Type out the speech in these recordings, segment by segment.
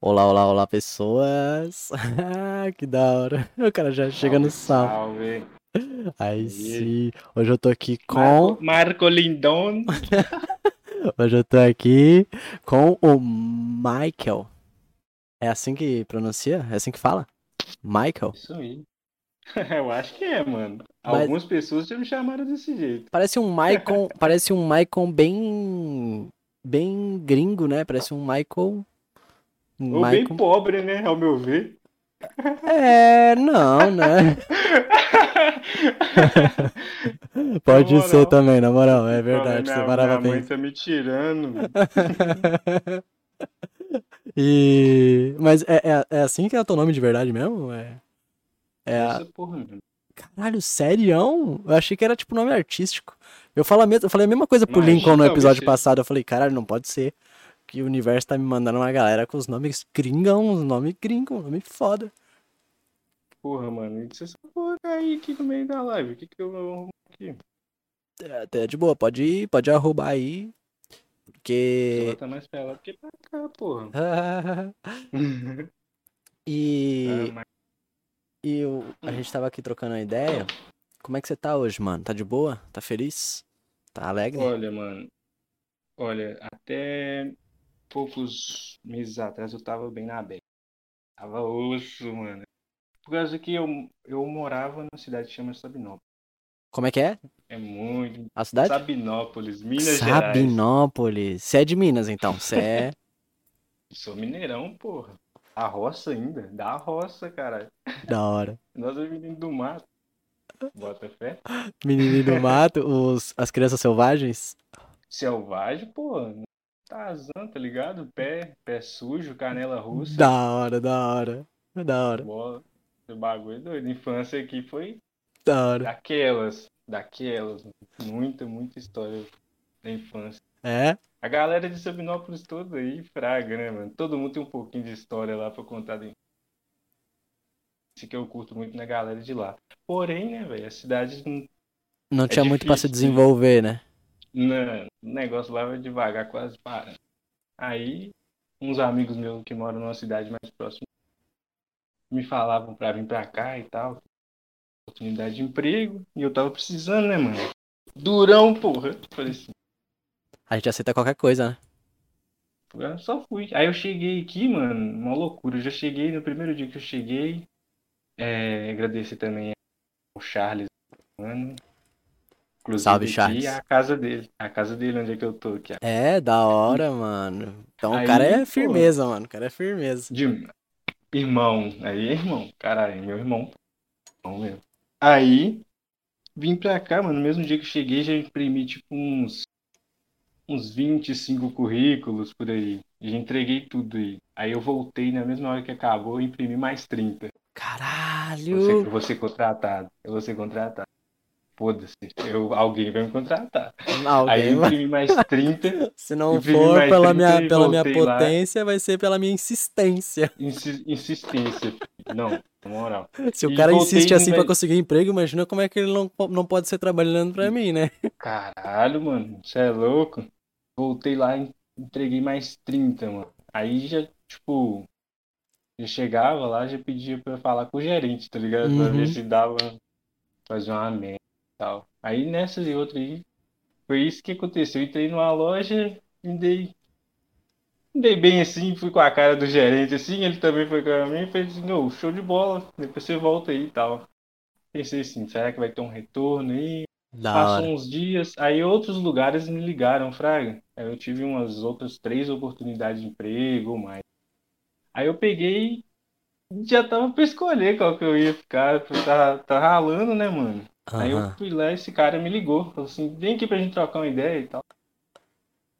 Olá, olá, olá, pessoas. que da hora. O cara já chega no sal. Salve. Aí sim. Hoje eu tô aqui com. Marco, Marco Lindon. Hoje eu tô aqui com o Michael. É assim que pronuncia? É assim que fala? Michael? Isso aí. Eu acho que é, mano. Mas- Algumas pessoas já me chamaram desse jeito. Parece um Michael. parece um Michael bem. Bem gringo, né? Parece um Michael. Ou bem Michael. pobre, né? Ao meu ver. É, não, né? Pode ser também, na moral, é verdade. minha, Você parava minha mãe bem. tá me tirando. E... Mas é, é, é assim que é o teu nome de verdade mesmo? É... É porra, mano. Caralho, serião? Eu achei que era tipo nome artístico. Eu, falo a eu falei a mesma coisa pro Imagina, Lincoln no episódio bicho. passado. Eu falei, caralho, não pode ser. Que o universo tá me mandando uma galera com os nomes gringão, os nomes gringos, nome foda. Porra, mano. E você só colocar aí aqui no meio da live. O que que eu vou aqui? É, Até de boa, pode ir, pode arrobar aí. Porque. bota mais pra lá do que pra cá, porra. e. Ah, mas- E o- a gente tava aqui trocando uma ideia. Como é que você tá hoje, mano? Tá de boa? Tá feliz? Tá alegre? Olha, mano. Olha, até poucos meses atrás eu tava bem na beca. Tava osso, mano. Por causa que eu, eu morava numa cidade que chama Sabinópolis. Como é que é? É muito. A cidade? Sabinópolis, Minas Gerais. Sabinópolis. Você é de Minas, então? Você é. Sou mineirão, porra. A roça ainda. Da roça, cara. da hora. Nós é menino do mato. Bota fé. Menininho do mato, os, as crianças selvagens. Selvagem, porra. Tarzan, tá ligado? Pé, pé sujo, canela russa. Da hora, da hora. Da hora, Bola. Esse bagulho é doido. Infância aqui foi da hora. daquelas. Daquelas. Muita, muita história da infância. É? A galera de Sabinópolis toda aí, fraga, né, mano? Todo mundo tem um pouquinho de história lá pra contar. De... Isso que eu curto muito na galera de lá. Porém, né, velho, a cidade não, Não tinha muito pra se difícil, desenvolver, né? Não- o negócio lá vai devagar, quase para. Aí, uns amigos meus que moram numa cidade mais próxima me falavam pra vir pra cá e tal. Oportunidade de emprego. E eu tava precisando, né, mano? Durão, porra. Falei assim, A gente aceita qualquer coisa, né? Eu só fui. Aí eu cheguei aqui, mano, uma loucura. Eu já cheguei, no primeiro dia que eu cheguei, é, agradecer também ao Charles, mano. Inclusive Salve, Charles. é a casa dele. A casa dele, onde é que eu tô aqui. É, da hora, mano. Então o Aí, cara é pô. firmeza, mano. O cara é firmeza. De irmão. Aí, irmão. Caralho, meu irmão. Irmão mesmo. Aí, vim pra cá, mano. No mesmo dia que eu cheguei, já imprimi, tipo, uns... Uns 25 currículos por aí. Já entreguei tudo aí. Aí eu voltei na mesma hora que acabou e imprimi mais 30. Caralho! Você, eu vou ser contratado. Eu vou ser contratado. Foda-se. Eu, alguém vai me contratar. Aí Alguém, eu vai- imprimi mais 30. Se não for pela 30 minha, pela minha voltei lá. potência, vai ser pela minha insistência. Insi- insistência. Não, na moral. Se o E cara voltei insiste assim pra meio- conseguir emprego, imagina como é que ele não, não pode ser trabalhando pra mim, né? Caralho, mano. Você é louco? Voltei lá e entreguei mais 30, mano. Aí já, tipo. Já chegava lá, já pedia pra falar com o gerente, tá ligado? Pra Uhum. ver se dava. Fazer uma merda tal. Aí nessas e outras aí. Foi isso que aconteceu. Eu entrei numa loja, me dei. Me dei bem assim, fui com a cara do gerente assim, ele também foi com a mim e fez assim, ô, show de bola, depois você volta aí e tal. Pensei assim, será que vai ter um retorno aí? Da Passou hora. uns dias, aí outros lugares me ligaram, Fraga. Aí eu tive umas outras três oportunidades de emprego ou mais. Aí eu peguei e já tava pra escolher qual que eu ia ficar. porque Tá, tá ralando, né, mano? Aí eu fui lá e esse cara me ligou. Falou assim, vem aqui pra gente trocar uma ideia e tal.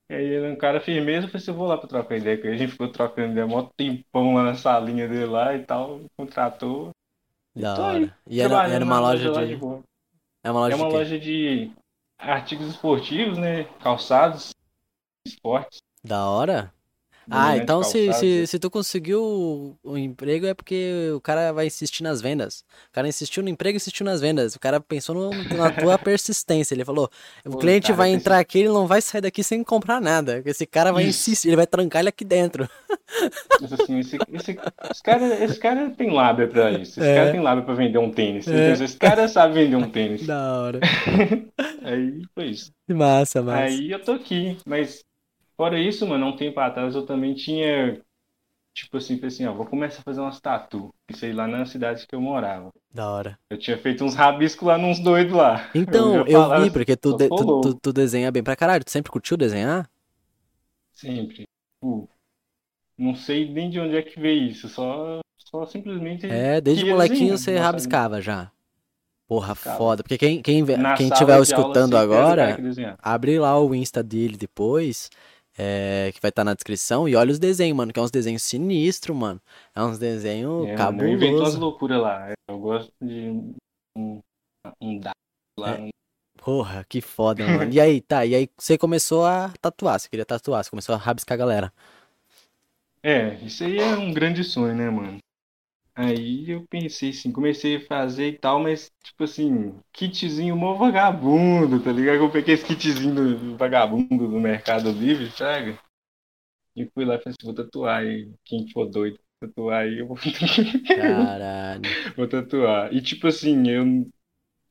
E aí ele é um cara firmeza, eu falei assim, eu vou lá pra trocar ideia com ele. A gente ficou trocando ideia, mó tempão lá na salinha dele lá e tal. Contratou. Da aí, hora. E era, era uma loja lá de. boa. É uma loja É uma de loja de artigos esportivos, né? Calçados, esportes. Da hora? Ah, então se, se, se tu conseguiu o, emprego é porque o cara vai insistir nas vendas. O cara insistiu no emprego e insistiu nas vendas. O cara pensou no, na tua persistência. Ele falou: o Pô, cliente cara, vai entrar aqui, ele não vai sair daqui sem comprar nada. Esse cara vai Isso. insistir, ele vai trancar ele aqui dentro. Assim, esse, esse, esse, cara, esse cara tem lábia pra isso. Esse É. cara tem lábia pra vender um tênis. É. Então, Esse cara sabe vender um tênis. Da hora. Aí foi isso. Que massa, massa. Aí eu tô aqui. Mas fora isso, mano, há um tempo atrás eu também tinha. Tipo assim, assim, ó, vou começar a fazer umas tatu. Isso aí lá na cidade que eu morava. Da hora. Eu tinha feito uns rabiscos lá nos doidos lá. Então, eu, falava vi, porque tu, de- tu, tu, tu desenha bem pra caralho. Tu sempre curtiu desenhar? Sempre. Tipo, não sei nem de onde é que veio isso. Só, só simplesmente. É, desde molequinho desenhar. você rabiscava já. Porra, Rabiscava. foda. Porque quem, quem, na quem sala tiver de aula, escutando assim, cara agora, abre lá o Insta dele depois, é, que vai estar na descrição, e olha os desenhos, mano, que é uns desenhos sinistros, mano. É uns desenhos É, mano, eu invento umas cabulosos. loucuras lá. Eu gosto de um, um dado lá. É. Porra, que foda, mano. E aí, tá, e aí você começou a tatuar, você queria tatuar, você começou a rabiscar a galera. É, isso aí é um grande sonho, né, mano? Aí eu pensei assim, comecei a fazer e tal, mas tipo assim, kitzinho mó vagabundo, tá ligado? Eu peguei esse kitzinho do vagabundo do Mercado Livre, sabe? E fui lá e falei assim, vou tatuar aí. Quem for doido tatuar aí, eu vou, Caralho. vou tatuar. E tipo assim, eu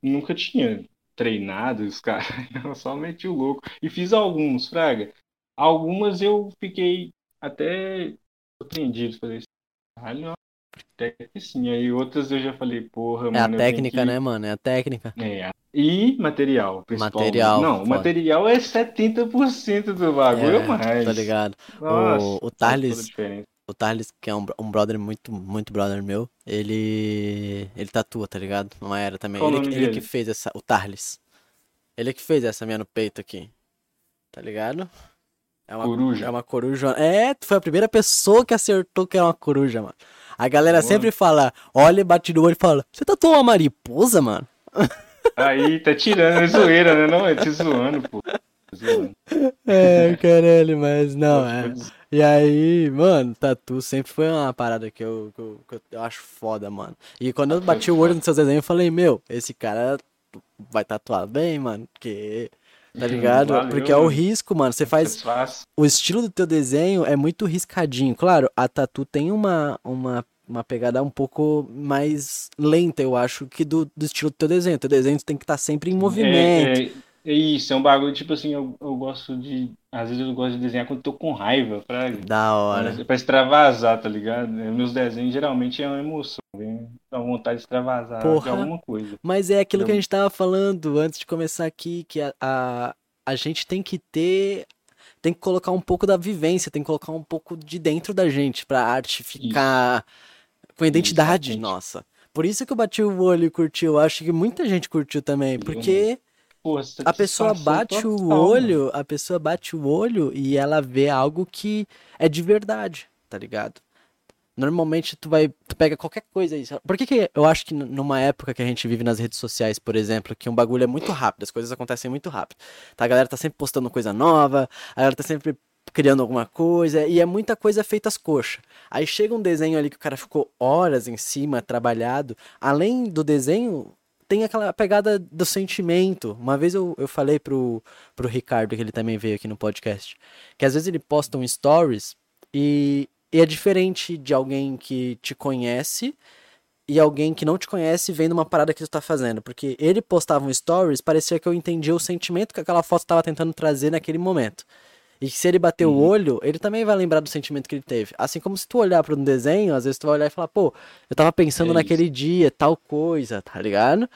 nunca tinha treinado os caras, eu só meti o louco. E fiz alguns, fraga. Algumas eu fiquei até surpreendido, falei assim, caralho, até que sim. Aí outras eu já falei, porra, É mano, a eu tenho técnica, que- né, mano? É a técnica. É. E material, principalmente. Material, Não, o foda. material é 70% do bagulho É, mais. Tá ligado? Nossa, O- o toda a diferença. O Thales, que é um, um brother muito, muito brother meu, ele. Ele tatua, tá ligado? Numa era também. Qual o Ele, ele que fez essa. O Thales. Ele que fez essa minha no peito aqui. Tá ligado? É uma Coruja. É uma coruja. É, tu foi a primeira pessoa que acertou que é uma coruja, mano. A galera Boa. sempre fala, olha, bate no olho e fala, você tatuou uma mariposa, mano? Aí, tá tirando, é zoeira, né? Não, é te zoando, pô. Zoando. É, caralho, mas não, é. E aí, mano, tatu sempre foi uma parada que eu, que eu, que eu- acho foda, mano. E quando eu é bati o olho nos seus desenhos, eu falei, meu, esse cara vai tatuar bem, mano, porque. Tá ligado? Valeu, porque é o risco, mano. Você faz. O estilo do teu desenho é muito riscadinho. Claro, a tatu tem uma, uma, uma pegada um pouco mais lenta, eu acho, que do, do estilo do teu desenho. Teu desenho tem que estar sempre em movimento. É, é, é isso, é um bagulho, tipo assim, eu, eu gosto de. Às vezes eu gosto de desenhar quando tô com raiva, fraga. Da hora. Pra extravasar, tá ligado? É, Meus desenhos geralmente é uma emoção, vem dá vontade de extravasar de Porra. alguma coisa. Mas é aquilo que a gente tava falando antes de começar aqui, que a, a, a gente tem que ter. Tem que colocar um pouco da vivência, tem que colocar um pouco de dentro da gente pra arte ficar com identidade Exatamente. nossa. Por isso que eu bati o olho e curti. Eu acho que muita gente curtiu também. Porque Porra, a pessoa bate o total, mano. olho, a pessoa bate o olho e ela vê algo que é de verdade, tá ligado? Normalmente tu vai, tu pega qualquer coisa aí. Por que que eu acho que numa época que a gente vive nas redes sociais, por exemplo, que um bagulho é muito rápido, as coisas acontecem muito rápido. Tá? A galera tá sempre postando coisa nova, a galera tá sempre criando alguma coisa, e é muita coisa feita às coxas. Aí chega um desenho ali que o cara ficou horas em cima, trabalhado. Além do desenho, tem aquela pegada do sentimento. Uma vez eu, eu falei pro, pro Ricardo, que ele também veio aqui no podcast, que às vezes ele posta um stories e, e é diferente de alguém que te conhece e alguém que não te conhece vendo uma parada que tu tá fazendo. Porque ele postava um stories, parecia que eu entendia o sentimento que aquela foto tava tentando trazer naquele momento. E que se ele bater o Uhum. olho, ele também vai lembrar do sentimento que ele teve. Assim como se tu olhar para um desenho, às vezes tu vai olhar e falar, pô, eu tava pensando É naquele dia, tal coisa, tá ligado?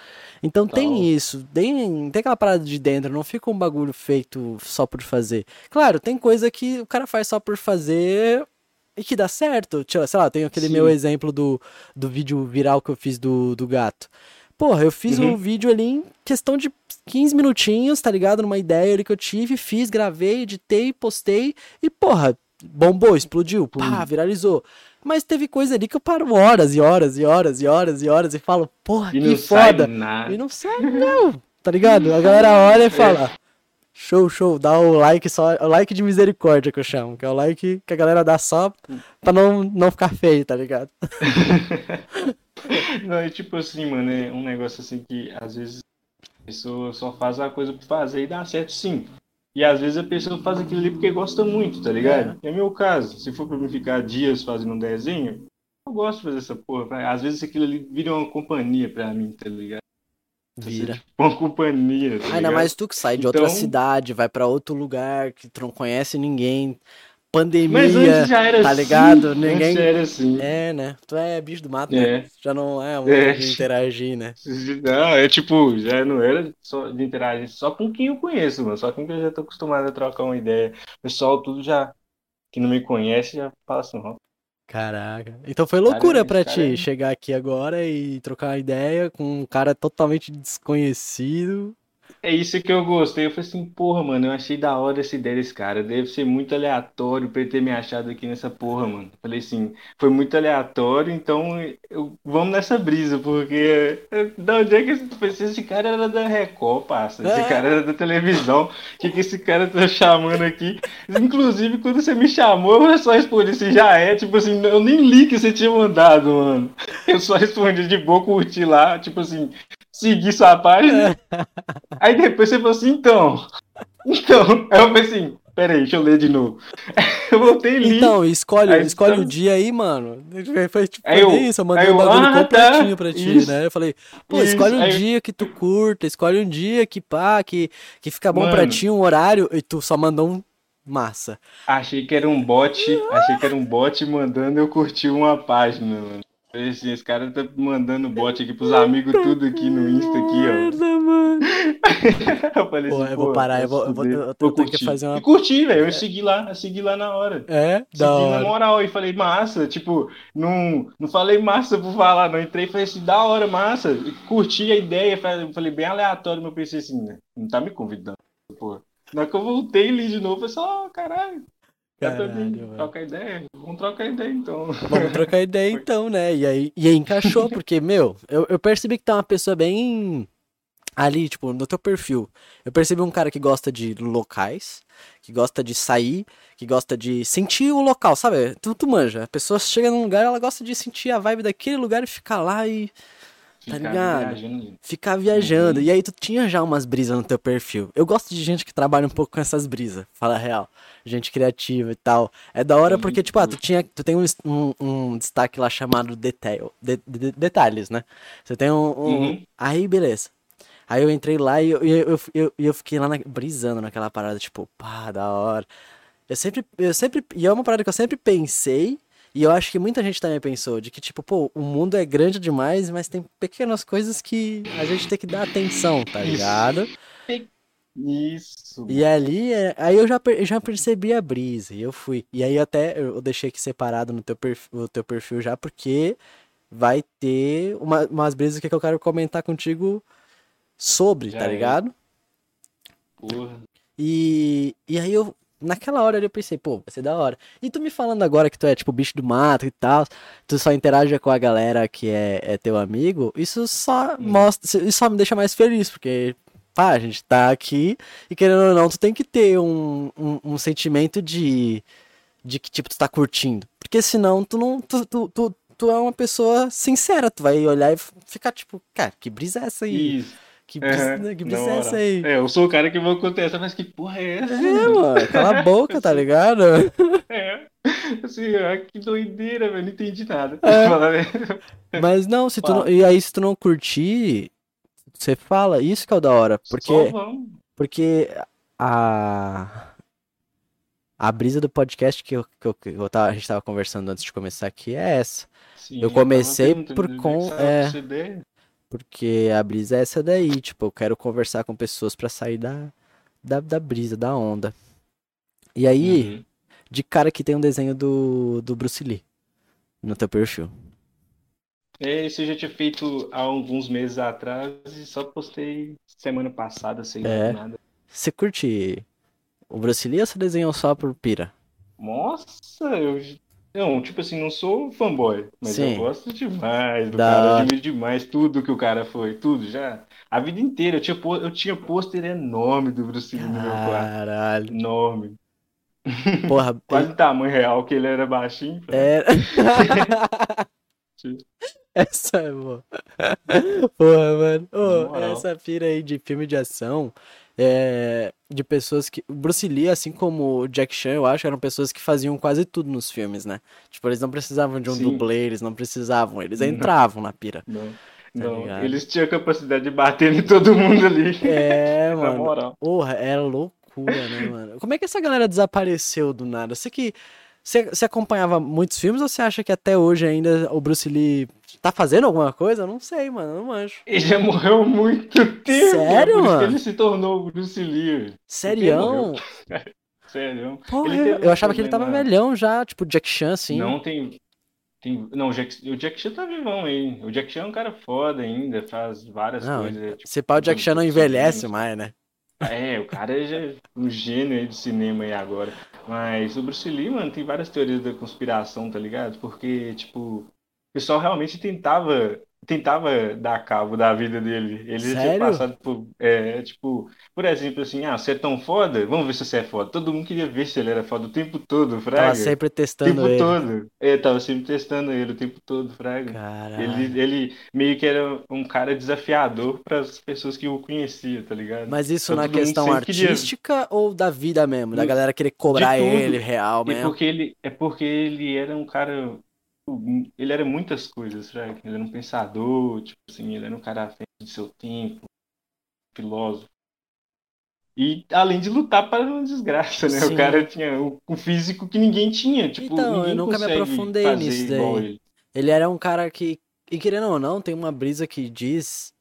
Então Tal. tem isso, tem, tem aquela parada de dentro, não fica um bagulho feito só por fazer. Claro, tem coisa que o cara faz só por fazer e que dá certo. Sei lá, tem aquele Sim. meu exemplo do, do vídeo viral que eu fiz do, do gato. Porra, eu fiz Uhum. um vídeo ali em questão de 15 minutinhos, tá ligado? Numa ideia ali que eu tive, fiz, gravei, editei, postei e, porra, bombou, explodiu, pá, viralizou. Mas teve coisa ali que eu paro horas e horas e horas e horas e horas e falo, porra, E que foda. E não sai, não, tá ligado? A galera olha e fala, Show, show. Dá o like só. O like de misericórdia que eu chamo. Que é o like que a galera dá só pra não, não ficar feio, tá ligado? Não, é tipo assim, mano, é um negócio assim que às vezes a pessoa só faz a coisa por fazer e dá certo sim. E às vezes a pessoa faz aquilo ali porque gosta muito, tá ligado? É, é meu caso. Se for pra mim ficar dias fazendo um desenho, eu gosto de fazer essa porra. Às vezes aquilo ali vira uma companhia pra mim, tá ligado? Vira. Tipo, uma companhia. Tá Ainda ligado? mais tu que sai de Então- outra cidade, vai pra outro lugar que tu não conhece ninguém. Pandemia. Mas antes já era tá assim. ligado? Antes Ninguém- já era assim. É, né? Tu é bicho do mato, É. né? Já não é um É. de interagir, né? Não, é tipo, já não era só de interagir só com quem eu conheço, mano. Só com quem eu já tô acostumado a trocar uma ideia. O pessoal tudo já que não me conhece já fala assim. Caraca. Então foi loucura esse ti cara é- chegar aqui agora e trocar uma ideia com um cara totalmente desconhecido. É isso que eu gostei. Eu falei assim, porra, mano, eu achei da hora essa ideia desse cara. Deve ser muito aleatório pra ele ter me achado aqui nessa porra, mano. Falei assim, foi muito aleatório, então eu- vamos nessa brisa, porque eh, da onde é que esse, esse- esse cara era da Record, parça? Esse É. cara era da televisão. O que, que esse cara tá chamando aqui? Inclusive, quando você me chamou, eu só respondi assim, já é, tipo assim, eu nem li que você tinha mandado, mano. Eu só respondi de boa, curti lá, tipo assim, segui sua página. Aí depois você falou assim, então. Então. Aí eu falei assim, peraí, deixa eu ler de novo. Eu voltei e li. Então, escolhe, Aí escolhe então- o dia aí, mano. Foi tipo, Aí eu- isso, eu mandei aí um eu, bagulho ah, tá, completinho pra ti, isso. né? Eu falei, pô, Isso, escolhe um eu- dia que tu curta, escolhe um dia que pá, que, que fica bom pra Mano. ti, um horário, e tu só mandou um massa. Achei que era um bot, achei que era um bot mandando eu curtir uma página, mano. Falei assim, esse cara tá mandando bot aqui pros amigos tudo aqui no Insta aqui, Merda, mano. ó. Eu falei Pô, assim, eu vou pô, parar, eu vou- eu vou- eu tenho que curtir. fazer uma- E curti, velho, eu segui lá, eu segui lá na hora. É, da Segui na hora. moral e falei, massa, tipo, não, não falei massa por falar, não. Entrei e falei assim, da hora, massa. E Curti a ideia, falei, falei bem aleatório, mas eu pensei assim, né? Não tá me convidando, pô. Na hora que eu voltei e li de novo, eu falei, ó, caralho, dá pra Caralho, ideia? Vamos trocar ideia então. Vamos trocar ideia então, né? E aí, e aí encaixou, porque, meu, eu, eu percebi que tá uma pessoa bem ali, tipo, no teu perfil. Eu percebi um cara que gosta de locais, que gosta de sair, que gosta de sentir o local, sabe? Tu, tu manja. A pessoa chega num lugar, ela gosta de sentir a vibe daquele lugar e ficar lá e Tá ligado? viajando ficar viajando. Uhum. E aí tu tinha já umas brisas no teu perfil. Eu gosto de gente que trabalha um pouco com essas brisas, fala a real. Gente criativa e tal. É da hora porque, tipo, ah, tu tinha, tu tem um, um, um destaque lá chamado detail, de- de- detalhes, né? Você tem um, um- Uhum. Aí, beleza. Aí eu entrei lá e eu, eu, eu, eu fiquei lá na- brisando naquela parada, tipo, pá, da hora. Eu sempre, eu sempre, e é uma parada que eu sempre pensei, e eu acho que muita gente também pensou, de que, tipo, pô, o mundo é grande demais, mas tem pequenas coisas que a gente tem que dar atenção, tá ligado? Isso. E ali, é- aí eu já, já percebi a brisa, e eu fui. E aí até eu deixei aqui separado no teu perfil, o teu perfil já, porque vai ter uma, umas brisas que eu quero comentar contigo sobre, Já tá é. ligado? Porra. E, e aí eu, naquela hora eu pensei, pô, vai ser da hora. E tu me falando agora que tu é tipo bicho do mato e tal, tu só interage com a galera que é, é teu amigo, isso só mostra, isso só me deixa mais feliz, porque, pá, a gente tá aqui e querendo ou não, tu tem que ter um, um, um sentimento de, de que tipo, tu tá curtindo. Porque senão tu não, tu, tu, tu, tu é uma pessoa sincera, tu vai olhar e ficar tipo, cara, que brisa é essa aí? Isso. Que brisa, Aham, que é essa aí? É, eu sou o cara que vou contestar, mas que porra é essa? É, mano? cala a boca, tá ligado? É. Assim, ah, que doideira, velho. Não entendi nada. É. Mas não, se tu não, e aí se tu não curtir, você fala, isso que é o da hora, porque porque a a brisa do podcast que, eu, que, eu, que eu tava, a gente tava conversando antes de começar aqui é essa, Sim, Eu comecei perguntando por com- é. essa. Porque a brisa é essa daí, tipo, eu quero conversar com pessoas pra sair da, da da brisa, da onda. E aí, Uhum. de cara que tem um desenho do do Bruce Lee no teu perfil. Esse eu já tinha feito há alguns meses atrás e só postei semana passada, sem É. nada. Você curte o Bruce Lee ou você desenhou só por pira? Nossa, eu, Não, tipo assim, não sou fanboy, mas Sim. eu gosto demais do Da cara, eu admiro demais tudo que o cara foi, tudo, já. A vida inteira, eu tinha, eu tinha pôster enorme do Bruce Lee no meu quarto, Caralho. enorme. Porra, Quase o tamanho real que ele era baixinho. é. Essa é boa. Porra, mano. Moral. essa pira aí de filme de ação é de pessoas que. Bruce Lee, assim como o Jack Chan, eu acho, eram pessoas que faziam quase tudo nos filmes, né? Tipo, eles não precisavam de um Sim. dublê, eles não precisavam, eles Não. entravam na pira. Não, não, ligado? eles tinham capacidade de bater em todo mundo ali. É, mano. moral. Porra, era loucura, né, mano? Como é que essa galera desapareceu do nada? Você que. Você, acompanhava muitos filmes ou você acha que até hoje ainda o Bruce Lee tá fazendo alguma coisa? Eu não sei, mano, eu não manjo. Ele já morreu muito tempo. Sério, por isso mano? que ele se tornou o Bruce Lee. Serião? Sério. Porra, eu um achava que ele tava velhão já, tipo Jack Chan, assim. Não tem. tem não, o Jack, o Jack Chan tá vivão aí. O Jack Chan é um cara foda ainda, faz várias Não, coisas. tipo, Se pá, o Jack Chan não envelhece mais, né? É, o cara é um gênio aí do cinema aí agora. Mas o Bruce Lee, mano, tem várias teorias da conspiração, tá ligado? Porque, tipo, o pessoal realmente tentava, tentava dar cabo da vida dele. Ele já tinha Sério? passado por, é, tipo, por exemplo, assim, ah, você é tão foda? Vamos ver se você é foda. Todo mundo queria ver se ele era foda o tempo todo, fraga. Tava sempre O testando tempo ele. todo. É, tava sempre testando ele o tempo todo, fraga. Caralho. Ele, ele meio que era um cara desafiador para as pessoas que o conheciam, tá ligado? Mas isso Então na questão sempre queria- artística ou da vida mesmo? Da De- galera querer cobrar ele real É mesmo? porque ele, é porque ele era um cara. Ele era muitas coisas, sabe? Ele era um pensador, tipo assim, ele era um cara à frente do seu tempo, filósofo. E além de lutar para uma desgraça, né? Sim. O cara tinha o, o físico que ninguém tinha. Tipo, Então, eu ninguém nunca me aprofundei nisso daí. ele. Ele era um cara que, e querendo ou não, tem uma brisa que diz.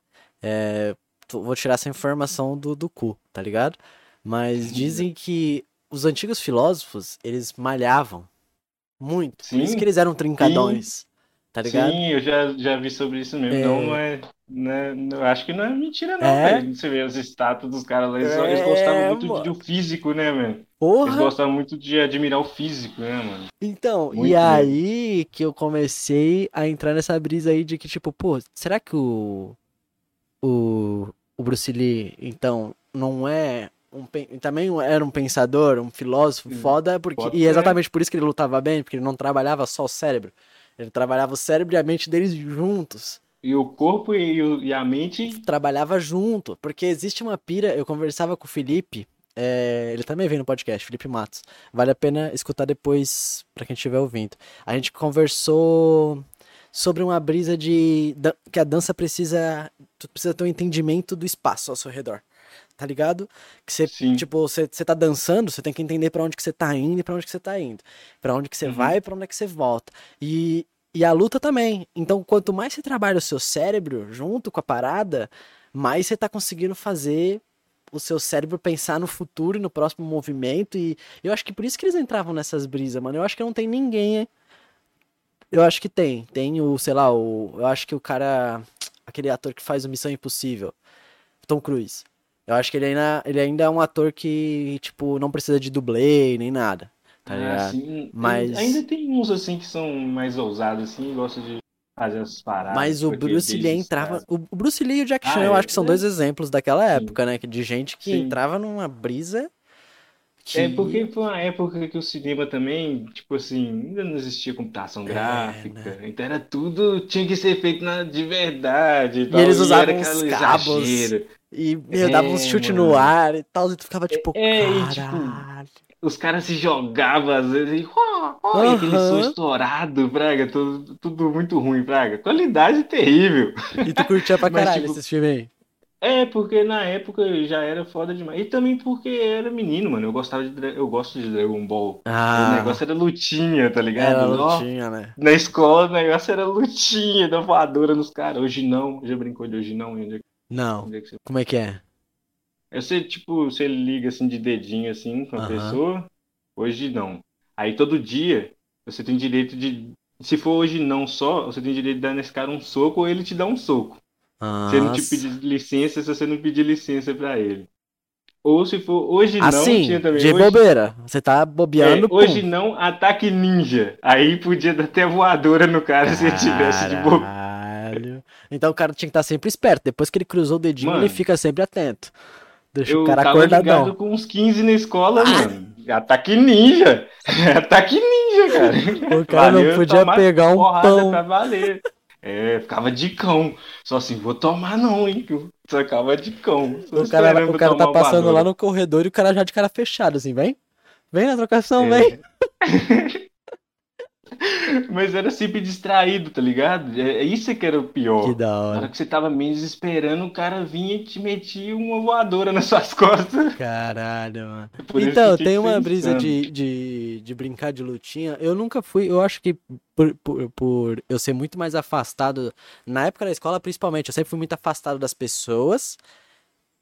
é, vou tirar essa informação do, do cu, tá ligado? Mas dizem que os antigos filósofos, eles malhavam muito. Por isso Sim, que eles eram trincadões, tá ligado? Sim, eu já, já vi sobre isso mesmo. É. Não, não é. É- não- acho que não é mentira, não, É? velho. Você vê as estátuas dos caras lá, eles, eles É, gostavam muito mano. de, do físico, né, mano? Eles Porra! gostavam muito de admirar o físico, né, mano? Então, Muito e mesmo. aí que eu comecei a entrar nessa brisa aí de que, tipo, pô, será que o, o, o Bruce Lee, então, não é um, também era um pensador, um filósofo foda, porque, pode e ser. exatamente por isso que ele lutava bem, porque ele não trabalhava só o cérebro, ele trabalhava o cérebro e a mente deles juntos, E o corpo e, o- e a mente. trabalhava junto, porque existe uma pira, eu conversava com o Felipe, é, ele também vem no podcast, Felipe Matos. Vale a pena escutar depois pra quem estiver ouvindo. A gente conversou sobre uma brisa de que a dança precisa, tu precisa ter um entendimento do espaço ao seu redor. Tá ligado? Que você, Sim. tipo, você, você tá dançando, você tem que entender pra onde que você tá indo e pra onde que você tá indo. Pra onde que você Uhum. vai e pra onde é que você volta. E, e a luta também. Então, quanto mais você trabalha o seu cérebro junto com a parada, mais você tá conseguindo fazer o seu cérebro pensar no futuro e no próximo movimento. E eu acho que por isso que eles entravam nessas brisas, mano. Eu acho que não tem ninguém. Eu acho que tem. Tem o, sei lá, o. Eu acho que o cara. Aquele ator que faz o Missão Impossível. Tom Cruise. Eu acho que ele ainda, ele ainda é um ator que, tipo, não precisa de dublê nem nada. Tá Ah, sim. Mas- Ainda tem uns assim que são mais ousados, assim, e gostam de fazer as paradas. Mas o Bruce Lee entrava. O Bruce Lee e o Jack Ah, Chan, eu é, acho que são né? dois exemplos daquela Sim. época, né? De gente que Sim. entrava numa brisa. Que... É porque foi uma época que o cinema também, tipo assim, ainda não existia computação gráfica, né? então era tudo, tinha que ser feito na, de verdade e, E tal, eles era usavam aquele uns cabos. exagero. E, meu, dava uns É, chute mano. no ar e tal, e tu ficava tipo, É, e, tipo, caralho. Os caras se jogavam às vezes e, ó, ó, e aquele som estourado, Braga, tudo, tudo muito ruim, Braga. Qualidade terrível. E tu curtia pra Mas, caralho tipo, esses filmes aí. É, porque na época já era foda demais. E também porque eu era menino, mano. Eu gostava de, eu gosto de Dragon Ball. O Ah, negócio era lutinha, tá ligado? era lutinha, né? Na escola o negócio era lutinha, da voadora nos caras. Hoje não, já brincou de hoje não? Onde é Não, é como é que é? É Você, tipo, você liga assim de dedinho assim com a pessoa, hoje não. Aí todo dia você tem direito de. Se for hoje não só, você tem direito de dar nesse cara um soco ou ele te dá um soco. Se ele não te Nossa. pedir licença, se você não pedir licença pra ele. Ou se for hoje não, Assim, tinha também. de hoje, bobeira. Você tá é, bobeando, hoje pum. não, ataque ninja. Aí podia dar até voadora no cara se ele tivesse de bobeira. Então o cara tinha que estar sempre esperto. Depois que ele cruzou o dedinho, Mano, ele fica sempre atento. Deixa Eu o cara tava acordadão. com uns 15 na escola, Ah. mano. Ataque ninja. Ataque ninja, cara. O cara não Valeu podia tomar pegar um pão. pra valer. É, ficava de cão. Só assim, vou tomar não, hein? Sacava de cão. Só O cara, o cara tá passando lá no corredor e o cara já de cara fechado, assim, vem? Vem na trocação, É. vem. Mas era sempre distraído, tá ligado? É, é isso que era o pior. Que da Na hora hora. que você tava menos esperando, o cara vinha e te metia uma voadora nas suas costas. Caralho, mano. Por isso Então, tem uma brisa de, de, de brincar de lutinha. Eu nunca fui, eu acho que por, por, por eu ser muito mais afastado, na época da escola principalmente, eu sempre fui muito afastado das pessoas,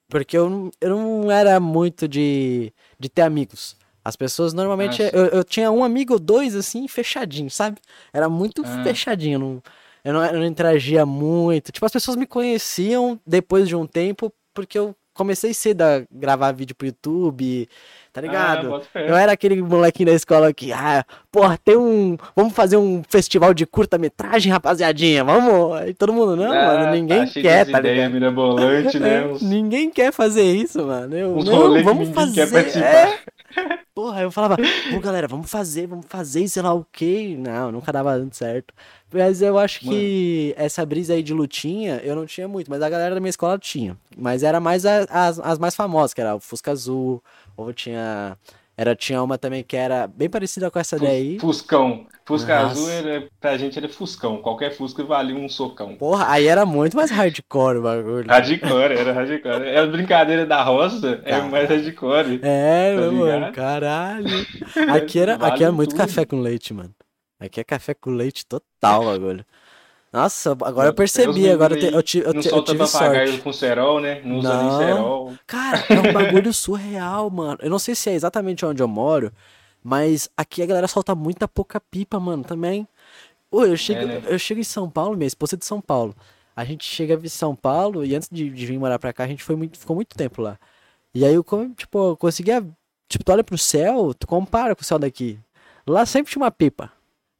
porque eu, não- eu não era muito de, de ter amigos. As pessoas normalmente, Ah, eu, eu tinha um amigo ou dois assim, fechadinho, sabe? Era muito Ah. fechadinho, eu não, eu não, eu não interagia muito. Tipo, as pessoas me conheciam depois de um tempo, porque eu comecei cedo a gravar vídeo pro YouTube, tá Ah, ligado? fé. Eu era aquele molequinho da escola que, ah, porra, tem um. Vamos fazer um festival de curta-metragem, rapaziadinha, vamos. Aí todo mundo, não, Ah, mano, ninguém tá quer, tá ideias ligado? mirabolante, né? Uns, ninguém quer fazer isso, mano. Eu, uns não, vamos fazer. quer participar. é. Porra, eu falava, pô, galera, vamos fazer, vamos fazer, sei lá o quê. Não, nunca dava tanto certo. Mas eu acho que essa brisa aí de lutinha, eu não tinha muito, mas a galera da minha escola tinha. Mas era mais a- as, as mais famosas, que era o Fusca Azul, ou tinha. Era, tinha uma também que era bem parecida com essa Fus- daí. Fuscão. Fusca Nossa. azul era, pra gente era Fuscão. Qualquer Fusca valia um socão. Porra, aí era muito mais hardcore o bagulho. Hardcore, era hardcore. Era brincadeira da roça, é Cara. mais hardcore. É, Tá meu mano, caralho. Aqui era, Vale aqui era muito tudo. café com leite, mano. Aqui é café com leite total, bagulho. Nossa, agora eu percebi, meninos agora eu, te- eu, ti- eu Não ti- eu tive sorte. com cerol, né? Não usa nem cerol. Cara, é um bagulho surreal, mano. Eu não sei se é exatamente onde eu moro, mas aqui a galera solta muita pouca pipa, mano, também. Pô, eu chego, né? eu chego em São Paulo, minha esposa é de São Paulo. A gente chega em São Paulo e antes de, de vir morar pra cá, a gente foi muito, ficou muito tempo lá. E aí eu, tipo, eu conseguia. Tipo, tu olha pro céu, tu compara com o céu daqui. Lá sempre tinha uma pipa.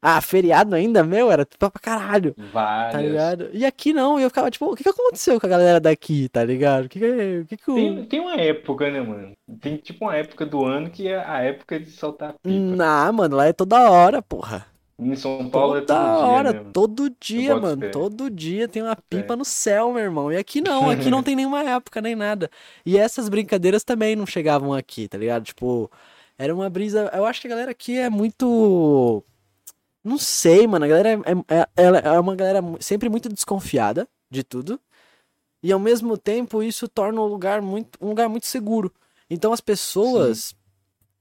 Ah, feriado ainda, meu, era pipa pra caralho. Várias. Tá ligado? E aqui não, e eu ficava tipo, o que que aconteceu com a galera daqui, tá ligado? O que que, o que, que o... Tem, tem uma época, né, mano? Tem tipo uma época do ano que é a época de soltar pipa. Ah, mano, lá é toda hora, porra. Em São Paulo é Toda todo dia, hora, né? mano? todo dia, boto mano. fé. Todo dia tem uma pipa no céu, meu irmão. E aqui não, aqui não tem nenhuma época, nem nada. E essas brincadeiras também não chegavam aqui, tá ligado? Tipo, era uma brisa. Eu acho que a galera aqui é muito. Não sei, mano. A galera é, é, ela é uma galera sempre muito desconfiada de tudo. E ao mesmo tempo isso torna o lugar muito, um lugar muito seguro. Então as pessoas,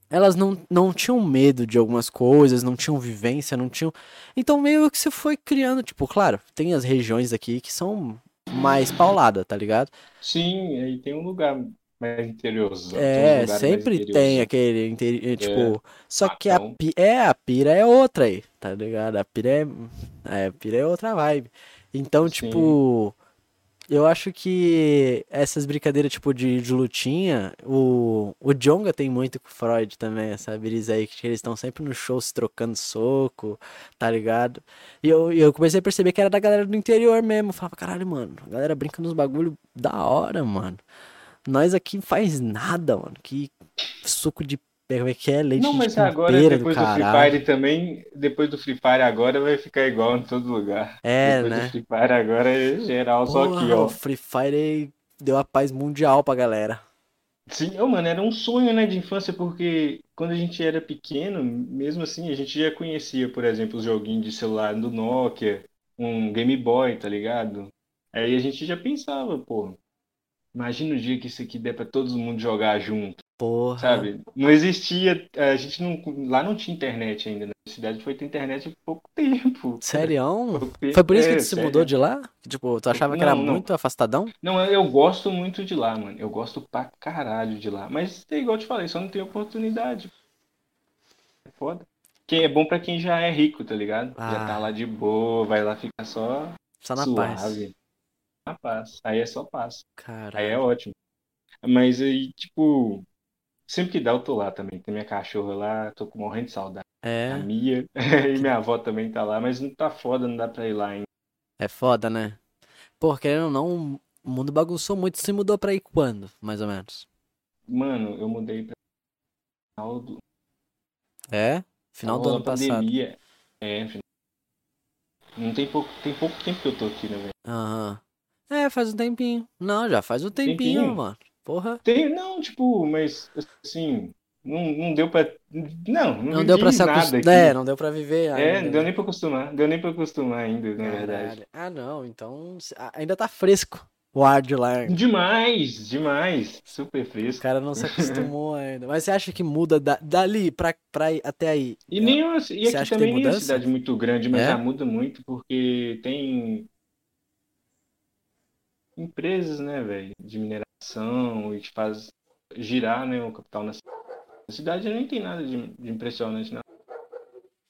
elas não, não tinham medo de algumas coisas, não tinham vivência, não tinham. Então meio que você foi criando, tipo, claro, tem as regiões aqui que são mais paulada, tá ligado? Sim, aí tem um lugar mais interiorzão. uns É, sempre tem interiorzão. aquele, interi- é, tipo, só que a, pi- é, a pira é outra aí, tá ligado? A pira é, é, a pira é outra vibe. Então, Sim. tipo, eu acho que essas brincadeiras, tipo, de, de lutinha, o, o Djonga tem muito com o Freud também, essa brisa aí, que eles estão sempre no show se trocando soco, tá ligado? E eu, eu comecei a perceber que era da galera do interior mesmo. Eu falava, caralho, mano, a galera brinca nos bagulho da hora, mano. Nós aqui faz nada, mano. Que suco de. Como é que é? Leite Não, de mas agora, pera do depois do Free. Fire também, depois do Free Fire agora vai ficar igual em todo lugar. É, Depois né? do Free Fire agora é geral, só aqui, Porra, ó. o Free Fire deu a paz mundial pra galera. Sim, ô, mano, era um sonho, né, de infância, porque quando a gente era pequeno, mesmo assim, a gente já conhecia, por exemplo, os joguinhos de celular do Nokia, um Game Boy, tá ligado? Aí a gente já pensava, pô, imagina o dia que isso aqui der pra todo mundo jogar junto, Porra. sabe? Não existia, a gente não, lá não tinha internet ainda, né? Na cidade foi ter internet há pouco tempo. Sério? Tempo. Foi por isso que É, tu se sério. mudou de lá? Tipo, tu achava que era Não, não. muito afastadão? Não, eu gosto muito de lá, mano. Eu gosto pra caralho de lá. Mas é igual eu te falei, só não tem oportunidade. É foda. Que é bom pra quem já é rico, tá ligado? Já Ah. tá lá de boa, vai lá ficar só Só na paz. Na paz. Aí é só paz. Aí é Caralho. ótimo. Mas aí, tipo, sempre que dá eu tô lá também. Tem minha cachorra lá, tô morrendo de saudade. A É, Mia. E minha avó também tá lá, mas não tá foda, não dá pra ir lá ainda. é foda, né? Pô, querendo ou não, o mundo bagunçou muito. Você mudou pra ir quando, mais ou menos? Mano, eu mudei pra final do, É? Final do ano a passado. pandemia. É, final. Não tem pouco, tem pouco tempo que eu tô aqui, né, velho? Aham. É, faz um tempinho. Não, já faz um tempinho, Tempinho? mano. Porra. Tem, não, tipo, mas assim, não, não deu pra. Não, não, Não deu pra se nada acostumar. aqui. É, não deu pra viver É, ainda. não deu né? nem pra acostumar. Deu nem pra acostumar ainda, na verdade. Caralho. Ah, não. Então c- a- ainda tá fresco o ar de lá. Demais, demais. Super O fresco. cara não se acostumou ainda. Mas você acha que muda da- dali pra, pra ir até aí? E, nem, uma- e Você aqui acha que tem também nem é uma cidade muito grande, mas É? já muda muito, porque tem empresas, né, velho, de mineração e que faz girar, né, o capital na cidade. Nem tem nada de, de impressionante, não.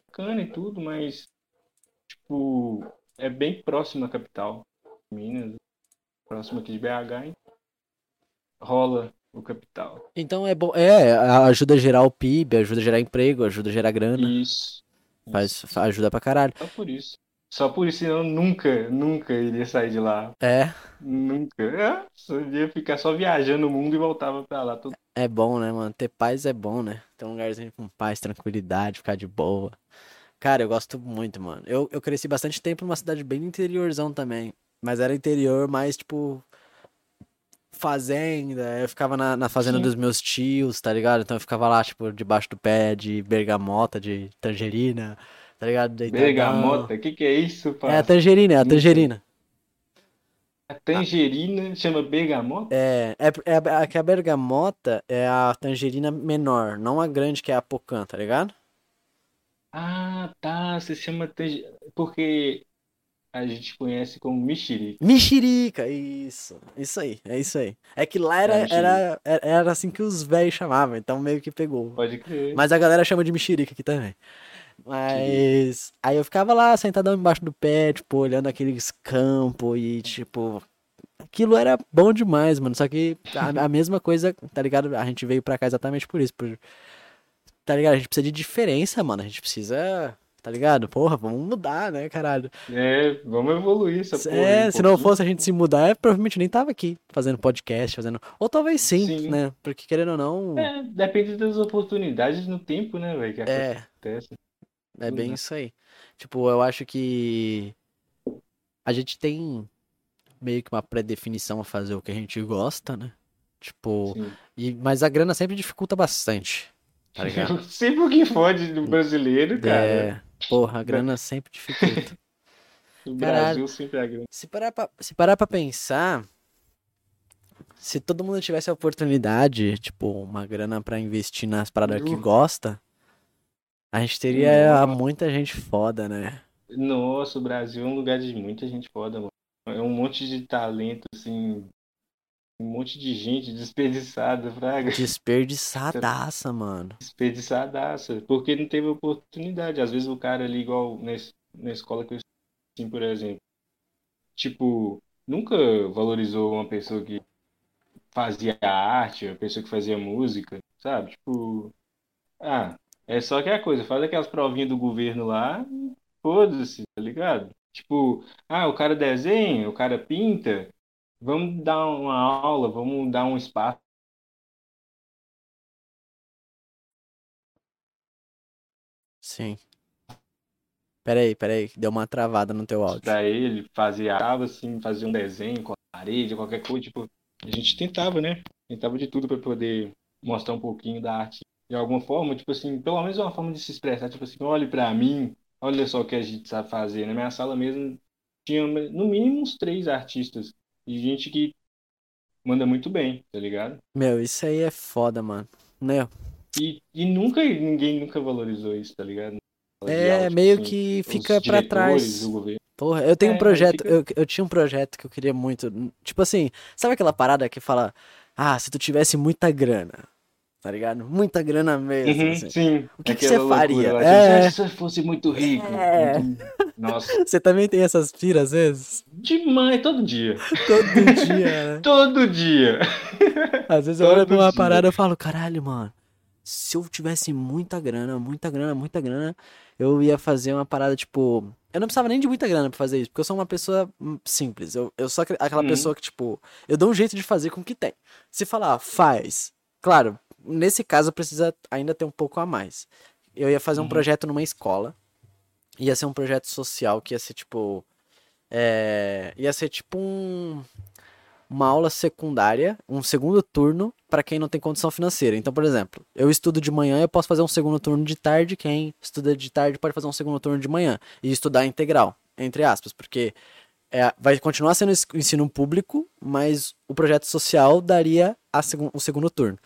Bacana e tudo, mas, tipo, é bem próximo à capital, Minas, próximo aqui de BH, então rola o capital. Então é bom. É, ajuda a gerar o PIB, ajuda a gerar emprego, ajuda a gerar grana. Isso. Faz, fa- ajuda pra caralho. Só por isso. Só por isso, senão eu nunca, nunca iria sair de lá. É, Nunca. É, só ia ficar só viajando o mundo e voltava pra lá. Todo... é bom, né, mano? Ter paz é bom, né? Ter um lugarzinho com paz, tranquilidade, ficar de boa. Cara, eu gosto muito, mano. Eu, eu cresci bastante tempo numa cidade bem interiorzão também. Mas era interior mais, tipo, fazenda. Eu ficava na, na fazenda Sim. dos meus tios, tá ligado? Então eu ficava lá, tipo, debaixo do pé de bergamota, de tangerina, tá ligado? Bergamota, o que que é isso, É a tangerina, é a tangerina. A tangerina chama bergamota? É, é, é, a- que a bergamota é a tangerina menor, não a grande que é a pocã, tá ligado? Ah, tá. Você chama tangerina. Porque a gente conhece como mexerica. Mexerica, isso, isso aí, é isso aí. É que lá É, era, era, era era assim que os velhos chamavam, então meio que pegou. Pode crer. Mas a galera chama de mexerica aqui também. Mas aí eu ficava lá sentadão embaixo do pé, tipo, olhando aqueles campos e tipo, aquilo era bom demais, mano. Só que a, a mesma coisa, tá ligado? A gente veio pra cá exatamente por isso, por tá ligado? A gente precisa de diferença, mano. A gente precisa, tá ligado? Porra, vamos mudar, né, caralho? É, vamos evoluir essa porra É, um se não fosse a gente se mudar, eu provavelmente nem tava aqui fazendo podcast, fazendo. Ou talvez sim, Sim. né? Porque querendo ou não, É, depende das oportunidades no tempo, né, velho? Que é, acontece. É bem Uhum. isso aí. Tipo, eu acho que a gente tem meio que uma pré-definição a fazer o que a gente gosta, né? Tipo, Sim. e, mas a grana sempre dificulta bastante, tá ligado? Sempre o que fode do brasileiro, cara. É, porra, a grana sempre dificulta. O. Brasil sempre é grande. Se parar pra, se parar pra pensar, se todo mundo tivesse a oportunidade, tipo, uma grana pra investir nas paradas que Uh. gosta, a gente teria Nossa. muita gente foda, né? Nossa, o Brasil é um lugar de muita gente foda, mano. É um monte de talento, assim. Um monte de gente desperdiçada, fraga. Desperdiçadaça, mano. Desperdiçadaça. Porque não teve oportunidade. Às vezes o cara ali, igual nesse, na escola que eu assim, por exemplo. Tipo, nunca valorizou uma pessoa que fazia arte, a pessoa que fazia música, sabe? Tipo, ah, é só aquela coisa, faz aquelas provinhas do governo lá, foda-se, tá ligado? Tipo, ah, o cara desenha, o cara pinta, vamos dar uma aula, vamos dar um espaço Sim. Peraí, peraí, deu uma travada no teu áudio. pra ele, fazia aula, assim, fazia um desenho com a parede, qualquer coisa, tipo, a gente tentava, né? Tentava de tudo pra poder mostrar um pouquinho da arte de alguma forma, tipo assim, pelo menos uma forma de se expressar, tipo assim, olhe pra mim, olha só o que a gente sabe fazer. Na minha sala mesmo tinha no mínimo uns três artistas e gente que manda muito bem, tá ligado? Meu, isso aí é foda, mano. Né? E, e nunca, ninguém nunca valorizou isso, tá ligado? É, tipo meio assim, que fica pra diretores, trás. Porra, eu tenho um É, projeto, fica- eu, eu tinha um projeto que eu queria muito. Tipo assim, sabe aquela parada que fala, ah, se tu tivesse muita grana, tá ligado? Muita grana mesmo. Uhum, assim. sim, O que que você faria? loucura lá, É. tipo, se eu fosse muito rico. É. muito- Nossa, Você também tem essas piras às vezes? demais, todo dia. Todo dia, né? Todo dia. Às vezes eu olho Todo pra uma dia. parada e falo, caralho, mano, se eu tivesse muita grana, muita grana, muita grana, eu ia fazer uma parada, tipo. Eu não precisava nem de muita grana pra fazer isso, porque eu sou uma pessoa hum, simples. Eu, eu sou aquela Uhum. pessoa que, tipo, eu dou um jeito de fazer com o que tem. Se falar, faz. Claro, nesse caso precisa ainda ter um pouco a mais. Eu ia fazer um Uhum. projeto numa escola. Ia ser um projeto social que ia ser, tipo. É, ia ser tipo um uma aula secundária, um segundo turno para quem não tem condição financeira. Então, por exemplo, eu estudo de manhã, eu posso fazer um segundo turno de tarde, quem estuda de tarde pode fazer um segundo turno de manhã e estudar integral, entre aspas, porque é, vai continuar sendo ensino público, mas o projeto social daria a segun- o segundo turno.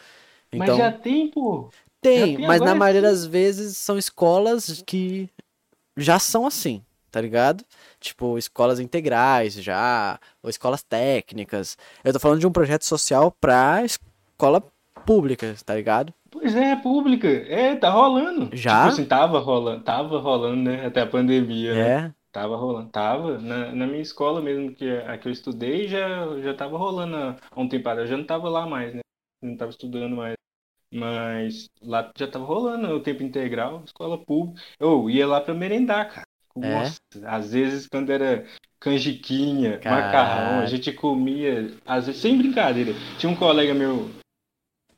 Então, Mas já tem, pô. tem, tem mas na agora maioria sim. das vezes são escolas que já são assim, tá ligado? Tipo, escolas integrais já, ou escolas técnicas. Eu tô falando de um projeto social pra escola pública, tá ligado? Pois é, pública. É, tá rolando. Já? Tipo assim, tava rolando, tava rolando, né? Até a pandemia, né? É. Tava rolando, tava. Na, na minha escola mesmo, que é a que eu estudei, já, já tava rolando há um tempo. Eu já não tava lá mais, né? Não tava estudando mais. Mas lá já tava rolando o tempo integral, escola pública. Eu ia lá pra merendar, cara. É? Nossa, às vezes quando era canjiquinha, macarrão, a gente comia, às vezes, sem brincadeira. Tinha um colega meu,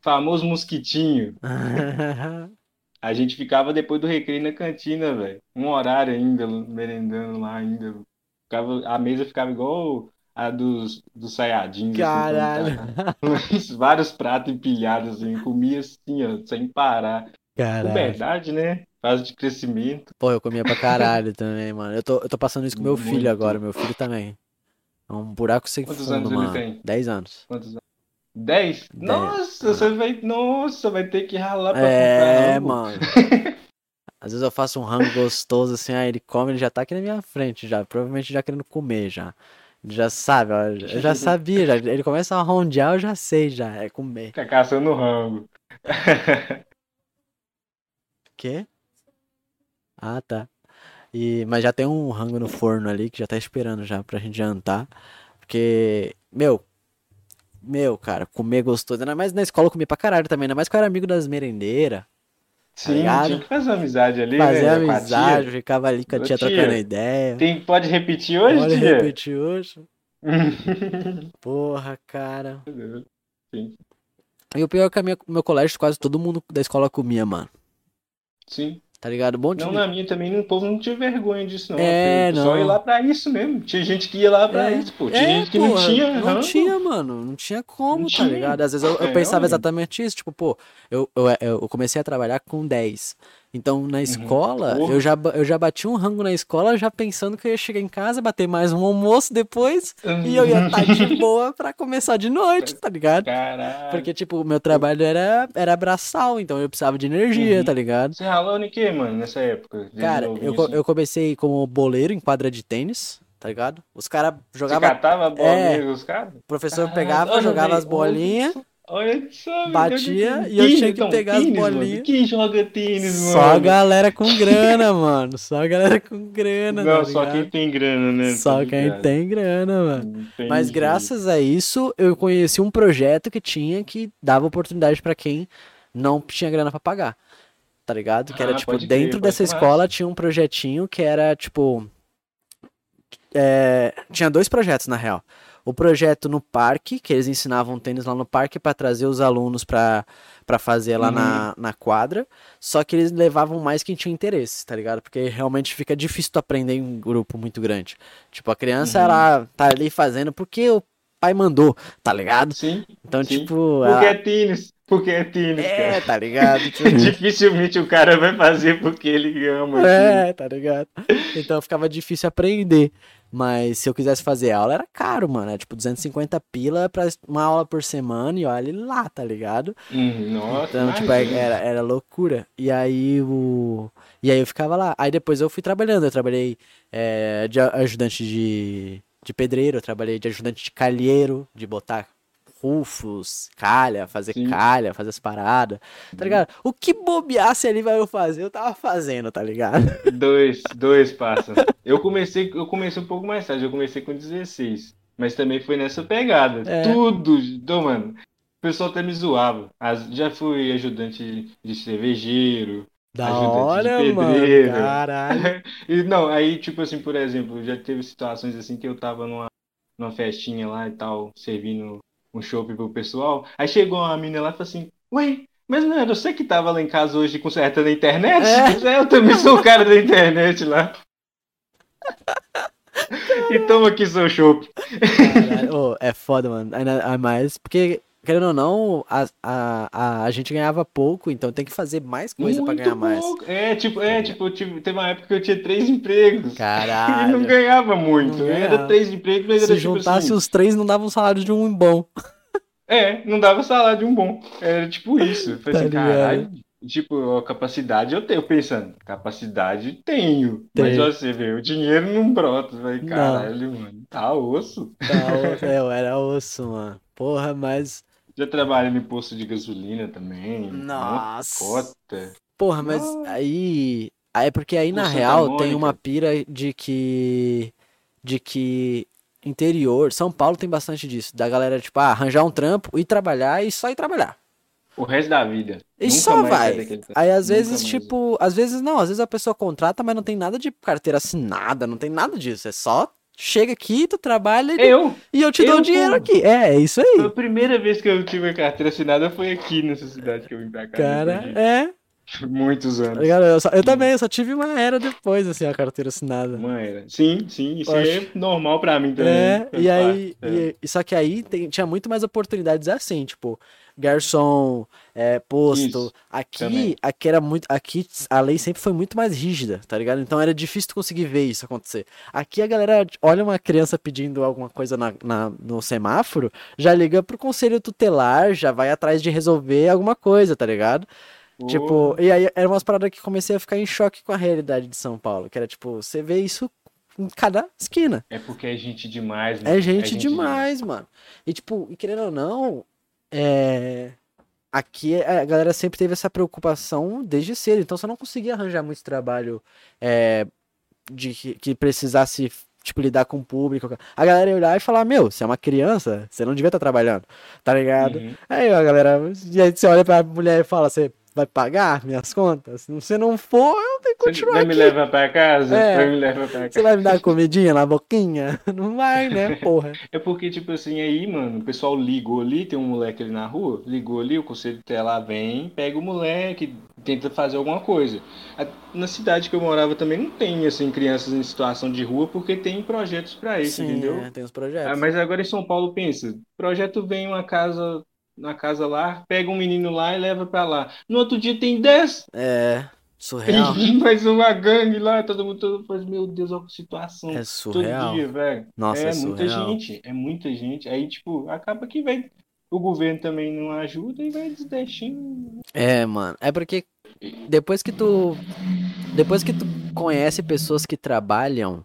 famoso mosquitinho. A gente ficava depois do recreio na cantina, velho. Um horário ainda, merendando lá ainda. Ficava, a mesa ficava igual a dos, dos Saiyajins, assim, Caralho. quando tá- vários pratos empilhados, assim, comia assim, ó, sem parar. Caralho. Puberdade, né? Fase de crescimento. Pô, eu comia pra caralho também, mano. Eu tô, eu tô passando isso com meu filho Muito. agora, meu filho também. É um buraco sem Quantos fundo, anos ele mano. tem? 10 anos. Quantos anos? Dez? Dez. Nossa, você vai. Nossa, vai ter que ralar pra É, mano. Às vezes eu faço um rango gostoso assim, aí ele come, ele já tá aqui na minha frente já, provavelmente já querendo comer já. Já sabe, ó, eu já sabia, já. Ele começa a rondear, eu já sei já, é comer. Fica caçando rango. Quê? Ah, tá. E, mas já tem um rango no forno ali que já tá esperando já pra gente jantar. Porque, meu, meu, cara, comer gostoso. Ainda mais na escola eu comia pra caralho também, ainda mais que eu era amigo das merendeiras. Sim, ligado? tinha que fazer uma amizade ali, Fazer né? com a amizade, ficava ali com a tia tia, trocando ideia. Tem, pode repetir hoje, Pode tia? repetir hoje? Porra, cara. Sim. E o pior é que minha, meu colégio, quase todo mundo da escola comia, mano. Sim. Tá ligado? Bom Não, na minha também, o povo não tinha vergonha disso, não. É, não. ia lá pra isso mesmo. Tinha gente que ia lá pra É. isso, pô. Tinha É, gente que não porra, tinha Não rango. tinha, mano. Não tinha como, Não tá tinha. ligado? Às vezes eu, eu É, pensava exatamente isso. Tipo, pô, eu, eu, eu comecei a trabalhar com 10. Então, na escola, Uhum. Eu já, eu já bati um rango na escola, já pensando que eu ia chegar em casa, bater mais um almoço depois, e eu ia estar de boa pra começar de noite, tá ligado? Caralho. Porque, tipo, o meu trabalho era, era braçal, então eu precisava de energia, Uhum. tá ligado? Você ralou em quê, mano, nessa época? De Cara, eu, assim? eu comecei como boleiro em quadra de tênis, tá ligado? Os caras Você jogavam, catava a bolinha É. dos caras? o professor Caralho, pegava, jogava as bolinhas, Olha só, batia e eu Tênis, tinha que então, pegar as tênis, mano. bolinhas. Quem joga tênis, Só a mano? galera com grana, mano. Só a galera com grana, Não, tá só quem tem grana, né? Só Tá quem tem grana, mano. Mas Entendi. graças a isso, eu conheci um projeto que tinha que dava oportunidade pra quem não tinha grana pra pagar. Tá ligado? Que era Ah, tipo, dentro dessa escola tinha um projetinho que era tipo. é, tinha dois projetos na real. O projeto no parque, que eles ensinavam tênis lá no parque pra trazer os alunos pra pra fazer lá Uhum. na, na quadra. Só que eles levavam mais quem tinha interesse, tá ligado? Porque realmente fica difícil tu aprender em um grupo muito grande. Tipo, a criança, Uhum. ela tá ali fazendo porque o pai mandou, tá ligado? Sim, Então, sim. tipo, porque ela... é tênis. Porque é tênis, É, cara. tá ligado? Tipo, Dificilmente o cara vai fazer porque ele ama. É, tá ligado? Então ficava difícil aprender. Mas se eu quisesse fazer aula, era caro, mano. Era tipo 250 pila pra uma aula por semana e olha lá, tá ligado? Hum, nossa, Então, tipo, é- era, era loucura. E aí o. E aí eu ficava lá. Aí depois eu fui trabalhando. Eu trabalhei é, de ajudante de, de pedreiro, eu trabalhei de ajudante de calheiro, de botar rufos, calha, fazer Sim. calha, fazer as paradas. Tá ligado? O que bobeasse ali vai eu fazer, eu tava fazendo, tá ligado? Dois, dois passa. Eu comecei, eu comecei um pouco mais tarde, eu comecei com 16. Mas também foi nessa pegada. É. Tudo, então, mano. pessoal até me zoava. As- já fui ajudante de cervejeiro, Da ajudante de hora, mano. pedreiro. Caralho. E não, aí, tipo assim, por exemplo, já teve situações assim que eu tava numa, numa festinha lá e tal, servindo um chopp pro pessoal. Aí chegou uma menina lá e falou assim: Ué, mas não era você que tava lá em casa hoje consertando a internet? É. É, eu também sou o cara da internet lá. E toma aqui seu chopp. Ô, é foda, mano. Ainda a mais. Porque, querendo ou não, a, a, a, gente ganhava pouco, então tem que fazer mais coisa pra Muito ganhar mais. pouco. É, tipo, é, tipo, tive, teve uma época que eu tinha três empregos. E Caralho. não ganhava muito. Não Era ganhava. três empregos, mas Se era tipo juntasse assim. os três, não dava um salário de um bom. É, não dava salário de um bom. Era tipo isso. Falei Tá assim, caralho. Tipo, a capacidade eu tenho, pensando, capacidade tenho. Mas Tem. você vê, o dinheiro não brota. Eu falei, Não. caralho, mano, tá osso. Tá, osso, é, eu era osso, mano. Porra, mas. Já trabalhei no posto de gasolina também. Nossa. Cota. Porra, mas Nossa. aí. Aí é porque aí na Santa real tem uma pira de que. De que. Interior, São Paulo tem bastante disso. Da galera, tipo, ah, arranjar um trampo, ir trabalhar e só ir trabalhar. O resto da vida. E Nunca só vai. daquele. Aí às Nunca vezes, mais. tipo, às vezes não, às vezes a pessoa contrata, mas não tem nada de carteira assinada, não tem nada disso. É só chega aqui, tu trabalha e, Eu, e eu te dou eu, o dinheiro aqui. É, é isso a aí. primeira vez que eu tive a carteira assinada foi aqui nessa cidade que eu vim pra cá. Cara, de é. Muitos Tá anos. ligado? Eu, só- eu também, eu só tive uma era depois, assim, a carteira assinada. Uma era. Sim, sim, isso acho- é normal pra mim também. É, e aí, é. e só que aí tem- tinha muito mais oportunidades assim, tipo, garçom, é, posto. Isso, Aqui, também. aqui era muito, aqui a lei sempre foi muito mais rígida, tá ligado? Então era difícil conseguir ver isso acontecer. Aqui a galera olha uma criança pedindo alguma coisa na, na- no semáforo, já liga pro conselho tutelar, já vai atrás de resolver alguma coisa, tá ligado? Tipo, e aí eram umas paradas que comecei a ficar em choque com a realidade de São Paulo, que era tipo, você vê isso em cada esquina. É porque é gente demais, É mano. gente demais, mano. E tipo, e querendo ou não, é... aqui a galera sempre teve essa preocupação desde cedo, então você não conseguia arranjar muito trabalho é, de que, que precisasse, tipo, lidar com o público. A galera ia olhar e falar, meu, você é uma criança, você não devia estar trabalhando, tá ligado? Uhum. Aí a galera, e aí você olha pra mulher e fala, você vai pagar minhas contas? Se você não for, eu tenho que Você continuar vai aqui. me levar pra casa? É. Vai me levar pra Você casa. vai me dar comidinha na boquinha? Não vai, né, porra? É porque, tipo assim, aí, mano, o pessoal ligou ali, tem um moleque ali na rua, ligou ali, o conselho tutelar vem, pega o moleque, tenta fazer alguma coisa. Na cidade que eu morava também não tem, assim, crianças em situação de rua, porque tem projetos pra isso, Sim, entendeu? é, tem os Ah, projetos. mas agora em São Paulo, pensa, projeto vem uma casa, na casa lá, pega um menino lá e leva pra lá. No outro dia tem 10, É surreal. mais uma gangue lá, todo mundo todo faz, meu Deus, olha que situação. É Todo surreal. dia, velho. Nossa, É é muita gente, é muita gente. Aí, tipo, acaba que vai. O governo também não ajuda e vai desdeixando. É, mano. É porque depois que tu. Depois que tu conhece pessoas que trabalham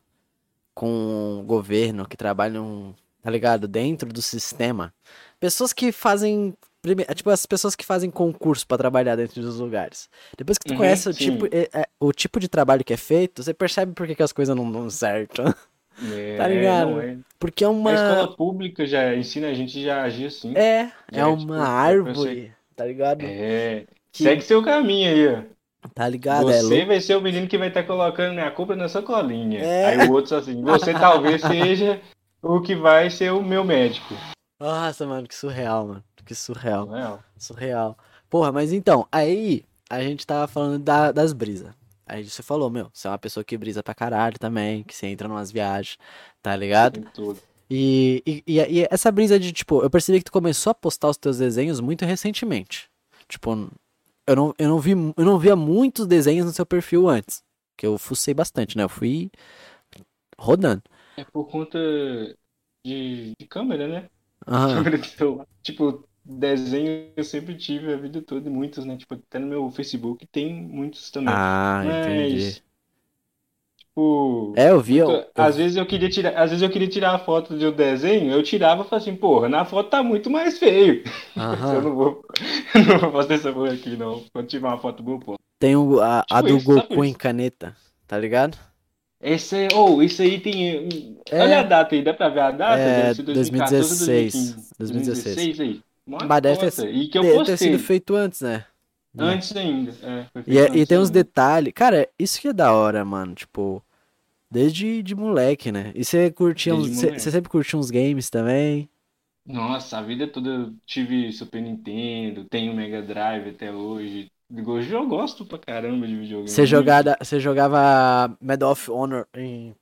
com o governo, que trabalham, tá ligado? Dentro do sistema. Pessoas que fazem. é Tipo, as pessoas que fazem concurso pra trabalhar dentro dos lugares. Depois que tu Uhum, conhece o tipo, é- é- o tipo de trabalho que é feito, você percebe por que, que as coisas não dão certo. É, Tá ligado? é. Porque é A uma. escola pública já ensina a gente já a agir assim. É, é Já, uma tipo, árvore, tá ligado? É. Que- Segue seu caminho aí, ó. Tá ligado? É Você louco. vai ser o menino que vai estar colocando a culpa na sua colinha. É. Aí o outro assim, você talvez seja o que vai ser o meu médico. Nossa, mano, que surreal, mano. Que surreal. É? Surreal. Porra, mas então, aí a gente tava falando da- das brisas. Aí você falou, meu, você é uma pessoa que brisa pra caralho também, que você entra numas viagens, tá ligado? Tem tudo. E, e, e- e essa brisa de, tipo, eu percebi que tu começou a postar os teus desenhos muito recentemente. Tipo, eu não, eu não vi, eu não via muitos desenhos no seu perfil antes. Que eu fucei bastante, né? Eu fui rodando. É por conta de, de câmera, né? Celular. Tipo, desenho eu sempre tive a vida toda, e muitos, né? Tipo, até no meu Facebook tem muitos também. Ah, entendi. Mas, tipo, É, eu vi. Eu, muito- eu- às vezes eu queria tirar, às vezes eu queria tirar a foto de um desenho, eu tirava e falava assim, porra, na foto tá muito mais feio. Eu Aham. não vou, não vou fazer essa porra aqui, não. Quando tiver uma foto boa, pô. Tem o, a, a Tipo do isso, Goku em caneta, tá ligado? Esse, oh, isso aí tem. hum, É. Olha a data aí, dá pra ver a data? É, Deve ser 2014 ou 2016. 2015. 2016. 2016 aí. Uma Mas deve ter. E que eu ter postei. sido feito antes, né? Antes ainda. É, E, é- e antes tem uns detalhes. Cara, isso que é da hora, mano. Tipo, desde de moleque, né? E você curtia uns. Você você sempre curtiu uns games também? Nossa, a vida toda eu tive Super Nintendo, tenho Mega Drive até hoje. Eu gosto pra caramba de videogame. Você jogava, você jogava Medal of Honor em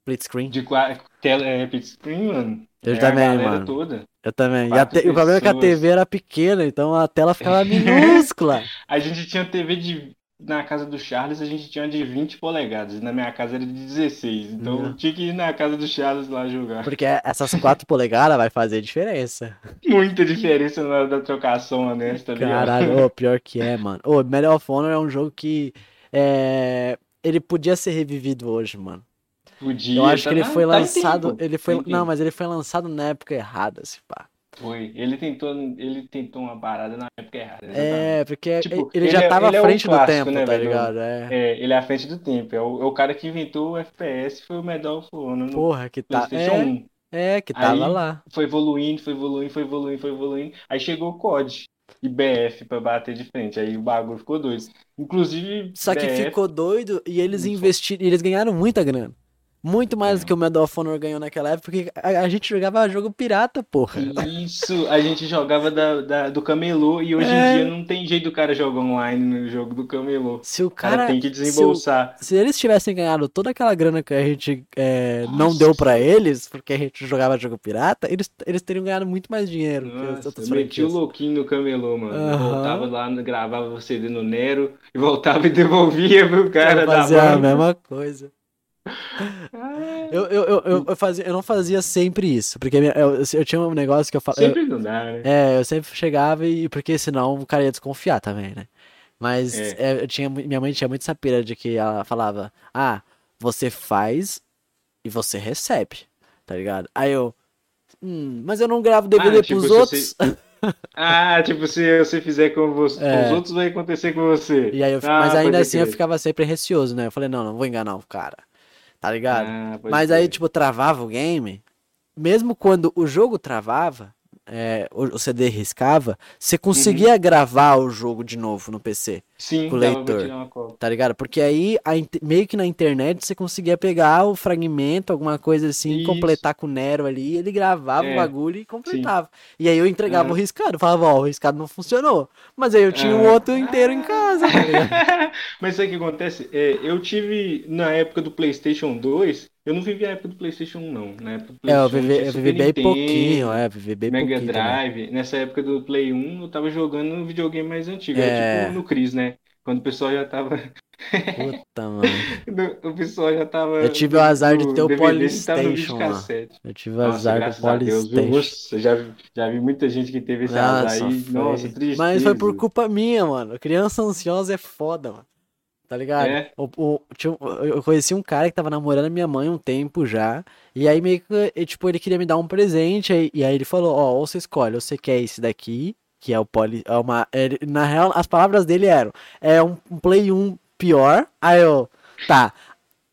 split screen? De tela, é, split screen, mano. Eu É também, mano. toda. Eu também. E, te- o problema é que a. TV era pequena, então a tela ficava minúscula. A gente tinha TV de. Na casa do Charles, a gente tinha de 20 polegadas. Na minha casa era de 16. Então Uhum. eu tinha que ir na casa do Charles lá jogar. Porque essas 4 polegadas vai fazer diferença. Muita diferença na hora da trocação honesta ó. Caralho, ô, pior que é, mano. Ô, Medal of Honor é um jogo que. É... Ele podia ser revivido hoje, mano. Podia. Eu acho tá que ele na- foi tá lançado. tempo. Ele foi. Tá Não, mas ele foi lançado na época errada, se pá. Foi. Ele tentou, ele tentou uma parada na época errada. É, porque Tipo, ele ele já é- tava ele à é frente do clássico, tempo, né, tá velho? ligado? É. É, ele é à frente do tempo. É o, é o cara que inventou o FPS, foi o Medal of Honor no Porra, que tá. PlayStation É, 1. é, que tava Aí- lá. Foi evoluindo, foi evoluindo, foi evoluindo, foi evoluindo. Aí chegou o COD e BF pra bater de frente. Aí o bagulho ficou doido. Inclusive, Só que BF, ficou doido e eles investiram. Eles ganharam muita grana. Muito mais É. do que o Medal of Honor ganhou naquela época, porque a, a gente jogava jogo pirata, porra. Isso, a gente jogava da, da- do camelô e hoje É. em dia não tem jeito do cara jogar online no jogo do camelô. Se o O cara cara. tem que se o- desembolsar. Se eles tivessem ganhado toda aquela grana que a gente é, não deu pra eles, porque a gente jogava jogo pirata, eles, eles teriam ganhado muito mais dinheiro Nossa, eu meti o louquinho no camelô, mano. Eu Aham. voltava lá, gravava o CD no Nero e voltava e devolvia pro cara da fazia a mesma coisa. Eu, eu, eu, eu, eu fazia, eu não fazia sempre isso, porque eu, eu tinha um negócio que eu falava. Sempre não dá, né? É, eu sempre chegava e. Porque senão o cara ia desconfiar também, né? Mas É. é, eu tinha, minha mãe tinha muito essa pira de que ela falava: Ah, você faz e você recebe, tá ligado? Aí eu. Hum, mas eu não gravo DVD Ah, tipo, pros outros. Ah, tipo, se você fizer com, você, com É. os outros, vai acontecer com você. E aí eu, Ah, mas ainda assim eu crer. ficava sempre receoso, né? Eu falei: Não, não vou enganar o cara, tá ligado? Ah, Mas aí, crer. tipo, travava o game. Mesmo quando o jogo travava, é, o, o CD riscava, você conseguia Uhum. gravar o jogo de novo no PC, Sim, com o leitor. tá ligado? Porque aí, a meio que na internet, você conseguia pegar o fragmento, alguma coisa assim, Isso. completar com o Nero ali, ele gravava o É, bagulho e completava. E aí eu entregava o riscado, falava, ó, o riscado não funcionou. Mas aí eu tinha o outro inteiro em casa, tá? Mas sabe o que acontece? É, eu tive, na época do PlayStation 2, eu não vivi a época do PlayStation 1, não. Na época do É, eu PlayStation vivi, eu vivi bem Nintendo, pouquinho, é, vivi bem Mega pouquinho também. Drive. Nessa época do Play 1, eu tava jogando um videogame mais antigo. É. Tipo no Cris, né? Quando o pessoal já tava. Puta, mano. O pessoal já tava. Eu tive o azar de ter o Polystation lá. Eu tive o Nossa, azar do? Polystation. Nossa, já, já vi muita gente que teve esse azar aí. foi. Nossa, tristeza. Mas foi por culpa minha, mano. Criança ansiosa é foda, mano. Tá ligado? É? O, o- tinha eu conheci um cara que tava namorando minha mãe um tempo já. E aí meio que, e, tipo, ele queria me dar um presente. aí- e aí ele falou, ó, ou você escolhe, ou você quer esse daqui, que é o Poly. É uma, ele- na real, as palavras dele eram, é um, um Play 1 pior. Aí eu, tá.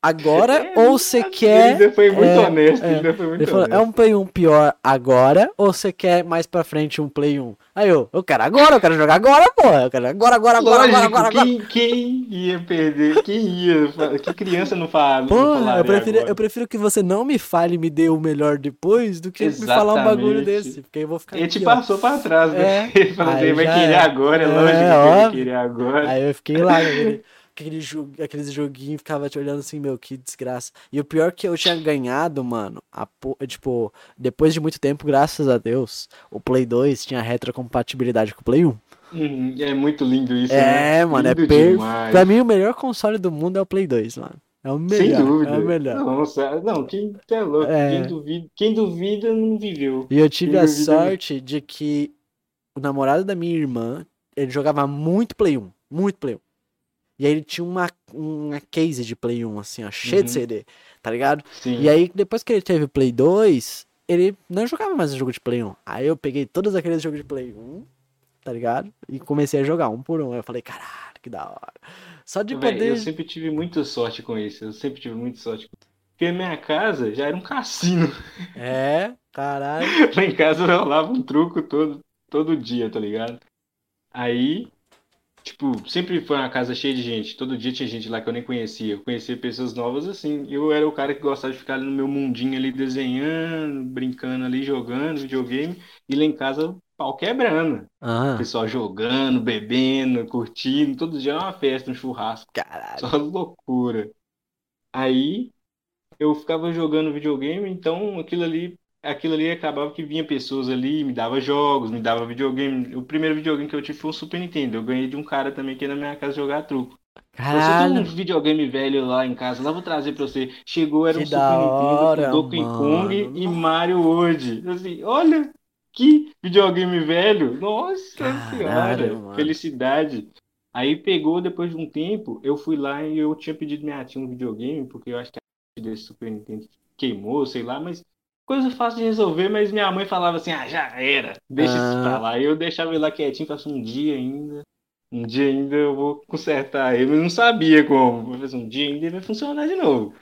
Agora, É, ou você Ele quer. ainda foi muito é, honesto, é. ele foi muito Ele falou, é honesto. um Play 1 pior agora ou você quer mais pra frente um Play 1? Aí eu, eu quero agora, eu quero jogar agora, porra. Eu quero agora, agora, agora, Lógico, agora, agora, agora. quem, quem ia perder? Quem ia? Que criança não fala? não Porra, falaria eu prefiro, agora? eu prefiro que você não me fale e me dê o melhor depois do que me falar um bagulho Exatamente. desse. Porque eu vou ficar Ele te ó. passou pra trás, né? É. Ele falou, Aí ele vai querer é. agora, é É, lógico que ele vai querer agora. Aí eu fiquei lá, aquele, aquele jo- aqueles joguinhos, ficava te olhando assim, meu, que desgraça. E o pior é que eu tinha ganhado, mano, a po- tipo, depois de muito tempo, graças a Deus, o Play 2 tinha retrocompatibilidade com o Play 1. Uhum, É muito lindo isso, É, né? mano, é Lindo per... demais. Pra mim o melhor console do mundo é o Play 2, mano. É o melhor. Sem dúvida. É o melhor. Nossa, não, quem é louco, É. quem duvida, quem duvida não viveu. E eu tive Sem a sorte de que o namorado da minha irmã, ele jogava muito Play 1, muito Play 1. E aí ele tinha uma, uma case de Play 1, assim, ó, cheio de Uhum. CD, tá ligado? Sim. E aí, depois que ele teve o Play 2, ele não jogava mais jogo de Play 1. Aí eu peguei todos aqueles jogos de Play 1, tá ligado? E comecei a jogar um por um. Aí eu falei, caralho, que da hora. Só de Véi, poder. eu sempre tive muita sorte com isso. Eu sempre tive muita sorte. Porque a minha casa já era um cassino. É, caralho. Lá em casa rolava um truco todo, todo dia, tá ligado? Aí, tipo, sempre foi uma casa cheia de gente. Todo dia tinha gente lá que eu nem conhecia. Eu conhecia pessoas novas assim. Eu era o cara que gostava de ficar ali no meu mundinho ali desenhando, brincando ali, jogando videogame. E lá em casa, pau quebrando. Ah, O pessoal jogando, bebendo, curtindo. Todo dia era uma festa, um churrasco. caralho. Só loucura. Aí eu ficava jogando videogame, então aquilo ali, aquilo ali acabava que vinha pessoas ali, me dava jogos, me dava videogame. O primeiro videogame que eu tive foi um Super Nintendo. Eu ganhei de um cara também que ia na minha casa jogar truco. Você tem Caralho. um videogame velho lá em casa, lá vou trazer pra você. Chegou, era Que um Super da Nintendo hora, com Donkey Kong e Mario World. Assim, olha que videogame velho. Nossa Caralho, senhora, mano. felicidade. Aí pegou, depois de um tempo, eu fui lá e eu tinha pedido minha tia um videogame, porque eu acho que a desse Super Nintendo queimou, sei lá, mas coisa fácil de resolver, mas minha mãe falava assim, ah, já era, deixa isso pra Ah. lá. E eu deixava ele lá quietinho, passou um dia ainda. Um dia ainda eu vou consertar ele, mas não sabia como. Falei assim, um dia ainda ele vai funcionar de novo.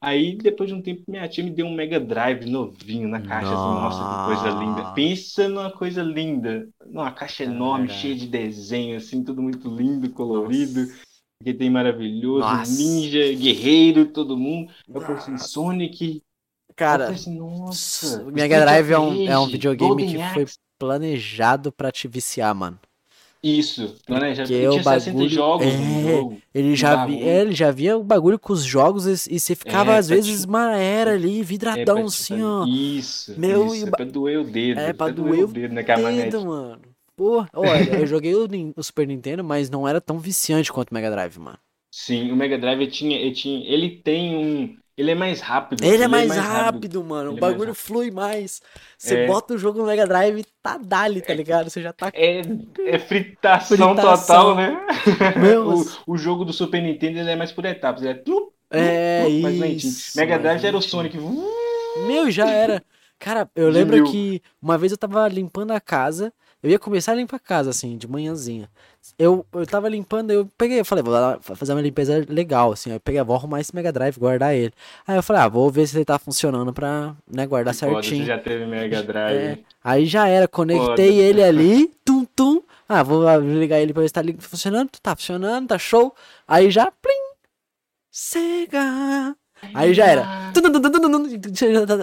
Aí, depois de um tempo, minha tia me deu um Mega Drive novinho na caixa, assim, nossa, que coisa linda. Nossa. Pensa numa coisa linda. Uma caixa enorme, Caralho. cheia de desenho, assim, tudo muito lindo, colorido. Nossa. Que tem maravilhoso, Nossa. ninja, guerreiro, todo mundo. Eu falei assim, Nossa. Sonic. Cara, falei assim, nossa. o Mega Drive é um, é um videogame Golden que foi planejado pra te viciar, mano. Isso? Já Porque tinha o 60 bagulho- jogos é. Ele já, vi, bagulho. é, ele já via o bagulho com os jogos e, e você ficava, É, às vezes, te- uma era ali, É vidradão, assim, ó. Isso, Meu, isso, e é pra doer o dedo. É, pra pra doer o dedo naquela manete. Mano. Pô, olha, eu joguei o, o Super Nintendo, mas não era tão viciante quanto o Mega Drive, mano. Sim, o Mega Drive tinha, ele tinha, ele tem um, ele é mais rápido. Ele é mais rápido, mano. O Ele é mais bagulho rápido. flui mais. Você É. bota o jogo no Mega Drive e tá dali, tá ligado? Você já tá. É, é fritação, Fritação. total, né? Meu, O, o jogo do Super Nintendo ele é mais por etapas, ele é tudo É mais lentinho. isso. Mega mais Drive era o. Sonic. Meu, já era. Cara, eu lembro que uma vez eu tava limpando a casa. Eu ia começar a limpar a casa, assim, de manhãzinha. Eu, eu tava limpando, eu peguei, eu falei, vou lá fazer uma limpeza legal, assim. Eu peguei, vou arrumar esse Mega Drive, guardar ele. Aí eu falei, ah, vou ver se ele tá funcionando pra, né, guardar Foda, você certinho. já teve Mega Drive. É, aí já era, conectei Foda. ele ali, tum tum. Ah, vou ligar ele pra ver se tá funcionando. Tá funcionando, tá show. Aí já, plim, Sega. Aí já era.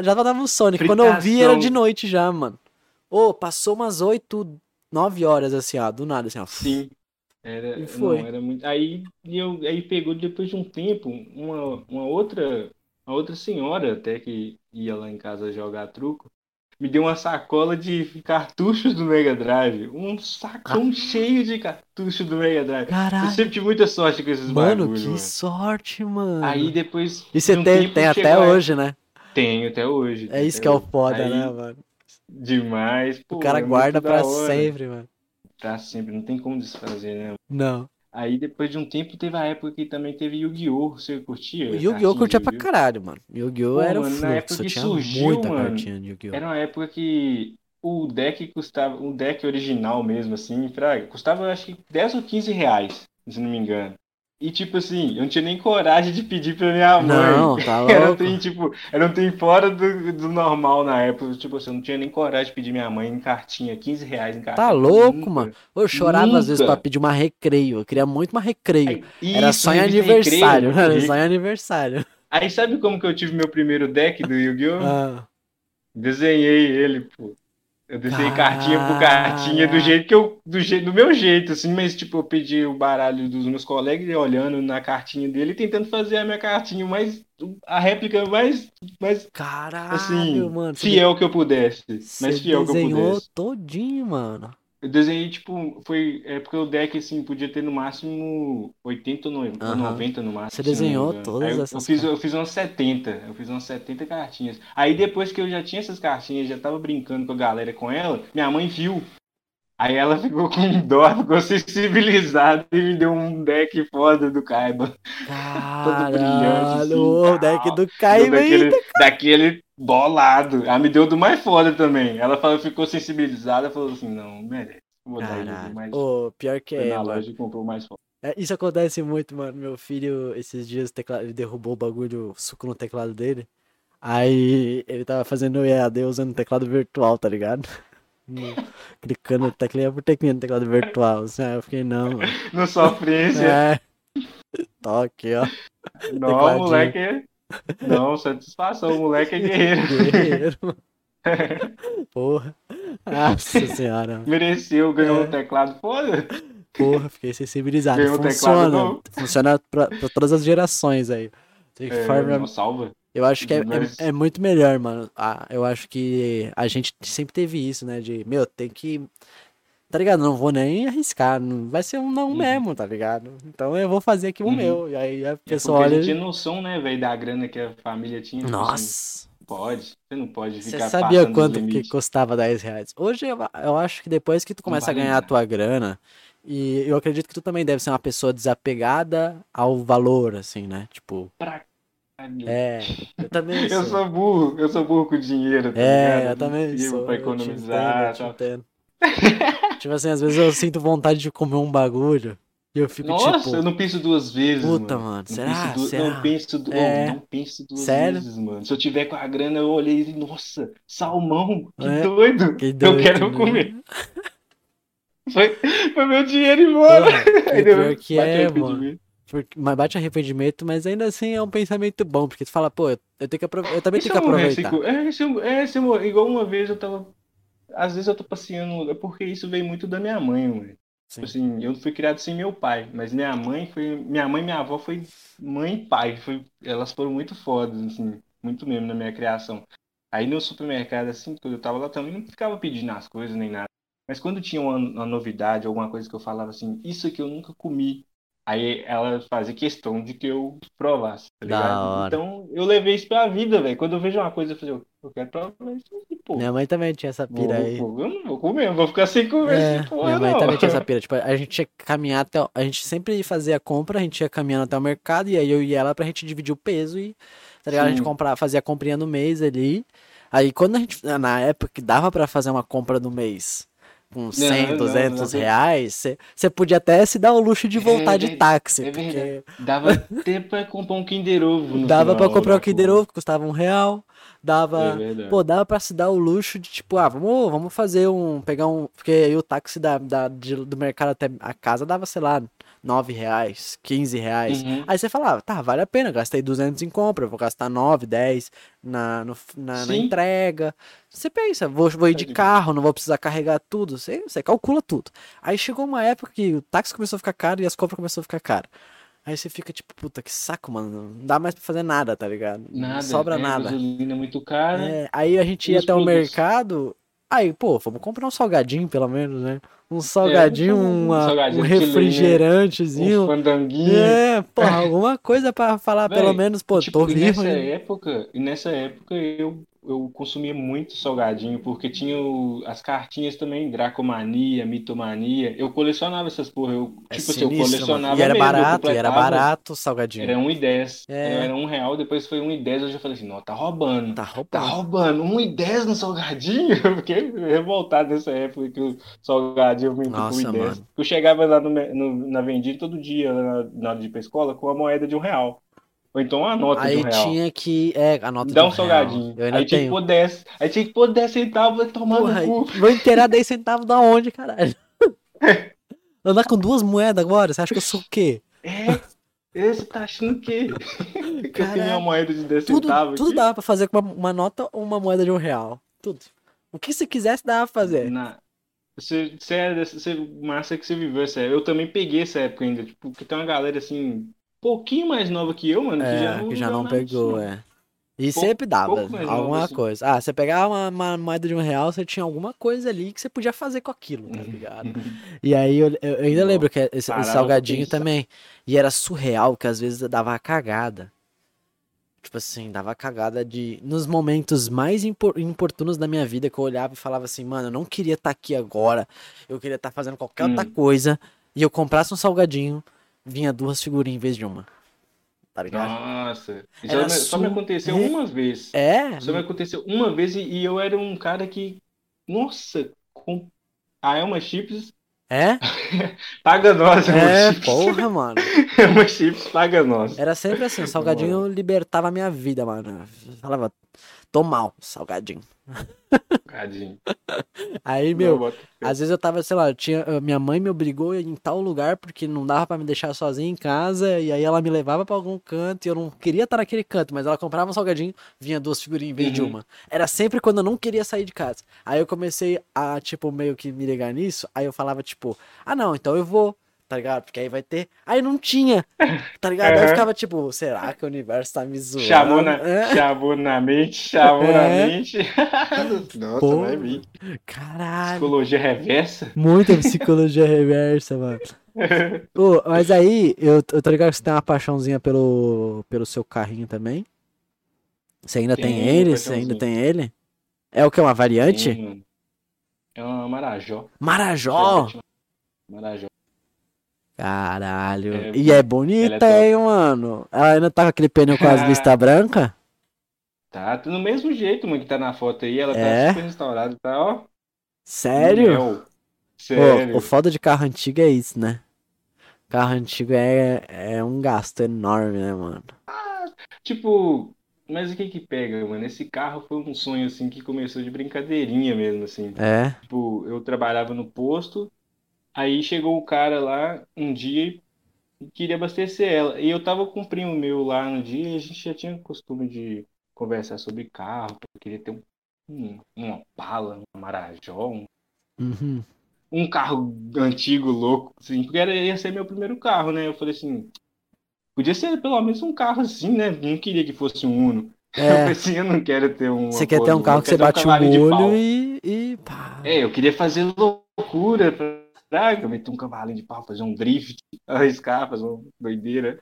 Já, tava o Sonic. Quando eu vi, era Fritação. de noite já, mano. Ô, passou umas 8, 9 horas assim, ó, do nada, assim, ó. Sim. Era, E foi. não, era muito. Aí, eu, aí pegou depois de um tempo uma, uma outra uma outra senhora até que ia lá em casa jogar truco. Me deu uma sacola de cartuchos do Mega Drive. Um sacão cheio de cartuchos do Mega Drive. Eu Caralho. sempre tive muita sorte com esses Mano, bagulhos, que mano. sorte, mano. Aí depois. E você de um tem, tem até a- hoje, né? Tenho até hoje. É isso que é o hoje. foda, Aí, né, mano? Demais. Pô, O cara é guarda da pra sempre, mano. Pra sempre, não tem como desfazer, né? Não. Aí depois de um tempo teve a época que também teve Yu-Gi-Oh! Você curtia? O Yu-Gi-Oh! Curtia pra caralho, mano. Yu-Gi-Oh! Era o mano, na época fluxo, que tinha surgiu, muita mano, cartinha de Yu-Gi-Oh! Era uma época que o deck custava, o deck original mesmo, assim, pra, custava acho que 10 ou 15 reais, se não me engano. E tipo assim, eu não tinha nem coragem de pedir pra minha mãe. Não, tá Era um louco. trem, tipo, era um trem fora do, do normal na época. Tipo assim, eu não tinha nem coragem de pedir minha mãe em cartinha, 15 reais em cartinha. Tá louco, Nunca. mano. Eu chorava às vezes Nunca. pra pedir uma recreio. Eu queria muito uma recreio. Aí, Era isso, só em aniversário. Recreio, Era só em aniversário. Aí sabe como que eu tive meu primeiro deck do Yu-Gi-Oh? Ah, Desenhei ele, pô. Eu desenhei cartinha por cartinha do jeito que eu. Do, jeito, do meu jeito, assim, mas tipo, eu pedi o baralho dos meus colegas e olhando na cartinha dele e tentando fazer a minha cartinha mais. A réplica mais. mais caralho, assim, mano. Fiel que eu pudesse. Mais fiel que eu pudesse. todinho, mano. Eu desenhei, tipo, foi. É porque o deck, assim, podia ter no máximo 80 ou Aham. 90 no máximo. Você desenhou todas Aí eu, eu essas fiz, eu fiz umas 70. Eu fiz umas 70 cartinhas. Aí depois que eu já tinha essas cartinhas, já tava brincando com a galera com ela, minha mãe viu. Aí ela ficou com dó, ficou sensibilizada e me deu um deck foda do Kaiba. brilhante, assim, Caralho, o deck do Caio daquele, daquele bolado. Ela me deu do mais foda também. Ela falou, ficou sensibilizada falou assim: não, merece. Vou dar ele do Caralho. mais Ô, pior que Foi é, na loja comprou mais foda. É, Isso acontece muito, mano. Meu filho, esses dias, teclado, ele derrubou o bagulho, o suco no teclado dele. Aí ele tava fazendo EAD usando teclado virtual, tá ligado? no- clicando teclinha por teclinha no teclado virtual. Assim, aí eu fiquei, não, mano. No sofrência. É. Toque, ó. Não, moleque é. Não, satisfação, o moleque é guerreiro. Guerreiro. Porra. Nossa senhora. Mereceu, ganhou É. um teclado foda. Porra, fiquei sensibilizado. Ganhou um teclado Funciona. Funciona pra, pra todas as gerações aí. Tem É, não, salva. Eu acho que é, Mas- é, é muito melhor, mano. Ah, eu acho que a gente sempre teve isso, né? De, meu, tem que. Tá ligado? Não vou nem arriscar. Não, vai ser um não Uhum. mesmo, tá ligado? Então eu vou fazer aqui o Uhum. meu. E aí a É pessoa a olha. gente tinha noção, né, velho, da grana que a família tinha. tipo assim, Nossa! pode. Você não pode Você ficar sabia passando dos quanto que custava 10 reais? Hoje eu, eu acho que depois que tu começa vale a ganhar a tua grana, e eu acredito que tu também deve ser uma pessoa desapegada ao valor, assim, né? Tipo, Pra é. Eu também Eu sou. sou burro, eu sou burro com dinheiro, tá É, ligado? eu também Vivo sou. Pra eu te economizar, entendo, eu te entendo. tipo assim, às vezes eu sinto vontade de comer um bagulho e eu fico Nossa, tipo, eu não penso duas vezes, puta, mano. mano, Não será? du- será? Não penso, du- É. não penso duas Sério? vezes, mano. Se eu tiver com a grana, eu olhei e nossa, salmão, que É. doido. Que doido, eu quero né? comer. Foi, foi meu dinheiro embora. Deu- pior que é, mano. Porque, mas bate arrependimento, mas ainda assim é um pensamento bom, porque tu fala, pô, eu, tenho que eu também tenho que morresse aproveitar. É, se eu, é, se eu morrer- igual uma vez eu tava. Às vezes eu tô passeando, é porque isso veio muito da minha mãe, mano. Tipo assim, eu fui criado sem meu pai, mas minha mãe foi. Minha mãe e minha avó foi mãe e pai. Foi, elas foram muito fodas, assim, muito mesmo na minha criação. Aí no supermercado, assim, quando eu tava lá também, não ficava pedindo as coisas nem nada. Mas quando tinha uma, uma novidade, alguma coisa que eu falava assim, isso aqui eu nunca comi. Aí ela fazia questão de que eu provasse, tá ligado? Então eu levei isso pra vida, velho. Quando eu vejo uma coisa, eu falei, eu quero provar isso aqui, pô. Minha mãe também tinha essa Vou- pira aí. vou- eu não vou comer, eu vou ficar sem comer É, porra, minha mãe não. também tinha essa pira. Tipo, a gente que caminhar até. A gente sempre fazia a compra, a gente ia caminhando até o mercado, e aí eu e ela pra gente dividir o peso e. Tá ligado? A gente Sim. comprar, fazia a comprinha no mês ali. Aí quando a gente. Na época que dava pra fazer uma compra no mês com 100, não, 200 não. reais, você podia até se dar o luxo de voltar de ver- táxi. é porque verdade. Dava até pra comprar um Kinder Ovo dava pra final comprar da o Kinder. Ovo, que custava um real. Dava. É. Pô, dava pra se dar o luxo de tipo, ah, vamos, vamos fazer um. Pegar um. Porque aí o táxi da, da, de- do mercado até a casa dava, sei lá, 9 reais, 15 reais. Uhum. Aí você falava, tá, vale a pena, gastei 200 em compra, vou gastar 9, 10 na, no- na, na entrega. Você pensa, vou, vou ir de carro, não vou precisar carregar tudo. Você, você calcula tudo. Aí chegou uma época que o táxi começou a ficar caro e as compras começaram a ficar caro. Aí você fica tipo, puta, que saco, mano. Não dá mais pra fazer nada, tá ligado? Não Nada, sobra é, nada. gasolina muito cara. É, aí a gente ia até o mercado. Aí, pô, vamos comprar um salgadinho, pelo menos, né? Um salgadinho, um uma- salgadinho um refrigerantezinho. Um fandanguinho. É, porra, alguma coisa pra falar, pelo Véi, menos, pô, Tipo, tô e vivo nessa ainda. época, e nessa época eu, eu consumia muito salgadinho, porque tinha o- as cartinhas também, Dracomania, Mitomania. Eu colecionava essas porra. Eu, É tipo assim, eu sinistro, colecionava. E era mesmo, eu barato, e era barato o salgadinho. Era 1,10. É. Era um real, depois foi 1,10. Eu já falei assim, não, tá roubando. Tá Tá roubando. roubando 1,10 no salgadinho? Eu fiquei revoltado nessa época que o salgadinho por Nossa, 1,10. mano. Eu chegava lá no, me- no- na vendinha todo dia, na, na hora de ir pra escola, com a moeda de um real. Ou então uma nota de Aí um real. tinha que. É, a nota Dá de um real. salgadinho. Aí tinha pôr 10. Aí tinha que pôr 10 centavos e tomar Porra, no cu. vou inteirar 10 centavos da onde, caralho? Andar com duas moedas agora? Você acha que eu sou o quê? É, esse tá achando que, que eu tenho uma moeda de 10 Tudo, centavos tudo aqui? dava pra fazer com uma, uma nota ou uma moeda de um real. Tudo. O que você quisesse dava pra fazer. Na... Você, você é dessa, você, massa que você viveu essa época. Eu também peguei essa época ainda. Tipo, que tem uma galera assim, um pouquinho mais nova que eu, mano, que já É, não, que já não pegou, não. é. E Pouco- sempre dava alguma assim. coisa. Ah, você pegava uma, uma moeda de um real, você tinha alguma coisa ali que você podia fazer com aquilo, Uhum. tá ligado? E aí eu, eu ainda Nossa, lembro que esse, esse salgadinho também. E era surreal, que às vezes dava a cagada. Tipo assim, dava cagada de. Nos momentos mais impor- importunos da minha vida, que eu olhava e falava assim, mano, eu não queria estar aqui agora. Eu queria estar fazendo qualquer outra Hum. coisa. E eu comprasse um salgadinho, vinha duas figurinhas em vez de uma. Tá ligado? Nossa, me, só me aconteceu surre- uma vez. É, Só me aconteceu uma vez e, e eu era um cara que, nossa, com a Elma Chips é, paga nós, Elma é, Chips. porra, mano. Elma Chips paga nós. Era sempre assim, o salgadinho libertava a minha vida, mano. Eu falava, tô mal, salgadinho. Tadinho. Aí, Não, meu, fé. às vezes eu tava, sei lá, tinha, minha mãe me obrigou a ir em tal lugar porque não dava pra me deixar sozinha em casa, e aí ela me levava pra algum canto e eu não queria estar naquele canto, mas ela comprava um salgadinho, vinha duas figurinhas em vez de Uhum. uma. Era sempre quando eu não queria sair de casa. Aí eu comecei a, tipo, meio que me ligar nisso, aí eu falava, tipo, ah não, então eu vou, tá ligado? Porque aí vai ter. Aí não tinha, tá ligado? Aí eu Aham. ficava tipo, será que o universo tá me zoando? Chamou na, É? chamou na mente, chamou É. na mente. Nossa, Pô. vai vir. Caralho. Psicologia reversa. Muita psicologia reversa, mano. Ô, mas aí, eu, eu tô ligado que você tem uma paixãozinha pelo, pelo seu carrinho também. Você ainda tem Tenho, ele? Você ainda tem ele? É o que? Uma variante? Mano. É uma Marajó. Marajó! Marajó. Caralho. É, e é ela bonita, é hein, mano? Ela ainda tá com aquele pneu com as listas brancas? Tá do mesmo jeito, mano, que tá na foto aí. Ela É? tá super restaurada, tá, ó. Sério? Mel. Pô, Sério. o foda de carro antigo é isso, né? Carro antigo é, é um gasto enorme, né, mano? Tipo, mas o que que pega, mano? Esse carro foi um sonho, assim, que começou de brincadeirinha mesmo, assim. É? Tipo, eu trabalhava no posto, aí chegou o cara lá um dia e queria abastecer ela. E eu tava com um primo meu lá no dia e a gente já tinha costume de conversar sobre carro. Eu queria ter um, um, uma Opala, um Marajó, um, Uhum. um carro antigo, louco, assim, porque era, ia ser meu primeiro carro, né? Eu falei assim, podia ser pelo menos um carro assim, né? Não queria que fosse um Uno. Eu É. falei assim, eu não quero ter um. Você quer ter um carro que você bate o olho e, e pá. É, eu queria fazer loucura pra pra meter um cavalinho de pau, fazer um drift, arriscar, fazer uma doideira.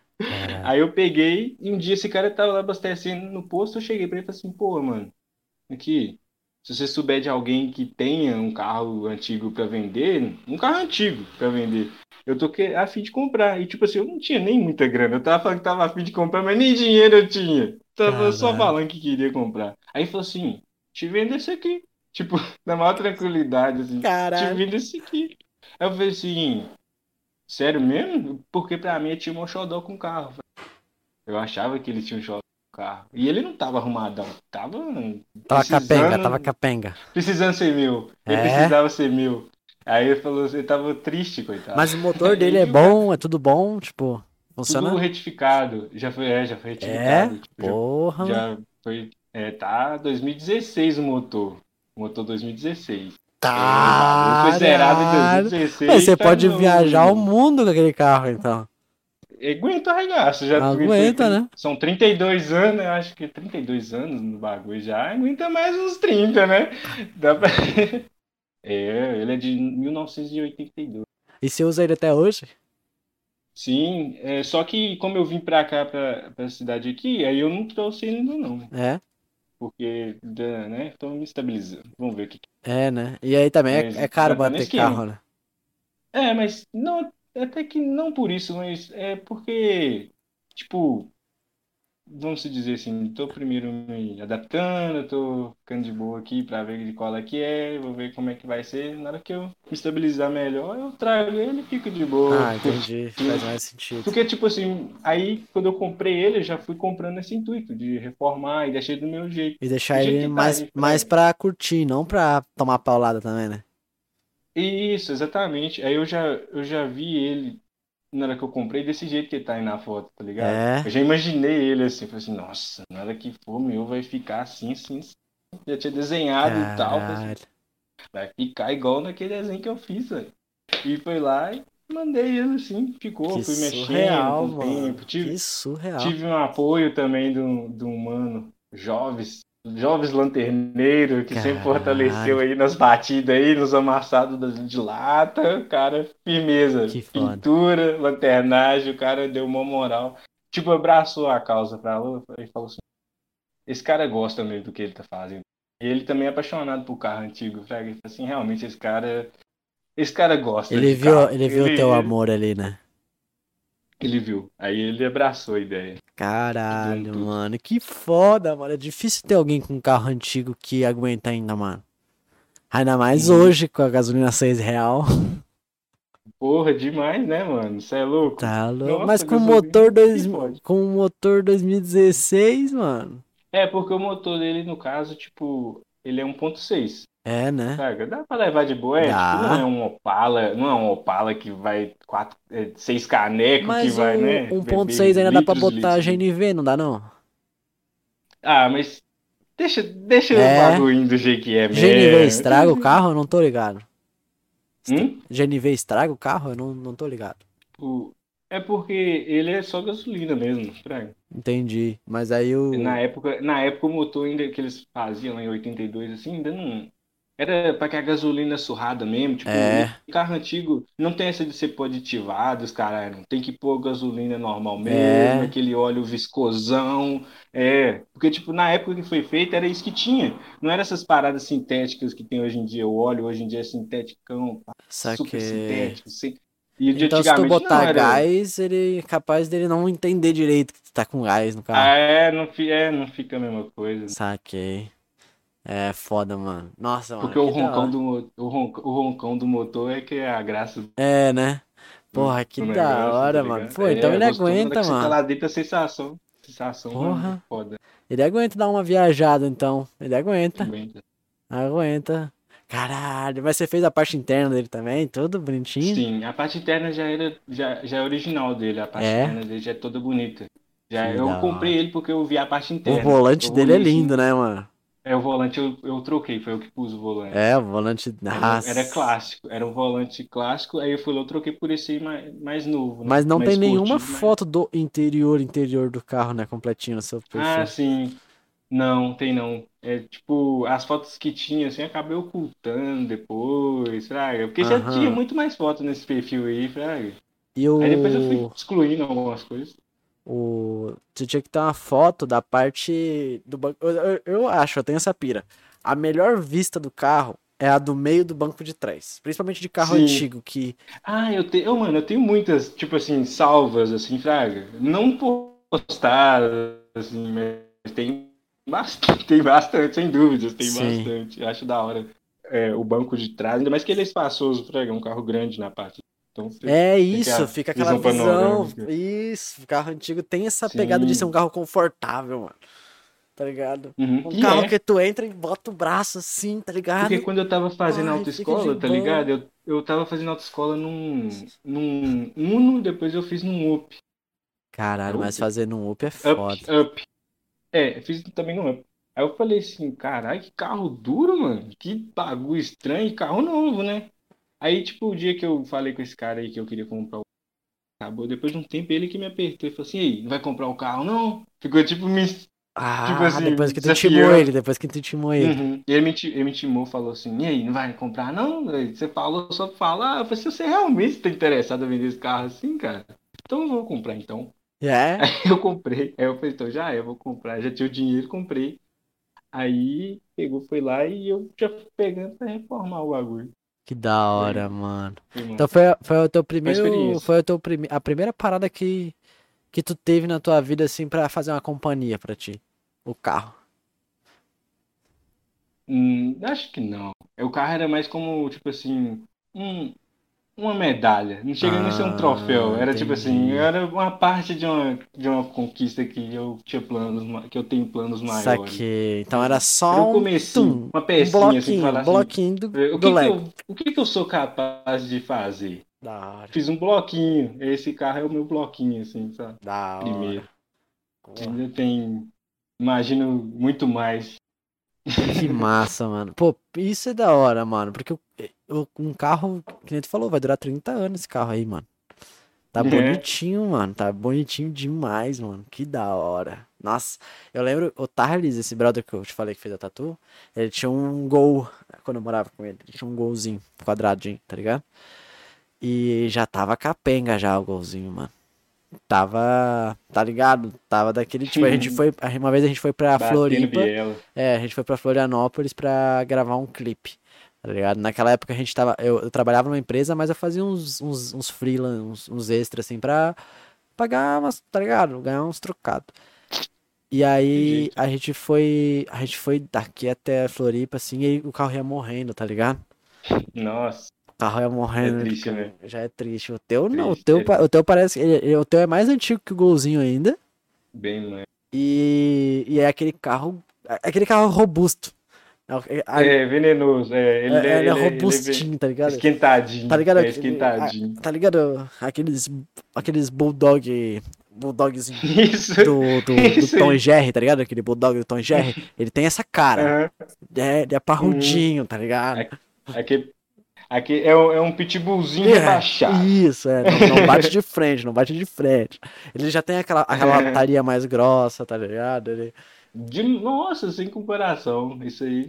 Aí eu peguei e um dia esse cara tava lá abastecendo no posto, eu cheguei pra ele e falei assim, pô, mano, aqui, se você souber de alguém que tenha um carro antigo pra vender, um carro antigo pra vender, eu tô a fim de comprar. E tipo assim, eu não tinha nem muita grana, eu tava falando que tava a fim de comprar, mas nem dinheiro eu tinha. Tava só falando que queria comprar. Aí falou assim, te vendo esse aqui. Tipo, na maior tranquilidade, assim. Te Caralho. vendo esse aqui. Aí eu falei assim, sério mesmo? Porque pra mim ele tinha um xodó com carro. Eu achava que ele tinha um xodó com carro. E ele não tava arrumadão. Tava Tava capenga, tava capenga. precisando ser meu. Ele É? precisava ser meu. Aí ele falou assim, ele tava triste, coitado. Mas o motor dele é bom, é tudo bom, tipo, funciona? Tudo retificado. Já foi, é, já foi É? retificado. Tipo, já- Porra. já, foi. É, tá 2016 o motor. Motor 2016. Tá. Foi zerado em 2016. Mas você tá pode no- viajar o mundo com aquele carro, então. Aguenta arregaço. Já Aguenta, né? São 32 anos, eu acho que 32 anos no bagulho já. Aguenta mais uns 30, né? Dá pra... É, ele é de 1982. E você usa ele até hoje? Sim, é, só que como eu vim pra cá, pra, pra cidade aqui, aí eu não trouxe ele ainda não. É? Porque, da- né, tô me estabilizando. Vamos ver o que É, né? E aí também é, é caro tá esquema. carro, né? É, mas não, até que não por isso, mas é porque, tipo, vamos se dizer assim, tô primeiro me adaptando, tô ficando de boa aqui pra ver de qual é que é, vou ver como é que vai ser. Na hora que eu me estabilizar melhor, eu trago ele e fico de boa. Ah, entendi. Faz mais sentido. Porque, tipo assim, aí quando eu comprei ele, eu já fui comprando esse intuito de reformar e deixei do meu jeito. E deixar jeito ele tá, mais, mais pra curtir, não pra tomar paulada também, né? Isso, exatamente. Aí eu já, eu já vi ele na hora que eu comprei desse jeito que ele tá aí na foto, tá ligado? É. Eu já imaginei ele assim, falei assim, nossa, na hora que for meu vai ficar assim, assim, assim. Já tinha desenhado e tal, assim, Caralho. vai ficar igual naquele desenho que eu fiz, velho. E foi lá e mandei ele assim, ficou, Que fui mexendo surreal, com o tempo. Tive, Que surreal. tive um apoio também de um, de um mano, jovens, jovens lanterneiro, que sempre Caralho. fortaleceu aí nas batidas aí, nos amassados de lata, cara, firmeza, pintura, lanternagem, o cara deu uma moral. Tipo, abraçou a causa pra Lu e falou assim, esse cara gosta mesmo do que ele tá fazendo. E ele também é apaixonado por carro antigo, Fraga. Ele falou assim, realmente esse cara, esse cara gosta Ele viu, carro. ele viu o teu amor ali, né? Ele viu. Aí ele abraçou a ideia. Caralho, mano. Que foda, mano. É difícil ter alguém com um carro antigo que aguenta ainda, mano. Ainda mais hoje, com a gasolina 6 real. Porra, demais, né, mano? Você é louco? Tá louco. Nossa, Mas com motor, dois, com motor 2016, mano. É, porque o motor dele, no caso, tipo, ele é 1.6. É, né? Saca? Dá pra levar de boa, é, tipo, não é um Opala, não é um Opala que vai quatro, é, seis canecos que Mas vai, né? 1.6 ainda dá pra litros, botar litros. GNV, não dá não? Ah, mas deixa, deixa É. o bagulho do jeito que é mesmo. GNV estraga o carro? Eu não tô ligado. Hum? GNV estraga o carro? Eu não, não tô ligado. O- É porque ele é só gasolina mesmo, fraga. Entendi. Mas aí o. Na época, na época o motor ainda que eles faziam em 82, assim, ainda não. Era pra que a gasolina surrada mesmo. Tipo, É. carro antigo não tem essa de ser pôr aditivados, cara. Não tem que pôr gasolina normal mesmo, É. aquele óleo viscosão. É. Porque, tipo, na época que foi feito, era isso que tinha. Não era essas paradas sintéticas que tem hoje em dia. O óleo hoje em dia é sinteticão, super Saquei. sintético. sim. E Então, se tu botar era. gás, ele é capaz dele não entender direito que tu tá com gás no Ah, carro. é, não, fi- é, não fica a mesma coisa. Saquei. É foda, mano. Nossa, mano. Porque o roncão do, o ronc- o roncão do motor é que é a graça É, né? Porra, que da negócio, hora, tá mano. Pô, então É, ele na hora aguenta, que você tá mano. lá dentro, a sensação. Sensação Porra. é foda. Ele aguenta dar uma viajada, então. Ele aguenta. Também. Aguenta. Caralho, mas você fez a parte interna dele também? Tudo bonitinho? Sim, a parte interna já era já, já é original dele, a parte É? interna dele já é toda bonita. Já, Que eu comprei ele porque eu vi a parte O interna. volante Eu dele é assim, lindo, né, mano? É, o volante eu, eu troquei, foi eu que pus o volante. É, o volante. Era, Nossa. era clássico, era um volante clássico, aí eu fui lá, eu troquei por esse aí mais, mais novo, né? Mas não Mais tem nenhuma mais- foto do interior, interior do carro, né? Completinho no seu Ah, perfil. sim. Não, tem não. É tipo, as fotos que tinha, assim, acabei ocultando depois, fraga. Porque já tinha muito mais fotos nesse perfil aí, fraga. E o. Aí depois eu fui excluindo algumas coisas. O... Você tinha que ter uma foto da parte do banco. Eu, eu- eu acho, eu tenho essa pira. A melhor vista do carro é a do meio do banco de trás. Principalmente de carro Sim. antigo, que. Ah, eu tenho, eu, mano, eu tenho muitas, tipo assim, salvas, assim, fraga. Não postadas, assim, mas tem bastante, tem bastante, sem dúvidas, tem Sim. bastante. Eu acho da hora. É, o banco de trás, ainda mais que ele é espaçoso, fraga, é um carro grande na parte. Então, É Fica isso, a fica aquela visão visão. Isso, o carro antigo tem essa pegada de Sim. ser um carro confortável, mano. Tá ligado? Uhum. Um E carro é. que tu entra e bota o braço assim, tá ligado? Porque quando eu tava fazendo Ai, autoescola, fica tá ligado? Eu, eu tava fazendo autoescola num, num Uno, depois eu fiz num Up. Caralho, mas Up. fazer num Up é foda. Up, Up. É, fiz também no Up. Aí eu falei assim, caralho, que carro duro, mano. Que bagulho estranho, e carro novo, né? Aí, tipo, o dia que eu falei com esse cara aí que eu queria comprar o Acabou, depois de um tempo, ele que me apertou e falou assim, ei, não vai comprar o carro, não? Ficou tipo me Ah, Tipo assim, depois que tu intimou ele, depois que tu intimou ele. Uhum. Ele me, ele me timou, falou assim, e aí, não vai comprar não? Aí Você falou só pra falar. Eu falei, se você realmente tá interessado em vender esse carro assim, cara, então eu vou comprar então. É? Aí eu comprei. Aí eu falei, então já é, eu vou comprar. Já tinha o dinheiro, comprei. Aí pegou, foi lá e eu já fui pegando pra reformar o bagulho. Que da hora, mano. Mano. Então foi, foi o teu primeiro. Foi o teu prime, a primeira parada que, que tu teve na tua vida, assim, pra fazer uma companhia pra ti. O carro. Hum, acho que não. O carro era mais como, tipo assim, um, uma medalha. Não chega nem a ser um Ah, troféu. Era tipo assim, entendi. era uma parte de uma, de uma conquista que eu tinha planos, que eu tenho planos maiores. Saquei. Então era só um um, tum, uma um pecinha assim, bloquinho, falar assim, bloquinho do, o do que que Lego. eu, o que que eu sou capaz de fazer? Da hora, Fiz um bloquinho. Esse carro é o meu bloquinho, assim, sabe? da hora. Primeiro. Ainda tem, imagino, muito mais. Que massa, mano. Pô, isso é da hora, mano. Porque o- o- um carro, que nem tu falou, vai durar 30 anos esse carro aí, mano. Tá É. bonitinho, mano. Tá bonitinho demais, mano. Que da hora. Nossa, eu lembro o Tarles, esse brother que eu te falei que fez a tatu, ele tinha um gol, quando eu morava com ele, ele tinha um golzinho, quadradinho, tá ligado? E já tava capenga já o golzinho, mano. Tava, tá ligado? Tava daquele tipo, a gente foi, uma vez a gente foi pra Batendo Floripa, biela. é, a gente foi pra Florianópolis pra gravar um clipe, tá ligado? Naquela época a gente tava, eu, eu trabalhava numa empresa, mas eu fazia uns, uns, uns uns, uns extras assim pra pagar umas, tá ligado? Ganhar uns trocados. E aí a gente foi, a gente foi daqui até Floripa assim, e o carro ia morrendo, tá ligado? Nossa, O carro ia morrendo, É triste, né? Já é triste. O teu não, o Triste, teu, é. o teu parece, ele- ele- o teu é mais antigo que o golzinho ainda. bem mais. E, e é aquele carro. é Aquele carro robusto. É, a- É venenoso, é. Ele, é- ele é ele- ele robustinho, tá ligado? Esquentadinho. Tá ligado? É esquentadinho. Tá ligado? Aqueles, aqueles bulldog. Bulldogs Isso. do, do, do Tom Jerry, tá ligado? Aquele bulldog do Tom Jerry. Ele tem essa cara. Aham. É, ele é parrudinho, tá ligado? É, Aquele, aquele, é, um, é um pitbullzinho É, rebaixado. Isso, é. Não, não bate de frente, não bate de frente. Ele já tem aquela, aquela É. mais grossa, tá ligado? Ele... De, nossa, sem comparação. Isso aí,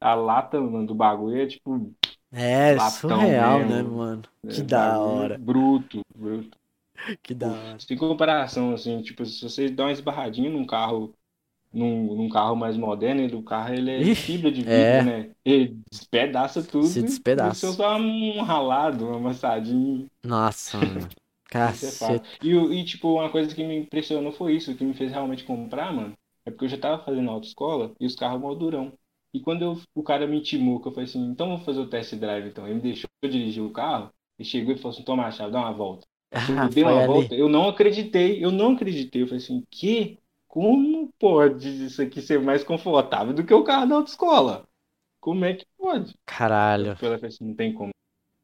a lata mano, do bagulho é tipo. É, surreal, mesmo. né, mano? Que é, da hora. Bruto, bruto. Que da hora. Sem comparação, assim, tipo, se você dá uma esbarradinha num carro, num, num carro mais moderno, ele- o carro ele é Ih, fibra de vidro, é. né? Ele despedaça tudo. Se despedaça. Eu só um ralado, um amassadinho. Nossa, mano. É Cacete. E, e, tipo, uma coisa que me impressionou foi isso, que me fez realmente comprar, mano, é porque eu já tava fazendo autoescola e os carros mó durão. E quando eu- o cara me intimou, que eu falei assim, então vamos fazer o test drive, então. Ele me deixou eu dirigir o carro, e chegou e falou assim, toma a chave, dá uma volta. Eu Ah, dei foi uma ali. volta, eu não acreditei, eu não acreditei. Eu falei assim, que? Como pode isso aqui ser mais confortável do que o carro da autoescola? Como é que pode? Caralho. Eu falei assim, não tem como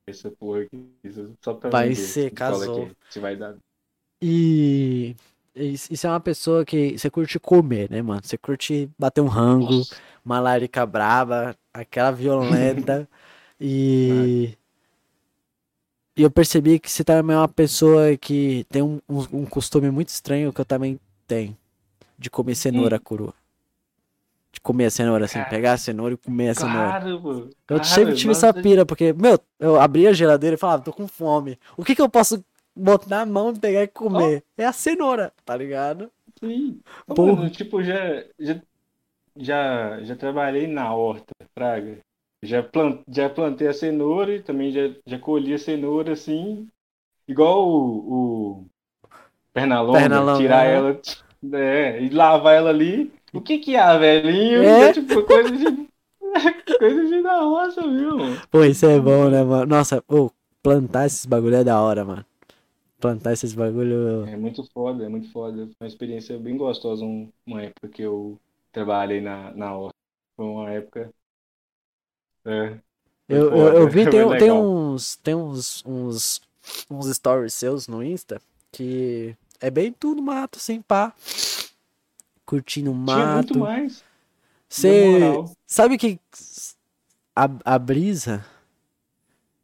essa porra aqui. Isso só pra Vai ser, casou. aqui, Se vai dar. E isso é uma pessoa que você curte comer, né, mano? Você curte bater um rango, Nossa. uma larica braba, aquela violenta. E e eu percebi que você também é uma pessoa que tem um, um, um costume muito estranho que eu também tenho. De comer cenoura crua. De comer a cenoura, assim, Cara. pegar a cenoura e comer a cenoura. Claro, pô. Eu Claro, sempre tive essa nossa, pira, porque, meu, eu abria a geladeira e falava, tô com fome. O que que eu posso botar na mão, pegar e comer? É a cenoura, tá ligado? Sim. Ô, Porra. Mano, tipo, já, já, já, já trabalhei na horta, praga. Já, plant, já plantei a cenoura e também já, já colhi a cenoura assim, igual o, o Pernalonga, Pernalonga, tirar aham. ela é, e lavar ela ali. O que que é, velhinho? É? É tipo coisa de, coisa de da roça, viu? Pô, isso é bom, né, mano? Nossa, pô, plantar esses bagulho é da hora, mano. Plantar esses bagulho. É muito foda, é muito foda. Foi uma experiência bem gostosa um- uma época que eu trabalhei na, na horta. Foi uma época. É. Eu, eu, eu vi, tem, tem uns. Tem uns, uns. uns stories seus no Insta que é bem tudo mato, assim, pá. Curtindo o Tinha muito mato. mais. Você. Sabe que a, a brisa.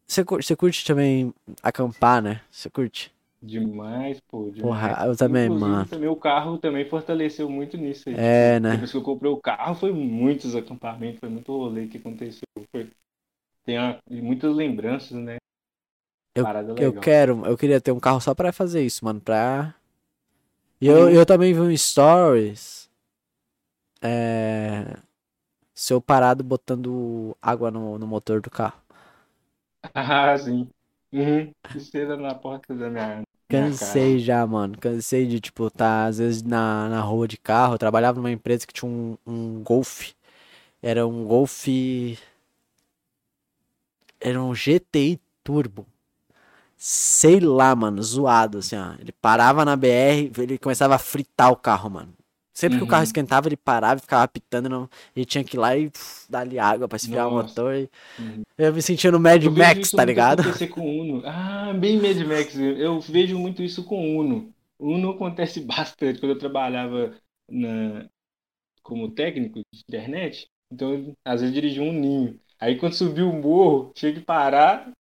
Você curte, você curte também acampar, né? Você curte? Demais, pô. Demais. Porra, eu também, Inclusive, mano. também o carro também fortaleceu muito nisso aí. É, né? Depois que eu comprei o carro, foi muitos acampamentos, foi muito rolê que aconteceu. Foi... Tem uma- muitas lembranças, né? Eu, eu quero, eu queria ter um carro só pra fazer isso, mano, pra... E eu, Uhum. eu também vi um stories, é... Seu parado botando água no, no motor do carro. Ah, sim. Uhum. Estrela na porta da minha, Cansei já, mano, cansei de, tipo, tá, às vezes, na, na rua de carro, eu trabalhava numa empresa que tinha um, um Golf, era um Golf... Era um GTI Turbo. Sei lá, mano, zoado, assim, ó. Ele parava na BR, ele começava a fritar o carro, mano. Sempre que o carro Uhum. esquentava, ele parava e ficava apitando, não... ele tinha que ir lá e pff, dar-lhe água pra esfriar o Nossa. motor. E... Uhum. Eu me sentia no Mad Eu Max, tá ligado? acontecer com o Uno. Ah, bem Mad Max. Eu vejo muito isso com o Uno. O Uno acontece bastante quando eu trabalhava na... como técnico de internet. Então, às vezes dirigia um ninho. Aí quando subiu o morro, tinha que parar,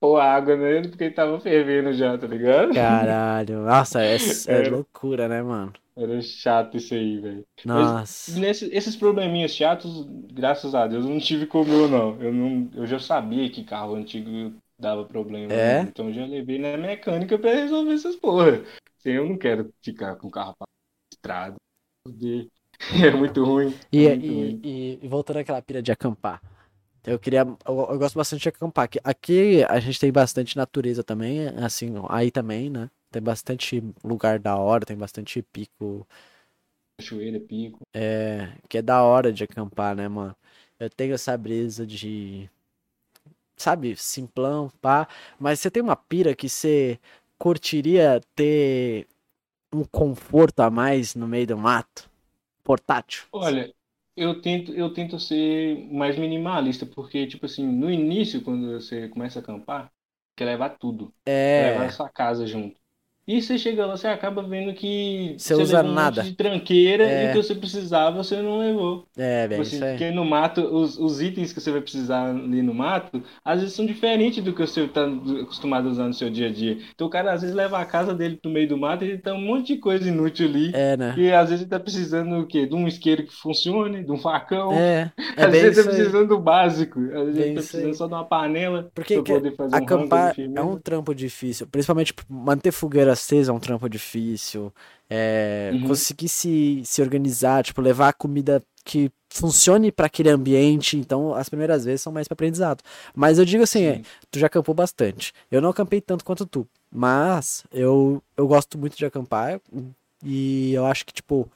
pôr água nele, porque ele tava fervendo já, tá ligado? Caralho, nossa, é, é loucura, né, mano? Era chato isso aí, velho. Nossa. Esses probleminhas chatos, graças a Deus, eu não tive como eu não. Eu não, eu já sabia que carro antigo dava problema. É? né? Então eu já levei na mecânica pra resolver essas porra. Assim, eu não quero ficar com o carro pra estrada. É muito ruim. E, é muito e, ruim. e- e voltando àquela pira de acampar. Eu queria. Eu, eu gosto bastante de acampar. Aqui, aqui a gente tem bastante natureza também, assim, aí também, né? Tem bastante lugar da hora, tem bastante pico Cachoeira, pico. é, que é da hora de acampar, né, mano? Eu tenho essa brisa de. Sabe, simplão, pá. Mas você tem uma pira que você curtiria ter um conforto a mais no meio do mato? Portátil. Olha, eu tento, eu tento ser mais minimalista, porque, tipo assim, no início, quando você começa a acampar, quer levar tudo. Quer levar a É. sua casa junto. E você chega lá, você acaba vendo que Você usa levou um nada. monte de tranqueira É. e o que você precisava você não levou. É, Tipo bem, assim, isso aí. porque no mato, os, os itens que você vai precisar ali no mato, às vezes são diferentes do que você está acostumado a usar no seu dia a dia. Então o cara às vezes leva a casa dele pro meio do mato e ele tem um monte de coisa inútil ali. É, né? E às vezes ele tá precisando o quê? De um isqueiro que funcione, de um facão. É, é às vezes isso tá aí. precisando do básico. Às vezes Bem ele tá precisando aí. só de uma panela Porque pra que poder fazer um acampar de é um trampo difícil. Principalmente tipo, manter fogueira acesa é um trampo difícil. É, Uhum. conseguir se, se organizar, tipo, levar a comida que funcione para aquele ambiente. Então, as primeiras vezes são mais para aprendizado. Mas eu digo assim, é, tu já acampou bastante. Eu não acampei tanto quanto tu, mas eu, eu gosto muito de acampar e eu acho que, tipo,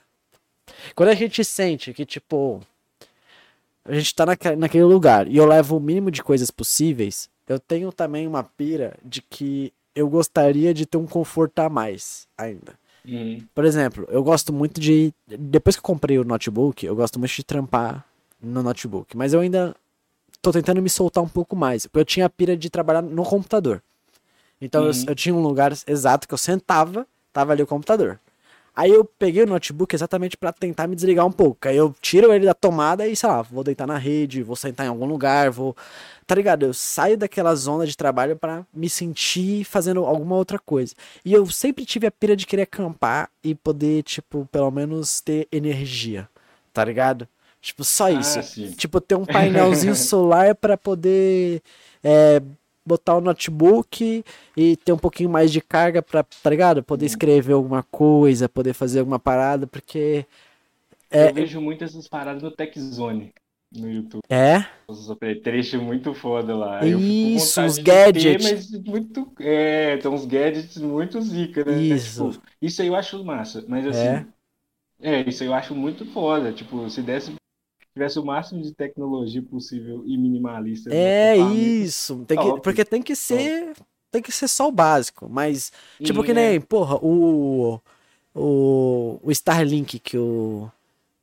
quando a gente sente que, tipo, a gente tá naque- naquele lugar e eu levo o mínimo de coisas possíveis, eu tenho também uma pira de que eu gostaria de ter um conforto a mais ainda. Uhum. Por exemplo, eu gosto muito de. Depois que eu comprei o notebook, eu gosto muito de trampar no notebook. Mas eu ainda tô tentando me soltar um pouco mais. Porque eu tinha a pira de trabalhar no computador. Então eu, Uhum. eu tinha um lugar exato que eu sentava, tava ali o computador. Aí eu peguei o notebook exatamente pra tentar me desligar um pouco. Aí eu tiro ele da tomada e, sei lá, vou deitar na rede, vou sentar em algum lugar, vou. Tá ligado? Eu saio daquela zona de trabalho pra me sentir fazendo alguma outra coisa. E eu sempre tive a pira de querer acampar e poder, tipo, pelo menos ter energia. Tá ligado? Tipo, só isso. Ah. Tipo, ter um painelzinho solar pra poder é, botar o notebook e ter um pouquinho mais de carga pra, tá ligado? Poder escrever alguma coisa, poder fazer alguma parada, porque. É, Eu vejo muito essas paradas no TechZone no YouTube. é, Os apetrechos muito foda lá. Isso, os gadgets. Ter, mas muito. É, tem uns gadgets muito zica, né? Isso. Tipo, isso aí eu acho massa. Mas É. assim. É. isso aí eu acho muito foda. Tipo, se desse. Tivesse o máximo de tecnologia possível e minimalista. no é isso. Tem que, Top. porque tem que ser. Tem que ser só o básico. Mas, tipo, E, que né, nem, porra, o. O, o Starlink que o.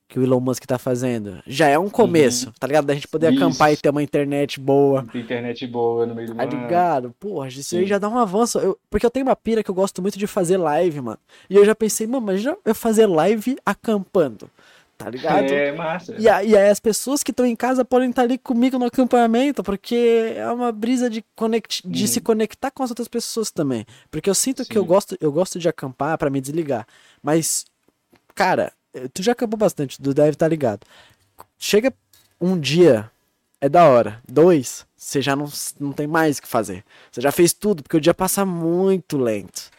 Que o Elon Musk tá fazendo. Já é um começo, tá ligado? Da gente poder Uhum. Isso. acampar e ter uma internet boa. tem internet boa no meio do Tá ligado? Porra, isso aí Sim. já dá um avanço. Eu- porque eu tenho uma pira que eu gosto muito de fazer live, mano. E eu já pensei, mano, imagina eu fazer live acampando. Tá ligado? É massa. E, aí as pessoas que estão em casa podem estar ali comigo no acampamento, porque é uma brisa de, conect... de Uhum. se conectar com as outras pessoas também. Porque eu sinto que eu Sim. gosto, eu gosto de acampar pra me desligar. Mas, cara, eh, tu já acampou bastante, tu deve estar ligado. Chega um dia, é da hora. Dois, você já não, não tem mais o que fazer. Você já fez tudo, porque o dia passa muito lento.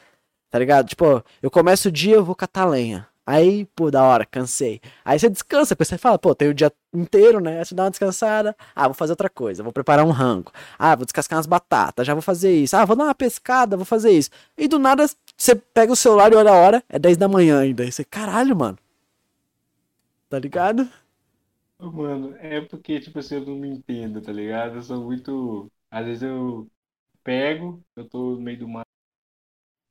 Tá ligado? Tipo, eu começo o dia, eu vou catar lenha. Aí, pô, da hora, cansei. Aí você descansa, porque você fala, pô, tem o dia inteiro, né? Aí você dá uma descansada. Ah, vou fazer outra coisa, vou preparar um rango. Ah, vou descascar umas batatas, já vou fazer isso. Ah, vou dar uma pescada, vou fazer isso. E do nada, você pega o celular e olha a hora, é 10 da manhã ainda. Aí você, caralho, mano. Tá ligado? Mano, é porque, tipo assim, eu não me entendo, tá ligado? Eu sou muito. Às vezes eu pego, eu tô no meio do mar,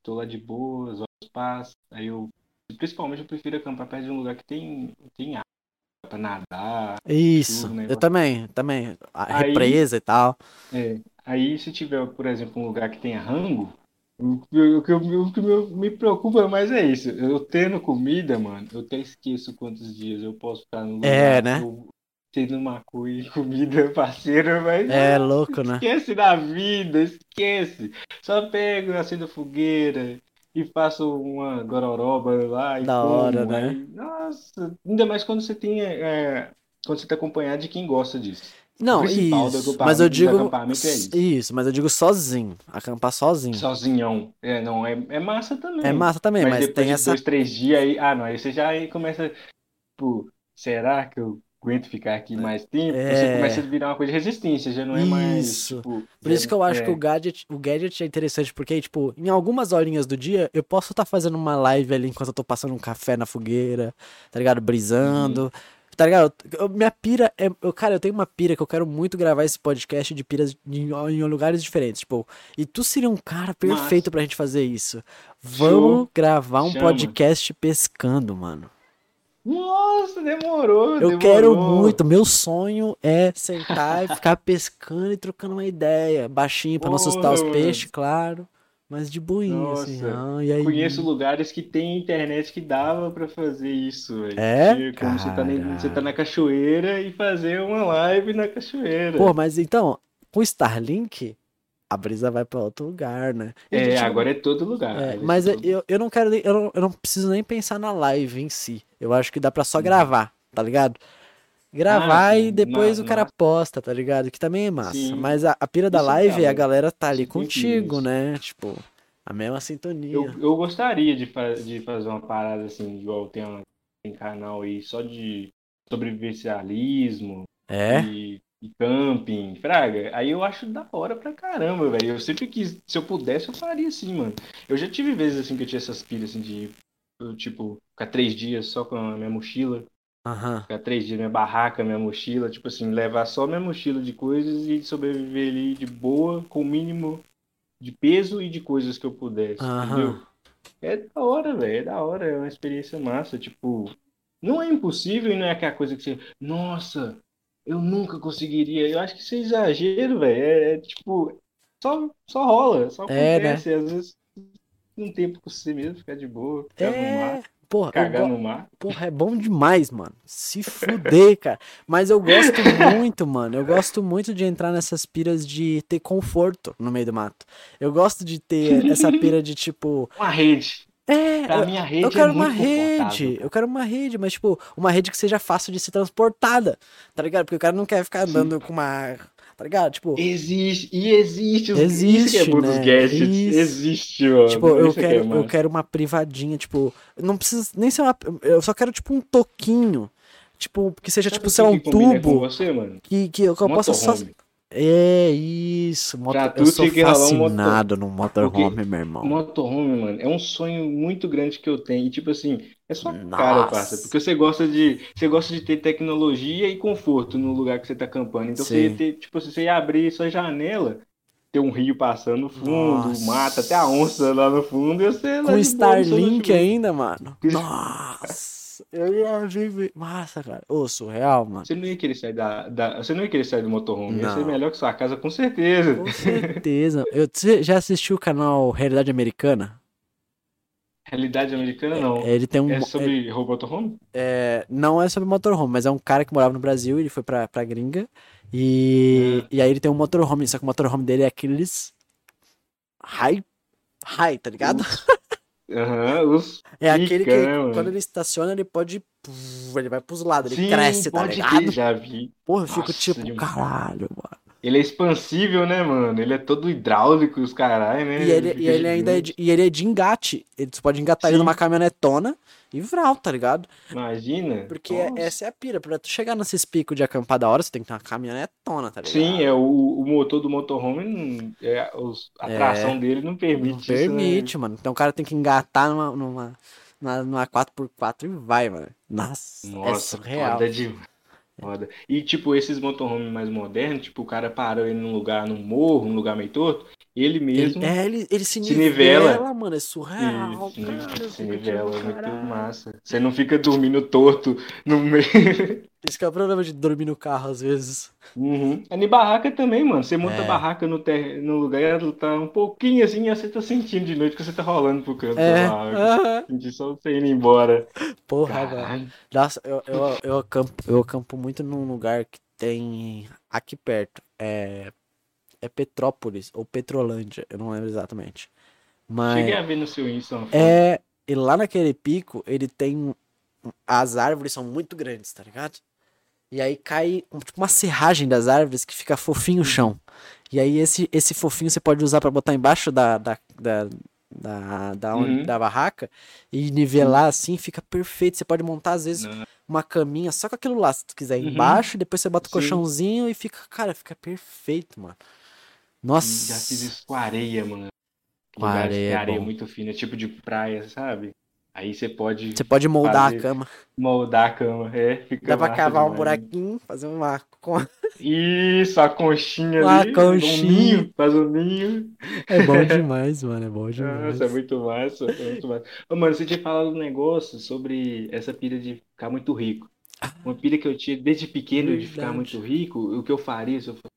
tô lá de boa, as horas passam, aí eu. Principalmente eu prefiro acampar perto de um lugar que tem, tem água pra nadar. Isso, Tudo, né? eu também, também. A Aí- represa e tal. É. Aí se tiver, por exemplo, um lugar que tenha rango, o que, eu- o que me- me preocupa mais é isso. Eu tendo comida, mano, eu até esqueço quantos dias eu posso ficar no lugar. É, né? Eu, tendo uma coisa, comida, parceiro, mas. É louco, né? Esquece da vida, esquece. Só pego, acendo a fogueira e faço uma gororoba lá e Da como. hora, né? Aí, nossa, ainda mais quando você tem. é, quando você tá acompanhado de quem gosta disso. Não, isso. Mas eu digo. é isso. mas eu digo sozinho. Acampar sozinho. Sozinhão. É, não, é, é massa também. É massa também, mas, depois tem de essa. dois, três dias aí. Ah, não, aí você já aí começa. Tipo, será que eu aguento ficar aqui mais tempo? É. Você começa a virar uma coisa de resistência, já não é mais. Isso. Tipo, Por isso já- que eu acho é, que o gadget, o gadget é interessante, porque, tipo, em algumas horinhas do dia, eu posso estar fazendo uma live ali enquanto eu tô passando um café na fogueira, tá ligado? Brisando. Tá ligado? Eu- minha pira é. Eu, cara, eu tenho uma pira que eu quero muito gravar esse podcast de piras em, em lugares diferentes. Tipo, e tu seria um cara perfeito pra gente fazer isso. Vamos Show. gravar um Chama. podcast pescando, mano. Nossa, demorou, Eu demorou. quero muito. Meu sonho é sentar e ficar pescando e trocando uma ideia. Baixinho pra não assustar os peixes, claro. Mas de boinha, assim. Ah, e aí? Conheço lugares que tem internet que dava pra fazer isso, velho. É? Tinha Como você tá, na, você tá na cachoeira e fazer uma live na cachoeira. Pô, mas então, com Starlink, a brisa vai pra outro lugar, né? E é, gente não- agora é todo lugar. É, Ele mas é eu, todo- eu, eu não quero eu não, eu não preciso nem pensar na live em si. Eu acho que dá pra só Uhum. gravar, tá ligado? Gravar Ah, e depois ma- o cara posta, tá ligado? Que também é massa. Sim. Mas a, a pira da Isso é live é a legal. galera tá ali contigo, isso. né? Tipo, a mesma sintonia. Eu, eu gostaria de, fa- de fazer uma parada assim, igual tem, tem canal aí só de sobrevivencialismo É? e, e camping, fraga. Aí eu acho da hora pra caramba, velho. Eu sempre quis, se eu pudesse, eu faria assim, mano. Eu já tive vezes assim que eu tinha essas pilhas assim de, eu, tipo, ficar três dias só com a minha mochila. Aham. Ficar três dias minha barraca, minha mochila, tipo assim, levar só minha mochila de coisas e sobreviver ali de boa, com o mínimo de peso e de coisas que eu pudesse, Aham. entendeu? É da hora, velho, é da hora, é uma experiência massa, tipo, não é impossível e não é aquela coisa que você, nossa, eu nunca conseguiria, eu acho que isso é exagero, velho, é, é, tipo, só, só rola, só É, né? acontece, às vezes um tempo com você mesmo, ficar de boa, ficar no É. mar, Porra, cagar no mar. Porra, é bom demais, mano. Se fuder, cara. Mas eu gosto muito, mano. Eu gosto muito de entrar nessas piras de ter conforto no meio do mato. Eu gosto de ter essa pira de tipo. Uma rede, É, pra eu, mim a rede eu é quero uma muito confortável. rede. Eu quero uma rede, mas tipo, uma rede que seja fácil de ser transportada. Tá ligado? Porque o cara não quer ficar andando com uma. Tá ligado? Tipo. Existe, e existe, os, Existe, isso que é dos né? gadgets, Isso. existe, mano, Tipo, eu isso é quero, eu quero uma privadinha, tipo, não precisa nem ser uma, eu só quero tipo um toquinho, tipo, que seja Sabe tipo, sei lá, um tubo, você, mano? que, que eu, que eu possa só... É isso, moto... Eu sou um motor- fascinado no motorhome, Porque meu irmão. Motorhome, mano, é um sonho muito grande que eu tenho. E, tipo assim, é só Nossa. cara, parça. Porque você gosta de. Você gosta de ter tecnologia e conforto no lugar que você tá acampando. Então você Sim. ia ter, tipo, assim, você ia abrir sua janela, ter um rio passando no fundo, Nossa. mata, até a onça lá no fundo, e você Com Starlink ainda, mano. Com- Nossa, eu ia viver... Massa, cara. Ô, surreal, mano. Você não ia querer sair da, da- Você não ia querer sair do motorhome. Ia ser Não. melhor que sua casa, com certeza. Com certeza. Eu, você já assistiu o canal Realidade Americana? Realidade americana, não. Ele tem um... É sobre roubo motorhome? É, não é sobre motorhome, mas é um cara que morava no Brasil, ele foi pra, pra gringa. E, e aí ele tem um motorhome, só que o motorhome dele é aqueles. High. High, tá ligado? Aham, os. É aquele que né, quando ele estaciona, ele pode. Ele vai pros lados, ele Sim, cresce, tá ligado? ter, já vi. Porra, eu fico Nossa, tipo, demais. caralho, mano. Ele é expansível, né, mano? Ele é todo hidráulico, os caralho, né? E ele, fica e ele ainda é de, e ele é de engate. Ele, você pode engatar ele Sim. numa caminhonetona e vral, tá ligado? Imagina. Porque é- Nossa. essa é a pira. Pra tu chegar nesses picos de acampar da hora, você tem que ter uma caminhonetona, tá ligado? Sim, é o, o motor do motorhome, é, os- a tração dele não permite Não isso, né? permite, mano. Então o cara tem que engatar numa, numa, numa, numa 4x4 e vai, mano. Nossa, é Nossa, surreal. foda demais. Foda. E, tipo, esses motorhome mais modernos, tipo, o cara parou ele num lugar, num morro, num lugar meio torto, ele mesmo Ele, é, ele, ele se, se nivela, nivela. mano. É surreal, Isso, cara. se fico nivela, é muito massa. Você não fica dormindo torto no meio. Esse que é o problema de dormir no carro, às vezes. Uhum. É em barraca também, mano. Você monta É. barraca no, ter... no lugar, ela tá um pouquinho assim, e você tá sentindo de noite que você tá rolando pro canto É, barraca. aham. Sentir só você indo embora. porra, velho. Nossa, eu, eu, eu, acampo, eu acampo muito num lugar que tem aqui perto. É, é Petrópolis ou Petrolândia, eu não lembro exatamente. Mas Cheguei a ver no seu Insta uma foto. é. E lá naquele pico, ele tem. As árvores são muito grandes, tá ligado? E aí cai tipo uma serragem das árvores que fica fofinho o chão. E aí esse, esse fofinho você pode usar pra botar embaixo da, da, da, da, da, Uhum. da barraca e nivelar assim, fica perfeito. Você pode montar às vezes Não. uma caminha só com aquilo lá, se tu quiser Uhum. embaixo, e depois você bota o Sim. colchãozinho e fica, cara, fica perfeito, mano. Nossa. Já fiz isso com areia, mano. Com areia é areia bom. muito fina, tipo de praia, sabe? Aí você pode Você pode moldar fazer- a cama. moldar a cama. É, fica Dá pra cavar um demais. buraquinho, fazer uma. con- Isso, a conchinha Uma ali. conchinha. Um ninho, faz um ninho. É bom demais, mano. É bom demais. Nossa, é muito massa. É muito massa. Ô, mano, você tinha falado um negócio sobre essa pilha de ficar muito rico. Uma pilha que eu tinha desde pequeno de ficar Verdade. muito rico, o que eu faria se eu fosse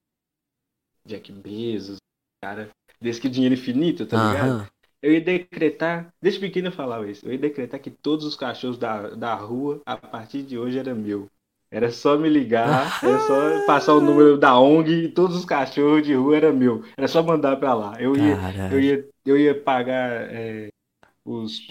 Jack Bezos, cara, desse que dinheiro infinito, tá ligado? Aham. Eu ia decretar, desde pequeno eu falava isso, eu ia decretar que todos os cachorros da, da rua, a partir de hoje, era meu. Era só me ligar, era só passar o número da ONG e todos os cachorros de rua era meu. Era só mandar pra lá. Eu ia, eu ia, eu ia pagar é, os,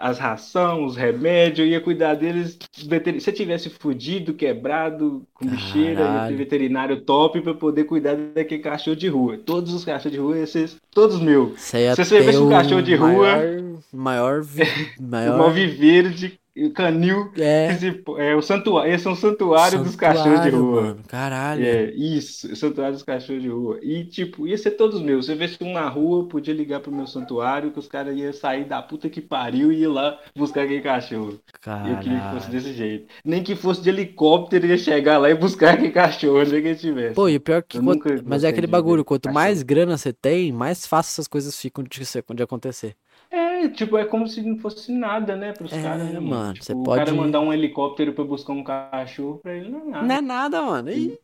as rações, os remédios, eu ia cuidar deles. veter- Se tivesse fudido, quebrado, com bicheira, ia ter veterinário top pra poder cuidar daquele cachorro de rua. Todos os cachorros de rua iam ser todos meus. Se você ter visse um o cachorro de rua- Maior, maior, vi- O maior maior viveiro de canil. é, esse- É, o santuário, esse é um santuário dos cachorros de santuário, rua. mano. Caralho. É, isso, o santuário dos cachorros de rua. E, tipo, ia ser todos meus. Você vê um na rua, podia ligar pro meu santuário, que os caras iam sair da puta que pariu e ir lá buscar aquele cachorro. E eu queria que fosse Caralho. desse jeito. Nem que fosse de helicóptero, ia chegar lá e buscar aquele cachorro, onde que ele estivesse. Pô, e o pior é que quanto- mas é aquele bagulho, quanto cachorro. mais grana você tem, mais fácil essas coisas ficam de, de acontecer. É, tipo, é como se não fosse nada, né, pros É, caras, né, mano? mano, Tipo, você o pode- cara mandar um helicóptero pra buscar um cachorro pra ele não é nada. Não é nada, mano. E,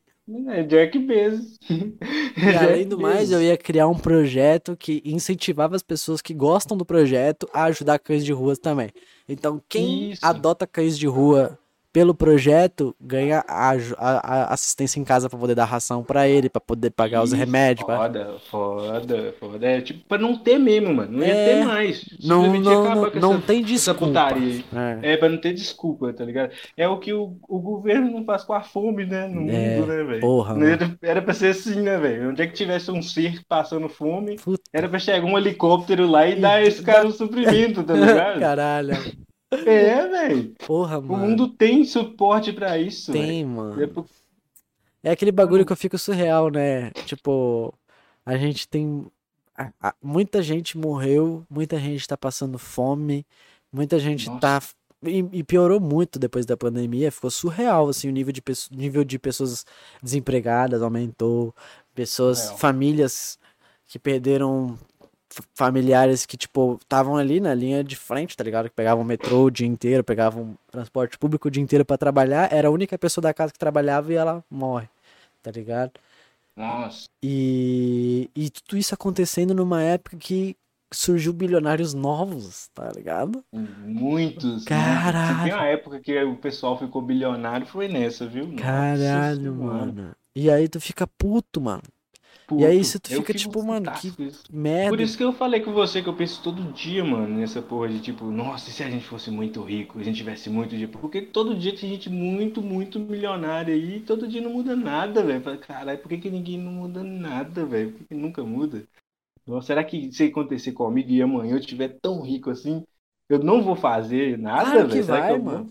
É Jack Bezos. e além do mais, eu ia criar um projeto que incentivava as pessoas que gostam do projeto a ajudar cães de rua também. Então, quem Isso. adota cães de rua pelo projeto ganha a, a- a assistência em casa pra poder dar ração pra ele, pra poder pagar os remédios. pra- Foda, foda, foda. É tipo, pra não ter mesmo, mano. Não ia É, ter mais. Não, não, não, não essa, tem desculpa. É. É, pra não ter desculpa, tá ligado? É o que o, o governo não faz com a fome, né? No É, mundo, né, velho? porra, Era, era pra ser assim, né, velho? Onde é que tivesse um circo passando fome, Puta era pra chegar um helicóptero lá e dar esse cara o suprimento, tá ligado? Caralho. É, velho. Porra, O mano. mundo tem suporte pra isso. Tem, É mano. por- É aquele bagulho que eu fico surreal, né? Tipo, a gente tem. a- a- muita gente morreu, muita gente tá passando fome, muita gente Nossa. tá. E, e piorou muito depois da pandemia, ficou surreal, assim, o nível de, nível de pessoas desempregadas aumentou, pessoas, Surreal. famílias que perderam familiares que, tipo, estavam ali na linha de frente, tá ligado? Que pegavam metrô o dia inteiro, pegavam transporte público o dia inteiro pra trabalhar, era a única pessoa da casa que trabalhava e ela morre, tá ligado? Nossa. E, e tudo isso acontecendo numa época que surgiu bilionários novos, tá ligado? Muitos. Caralho. Se tem uma época que o pessoal ficou bilionário, foi nessa, viu? Nossa Caralho, Senhora. mano. E aí tu fica puto, mano. Puto. E aí você tu fica tipo, mano, que isso. merda. Por isso que eu falei com você que eu penso todo dia, mano, nessa porra de tipo, nossa, e se a gente fosse muito rico, a gente tivesse muito dinheiro? Porque todo dia tem gente muito, muito milionária aí todo dia não muda nada, velho. Caralho, por que, que ninguém não muda nada, velho? Por que, que nunca muda? Nossa, será que se acontecer comigo e amanhã eu estiver tão rico assim, eu não vou fazer nada, Claro que velho? Será vai, eu vou?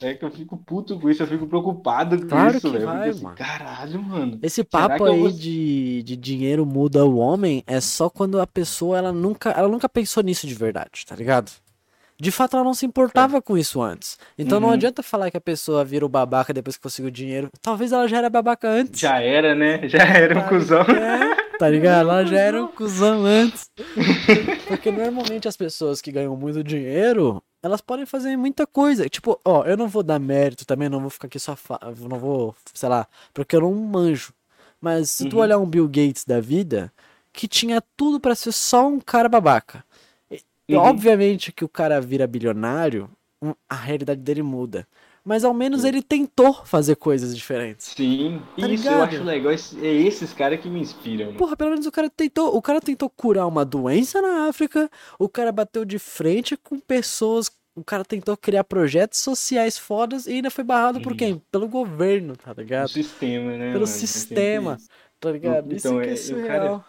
É que eu fico puto com isso, eu fico preocupado com Claro isso, velho. Vai, assim, mano. caralho, mano. Esse papo aí vou- de, de dinheiro muda o homem é só quando a pessoa ela nunca, ela nunca pensou nisso de verdade, tá ligado? De fato, ela não se importava com isso antes. Então não Uhum. adianta falar que a pessoa vira o babaca depois que conseguiu dinheiro. Talvez ela já era babaca antes. Já era, né? Já era um Tá cuzão. É, tá ligado? Ela já era um cuzão antes. Porque normalmente as pessoas que ganham muito dinheiro, elas podem fazer muita coisa. Tipo, ó, eu não vou dar mérito também, não vou ficar aqui só. Fa... Não vou, sei lá, porque eu não manjo. Mas se tu Uhum. olhar um Bill Gates da vida, que tinha tudo pra ser só um cara babaca. E, Uhum. Obviamente que o cara vira bilionário, a realidade dele muda. Mas ao menos ele tentou fazer coisas diferentes. Sim, Tá isso eu ligado? acho legal. É esses caras que me inspiram. mano. Porra, pelo menos o cara tentou. O cara tentou curar uma doença na África. O cara bateu de frente com pessoas. O cara tentou criar projetos sociais fodas e ainda foi barrado por Uhum. quem? Pelo governo, tá O ligado? sistema, né? Pelo mano? Sistema, isso. tá ligado? Isso Então, que é é- surreal. cara-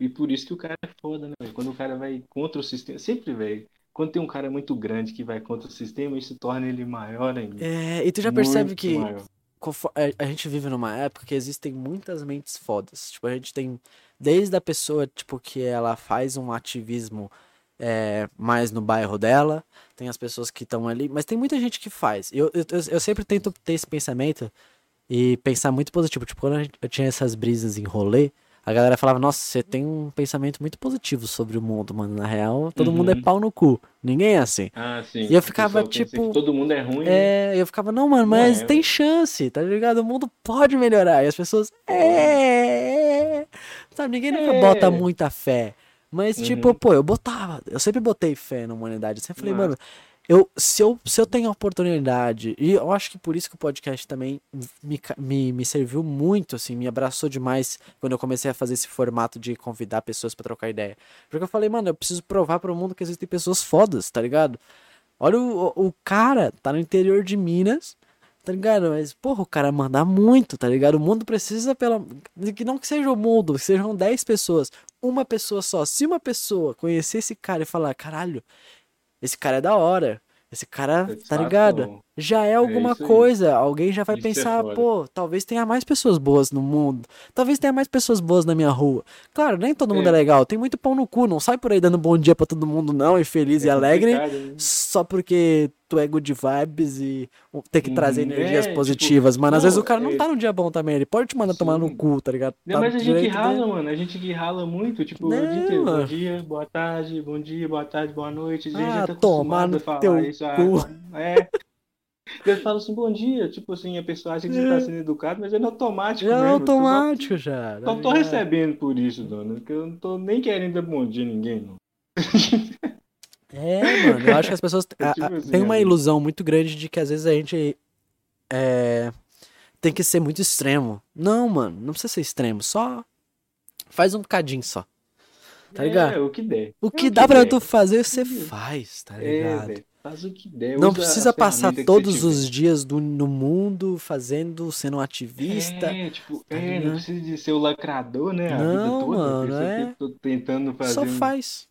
E por isso que o cara é foda, né? Quando o cara vai contra o sistema. Sempre, velho. Quando tem um cara muito grande que vai contra o sistema, isso torna ele maior ainda. É, e tu já percebe Muito que maior. confo- é, a gente vive numa época que existem muitas mentes fodas. Tipo, a gente tem desde a pessoa, tipo, que ela faz um ativismo é, mais no bairro dela, tem as pessoas que estão ali, mas tem muita gente que faz. Eu, eu, eu sempre tento ter esse pensamento e pensar muito positivo. Tipo, quando eu tinha essas brisas em rolê, a galera falava, nossa, você tem um pensamento muito positivo sobre o mundo, mano. Na real, todo Uhum. mundo é pau no cu. Ninguém é assim. Ah, sim. E eu ficava, tipo, Todo mundo é ruim. né? É, eu ficava, não, mano, Não mas é, tem chance, tá ligado? O mundo pode melhorar. E as pessoas, é, é. Sabe, ninguém nunca É. bota muita fé. Mas, tipo, Uhum. pô, eu botava, eu sempre botei fé na humanidade. Eu sempre falei, Massa. mano, eu, se, eu, se eu tenho a oportunidade, e eu acho que por isso que o podcast também me, me, me serviu muito, assim, me abraçou demais quando eu comecei a fazer esse formato de convidar pessoas pra trocar ideia. Porque eu falei, mano, eu preciso provar pro mundo que existem pessoas fodas, tá ligado? Olha o, o o cara, tá no interior de Minas, tá ligado? Mas, porra, o cara manda muito, tá ligado? O mundo precisa, pela. Que não que seja o mundo, que sejam 10 pessoas. Uma pessoa só. Se uma pessoa conhecer esse cara e falar, caralho, esse cara é da hora. Esse cara, De tá ligado? Já é alguma isso aí. coisa. Alguém já vai Isso é pensar, foda. pô, talvez tenha mais pessoas boas no mundo. Talvez tenha mais pessoas boas na minha rua. Claro, nem todo mundo é, É. legal. Tem muito pão no cu. Não sai por aí dando bom dia pra todo mundo, não, e feliz e É alegre né? só porque tu é good vibes e tem que trazer Uhum. energias É, tipo, positivas. Mano, às não, vezes o cara não é- tá num dia bom também. Ele pode te mandar tomar no Sim. cu, tá ligado? Não, Tá mas a gente rala, dele. mano. A gente que rala muito. Tipo, Né, o dia inteiro. Bom dia, boa tarde, bom dia, boa tarde, boa noite. A gente Ah, já tá tomar no teu isso. ah, cu. É. Eu falo assim, bom dia. Tipo assim, a pessoa acha que você tá sendo educado, mas é no automático é mesmo. Tô só- automático já. Só tô ligado? recebendo por isso, dona. Porque eu não tô nem querendo dar bom dia a ninguém, não. É, mano, eu acho que as pessoas É a- tipo a- assim, tem uma amigo. ilusão muito grande de que às vezes a gente é, tem que ser muito extremo. Não, mano, não precisa ser extremo, só faz um bocadinho só. Tá ligado? É, o que der. O É que dá pra der. tu fazer, você faz, tá É, ligado? velho. Faz o que der. Não usa precisa as passar que todos os dias do, no mundo fazendo, sendo um ativista. É, tipo, tá é, não precisa de ser o lacrador, né? A vida Não, toda. mano, é. que tentando fazer. Só faz.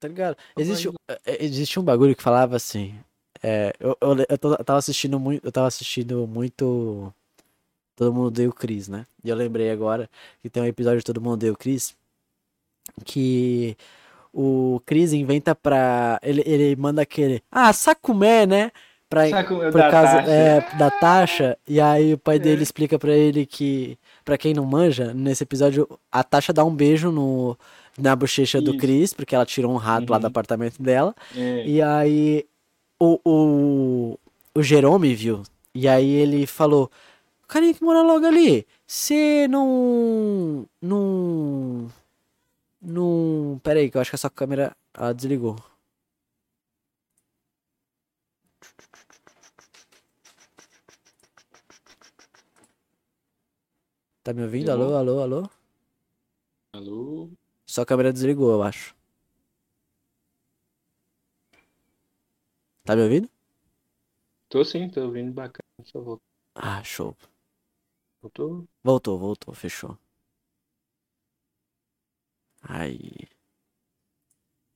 Tá ligado? Existe, faz. é, existe um bagulho que falava assim. é, eu, eu, eu tô- eu tava assistindo muito. Eu tava assistindo muito. Todo mundo deu o Chris, né? E eu lembrei agora que tem um episódio de Todo mundo deu o Chris. Que o Chris inventa pra. Ele, ele manda aquele. Ah, sacumé, né? Pra, Saco- por da causa taxa. é, da taxa. E aí o pai dele É. explica pra ele que, pra quem não manja, nesse episódio a taxa dá um beijo no, na bochecha do Isso. Chris, porque ela tirou um rato lá do Uhum. apartamento dela. É, E aí o, o, o Jerome viu. E aí ele falou: carinha que mora logo ali, você não. Não. Não. Pera aí, que eu acho que a sua câmera ela desligou. Tá me ouvindo? Alô, Desligou? alô, alô? Alô? Sua câmera desligou, eu acho. Tá me ouvindo? Tô sim, tô ouvindo bacana. Só voltou. Ah, show. Voltou? Voltou, voltou, fechou. Aí.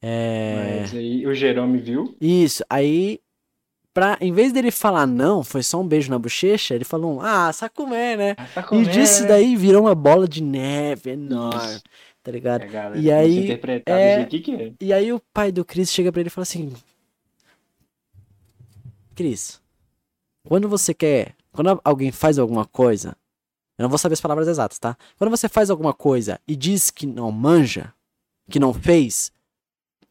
É. Mas aí o Jerome viu. Isso, aí. Pra, em vez dele falar não, foi só um beijo na bochecha, ele falou um, ah, sacumé, né? Ah, tá E disso daí virou uma bola de neve enorme, Isso. Tá ligado? É, E aí, é- jeito que quer. E aí o pai do Chris chega pra ele e fala assim: Chris, quando você quer. Quando alguém faz alguma coisa. Eu não vou saber as palavras exatas, tá? Quando você faz alguma coisa e diz que não manja, que não fez,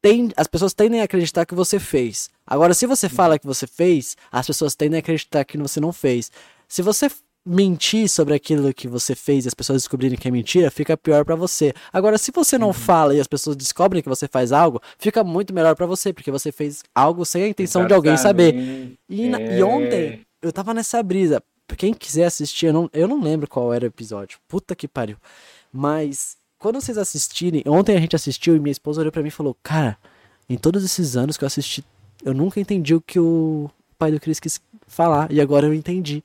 tem, as pessoas tendem a acreditar que você fez. Agora, se você fala que você fez, as pessoas tendem a acreditar que você não fez. Se você mentir sobre aquilo que você fez e as pessoas descobrirem que é mentira, fica pior pra você. Agora, se você não fala e as pessoas descobrem que você faz algo, fica muito melhor pra você, porque você fez algo sem a intenção de alguém saber. E, na- e É. ontem, eu tava nessa brisa. Quem quiser assistir, eu não, eu não lembro qual era o episódio. Puta que pariu. Mas, quando vocês assistirem, ontem a gente assistiu e minha esposa olhou pra mim e falou: Cara, em todos esses anos que eu assisti, eu nunca entendi o que o pai do Chris quis falar. E agora eu entendi.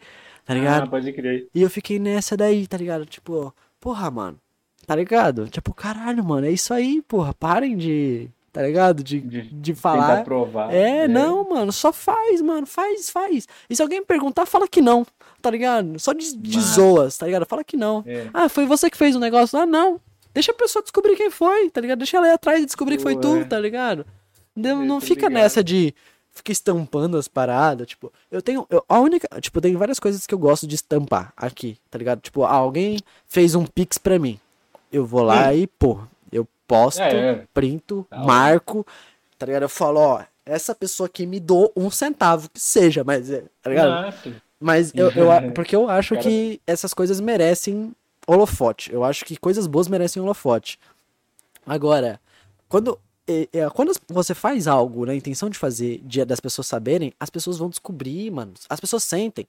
Tá ligado? Ah, pode crer. E eu fiquei nessa daí, tá ligado? Tipo, porra, mano. Tá ligado? Tipo, caralho, mano, é isso aí, porra. Parem de. Tá ligado? De, De de falar. provar. É, né? não, mano, só faz, mano, faz, faz. E se alguém perguntar, fala que não, tá ligado? Só de, de zoas, tá ligado? Fala que não. É. Ah, foi você que fez o negócio? Ah, não. Deixa a pessoa descobrir quem foi, tá ligado? Deixa ela ir atrás e descobrir que foi Pô, tu, é. tá ligado? Não, não fica ligado. nessa de ficar estampando as paradas, tipo, eu tenho, eu- a única, tipo, tem várias coisas que eu gosto de estampar aqui, tá ligado? Tipo, alguém fez um pix pra mim, eu vou lá e, pô, eu posto, Hum. É, é. printo, hora. marco, tá ligado? Eu falo, ó, essa pessoa aqui me doou um centavo, que seja, mas, é, tá ligado? Massa. Mas eu, eu porque eu acho Cara- que essas coisas merecem holofote. Eu acho que coisas boas merecem holofote. Agora, quando, é, é, quando você faz algo na intenção de fazer, de, das pessoas saberem, as pessoas vão descobrir, mano. As pessoas sentem,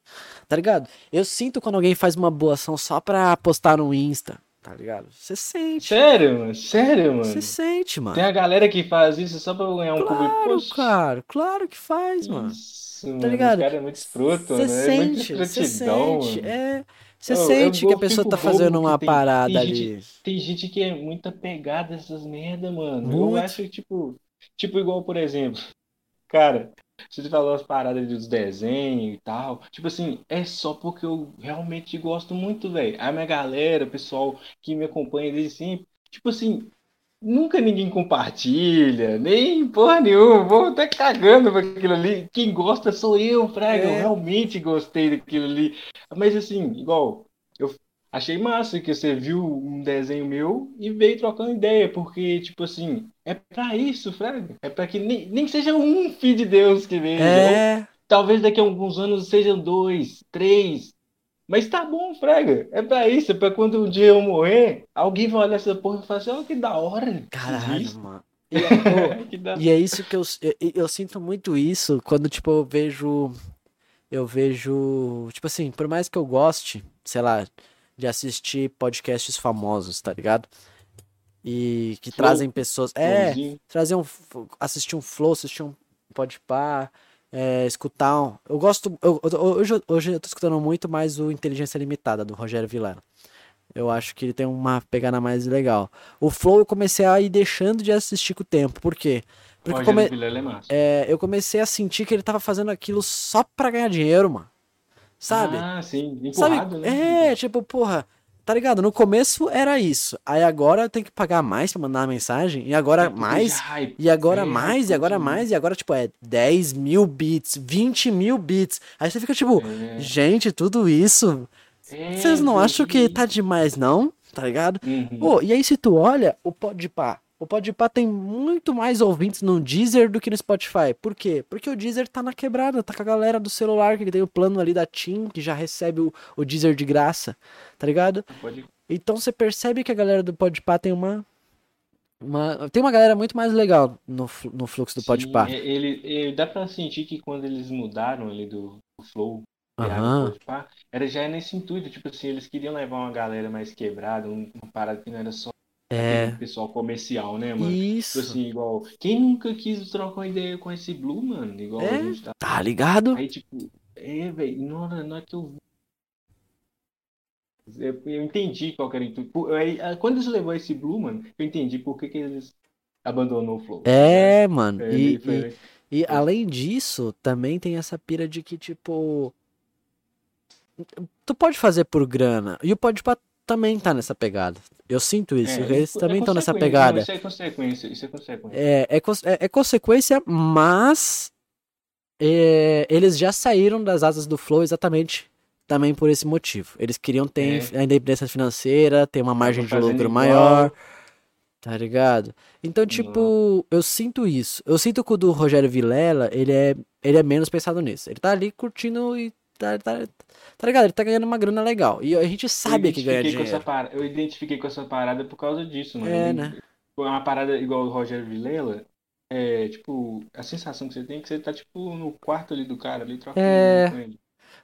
tá ligado? Eu sinto quando alguém faz uma boa ação só pra postar no Insta, tá ligado? Você sente. Sério, mano? Sério, mano? Você sente, mano. Tem a galera que faz isso só pra ganhar um Claro, público. cara. Claro que faz, mano. Isso, mano. ligado? Os caras é muito escroto, Você né? É sente, você escrotidão, sente. mano. É, você Eu- eu sente que a pessoa tá fazendo uma tem- parada tem ali. gente- Tem gente que é muito apegada a essas merda, mano. Muito. Eu acho, tipo, tipo igual, por exemplo, cara, você falou as paradas dos desenhos e tal. Tipo assim, é só porque eu realmente gosto muito, velho. A minha galera, o pessoal que me acompanha desde sempre, tipo assim, nunca ninguém compartilha, nem porra nenhuma. Vou até cagando pra aquilo ali. Quem gosta sou eu, Fraga. Eu É. realmente gostei daquilo ali. Mas assim, igual, eu achei massa que você viu um desenho meu e veio trocando ideia, porque, tipo assim, é pra isso, Fraga. É pra que nem, nem seja um filho de Deus que veja. Ou É, talvez daqui a alguns anos sejam dois, três. Mas tá bom, Fraga. É pra isso, é pra quando um dia eu morrer, alguém vai olhar essa porra e falar assim, ó, que da hora. caralho, mano. E, é- e é isso que eu, eu, eu sinto muito isso quando, tipo, eu vejo. Eu vejo. Tipo assim, por mais que eu goste, sei lá, de assistir podcasts famosos, tá ligado? E que Flow. trazem pessoas. É, Flowzinho. trazer um. assistir um flow, assistir um podpar, é, escutar um. Eu gosto. eu- eu- hoje, eu- hoje eu tô escutando muito mais o Inteligência Limitada, do Rogério Vilela. Eu acho que ele tem uma pegada mais legal. O Flow eu comecei a ir deixando de assistir com o tempo. Por quê? Porque eu, come- é é, eu comecei a sentir que ele tava fazendo aquilo só pra ganhar dinheiro, mano. Sabe? Ah, sim. Sabe? Empurrado, né? É, tipo, porra, tá ligado? No começo era isso. Aí agora tem que pagar mais pra mandar uma mensagem. E agora É mais. hype. E agora É, mais, e agora hype, mais, e agora, tipo, é 10 mil bits, 20 mil bits. Aí você fica tipo, É. gente, tudo isso. É, Vocês não acham que tá demais, não? Tá ligado? Uhum. Pô, e aí se tu olha, o Podpah. O Podpah tem muito mais ouvintes no Deezer do que no Spotify. Por quê? Porque o Deezer tá na quebrada, tá com a galera do celular, que tem o plano ali da TIM, que já recebe o, o Deezer de graça, tá ligado? Pode... Então você percebe que a galera do Podpah tem uma... uma tem uma galera muito mais legal no, no fluxo do Podpah. é, ele, ele- dá pra sentir que quando eles mudaram ali do, do Flow, o Podpah, era já nesse intuito, tipo assim, eles queriam levar uma galera mais quebrada, um- uma parada que não era só É, pessoal comercial, né, mano? Tipo isso. assim, igual, quem nunca quis trocar uma ideia com esse Blue, mano? Igual É. a gente tá. Tá ligado? Aí, tipo, é, velho, na hora, na hora que eu eu, eu entendi qual que era o intuito. Ah, Quando eles levou esse Blue, mano, eu entendi por que, que eles abandonou o Flow. É, mano. É, E, e- E além disso, também tem essa pira de que, tipo. Tu pode fazer por grana. E o Podpah também tá nessa pegada. Eu sinto isso. É, eles isso também é estão nessa consequência, pegada. Isso é consequência, isso é consequência. É, é, é- é consequência, mas. é, eles já saíram das asas do Flow exatamente também por esse motivo. Eles queriam ter É. a independência financeira, ter uma margem de lucro igual. maior. Tá ligado? Então, tipo, eu sinto isso. Eu sinto que o do Rogério Vilela, ele é, ele é menos pensado nisso. Ele tá ali curtindo e tá, tá, tá ligado? Ele tá ganhando uma grana legal. E a gente sabe que ganha dinheiro. parada, eu identifiquei com essa parada por causa disso, mano. É, né? Uma parada igual o Rogério Vilela. É, tipo, a sensação que você tem é que você tá, tipo, no quarto ali do cara, ali, trocando É. com ele.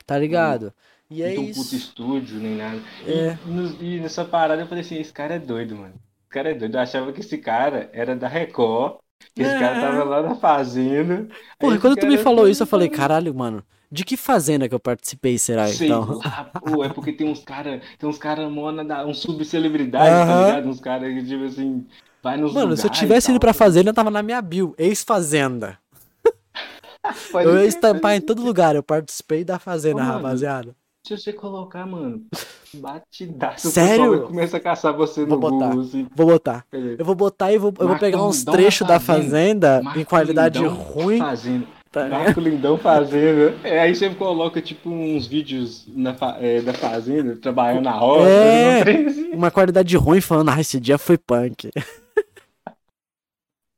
Tá ligado? E Não é tem um puto isso. estúdio, nem nada. E- É. E, no- e nessa parada eu falei assim, esse cara é doido, mano. Esse cara é doido. Eu achava que esse cara era da Record, que esse cara É. tava lá na fazenda. Porra, quando tu me falou isso, eu falei, caralho, mano, de que fazenda que eu participei será Sei então? lá, pô, é porque tem uns cara, tem uns cara mona da, uns subcelebridades, tá ligado? Uns caras que, tipo assim, vai nos Mano, se eu tivesse ido pra fazenda, tava na minha bio, ex-fazenda. Eu ia estampar em todo lugar, eu participei da fazenda, Ô, mano. rapaziada. Se você colocar, mano, batidaço, Sério? começar a caçar você Vou no botar. Google, assim. Vou botar. Eu vou botar e vou, eu vou pegar uns trechos da Fazenda. fazenda em qualidade ruim. Fazendo. Tá Marco Lindão fazendo. É, aí você coloca, tipo, uns vídeos na é, da fazenda, trabalhando na roça, É. Uma qualidade ruim falando, ah, esse dia foi punk.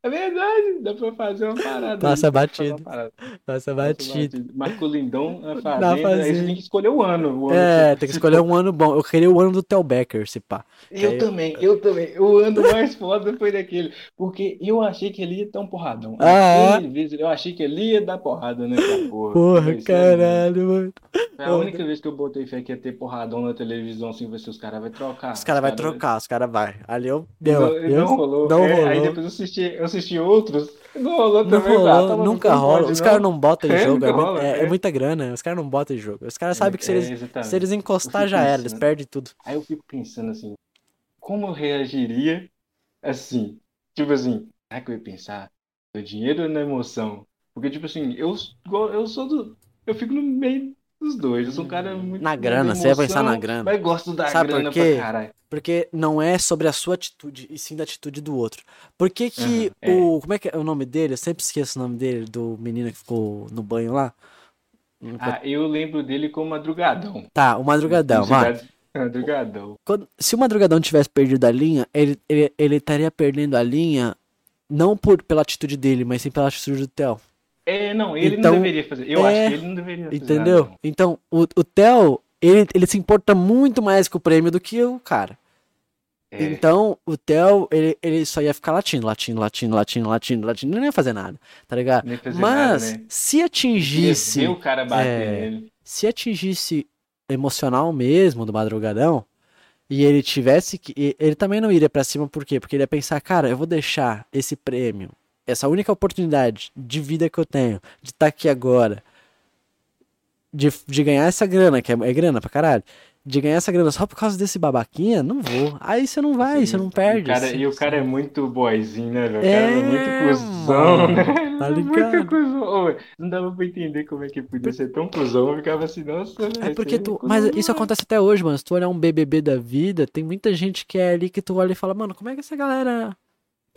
É verdade, dá pra fazer uma parada. Passa fazer batido. parada. Passa batido. Marco Lindão na Na fazenda, aí você tem que escolher o ano. o ano É, que tem que escolher um ano bom. Eu queria o ano do Tel Becker, se pá. Eu Aí- também, eu também. O ano mais foda foi daquele. Porque eu achei que ele ia dar um porradão. Ah, Aquele vez eu achei que ele ia dar porrada nessa porra. Porra, sério, caralho, mano. Foi a única vez que eu botei fé que ia ter porradão na televisão, assim, vai ser os caras vão trocar. Os caras vão cara trocar, os caras vão. Ali eu. Deu. Não, eu- não rolou. Não É, rolou. Aí depois eu assisti, eu assisti outros. Não rolou Não também. rolou, tá, nunca rola. pode, Os caras não botam em É, jogo. É, rola, é- é é. muita grana. Os caras não botam em jogo. Os caras sabem que se É, eles, se eles encostar já era, eles pensando. perdem tudo. Aí eu fico pensando assim, como eu reagiria assim? Tipo assim, será que eu ia pensar no dinheiro ou na emoção? Porque, tipo assim, eu, eu sou do. Eu fico no meio dos dois. Eu sou um cara muito. Na grana, da você ia pensar na emoção, grana. Mas gosto da Sabe por grana quê? pra caralho. Porque não é sobre a sua atitude, e sim da atitude do outro. Por que que é. o... Como é que é o nome dele? Eu sempre esqueço o nome dele, do menino que ficou no banho lá. Ah, eu lembro dele como madrugadão. Tá, o Madrugadão, vai. Madrugadão. Quando- se o Madrugadão tivesse perdido a linha, ele, ele, ele estaria perdendo a linha não por, pela atitude dele, mas sim pela atitude do Theo. É, não, ele Então, não deveria fazer. Eu é, acho que ele não deveria fazer. Entendeu? nada. Então, o, o Theo, ele, ele se importa muito mais com o prêmio do que o cara. É. Então, o Theo, ele, ele só ia ficar latindo, latindo, latindo, latindo, latindo, latindo, ele não ia fazer nada, tá ligado? Mas, nada, né? se atingisse, ver o cara bater é, nele. se atingisse emocional mesmo do Madrugadão, e ele tivesse que. Ele também não iria pra cima, por quê? Porque ele ia pensar, cara, eu vou deixar esse prêmio, essa única oportunidade de vida que eu tenho, de estar aqui agora, de, de ganhar essa grana, que é, é grana pra caralho, de ganhar essa grana só por causa desse babaquinha, não vou. Aí você não vai, você não perde. O cara- você- e o cara é muito boyzinho, né, velho? O É, cara é muito cuzão, mano, né? tá é ligado? Muito cuzão. Ô, não dava pra entender como é que podia ser tão cuzão. Eu ficava assim, nossa, É porque tu. é Mas cuzão isso acontece até hoje, mano. Se tu olhar um BBB da vida, tem muita gente que é ali que tu olha e fala, mano, como é que essa galera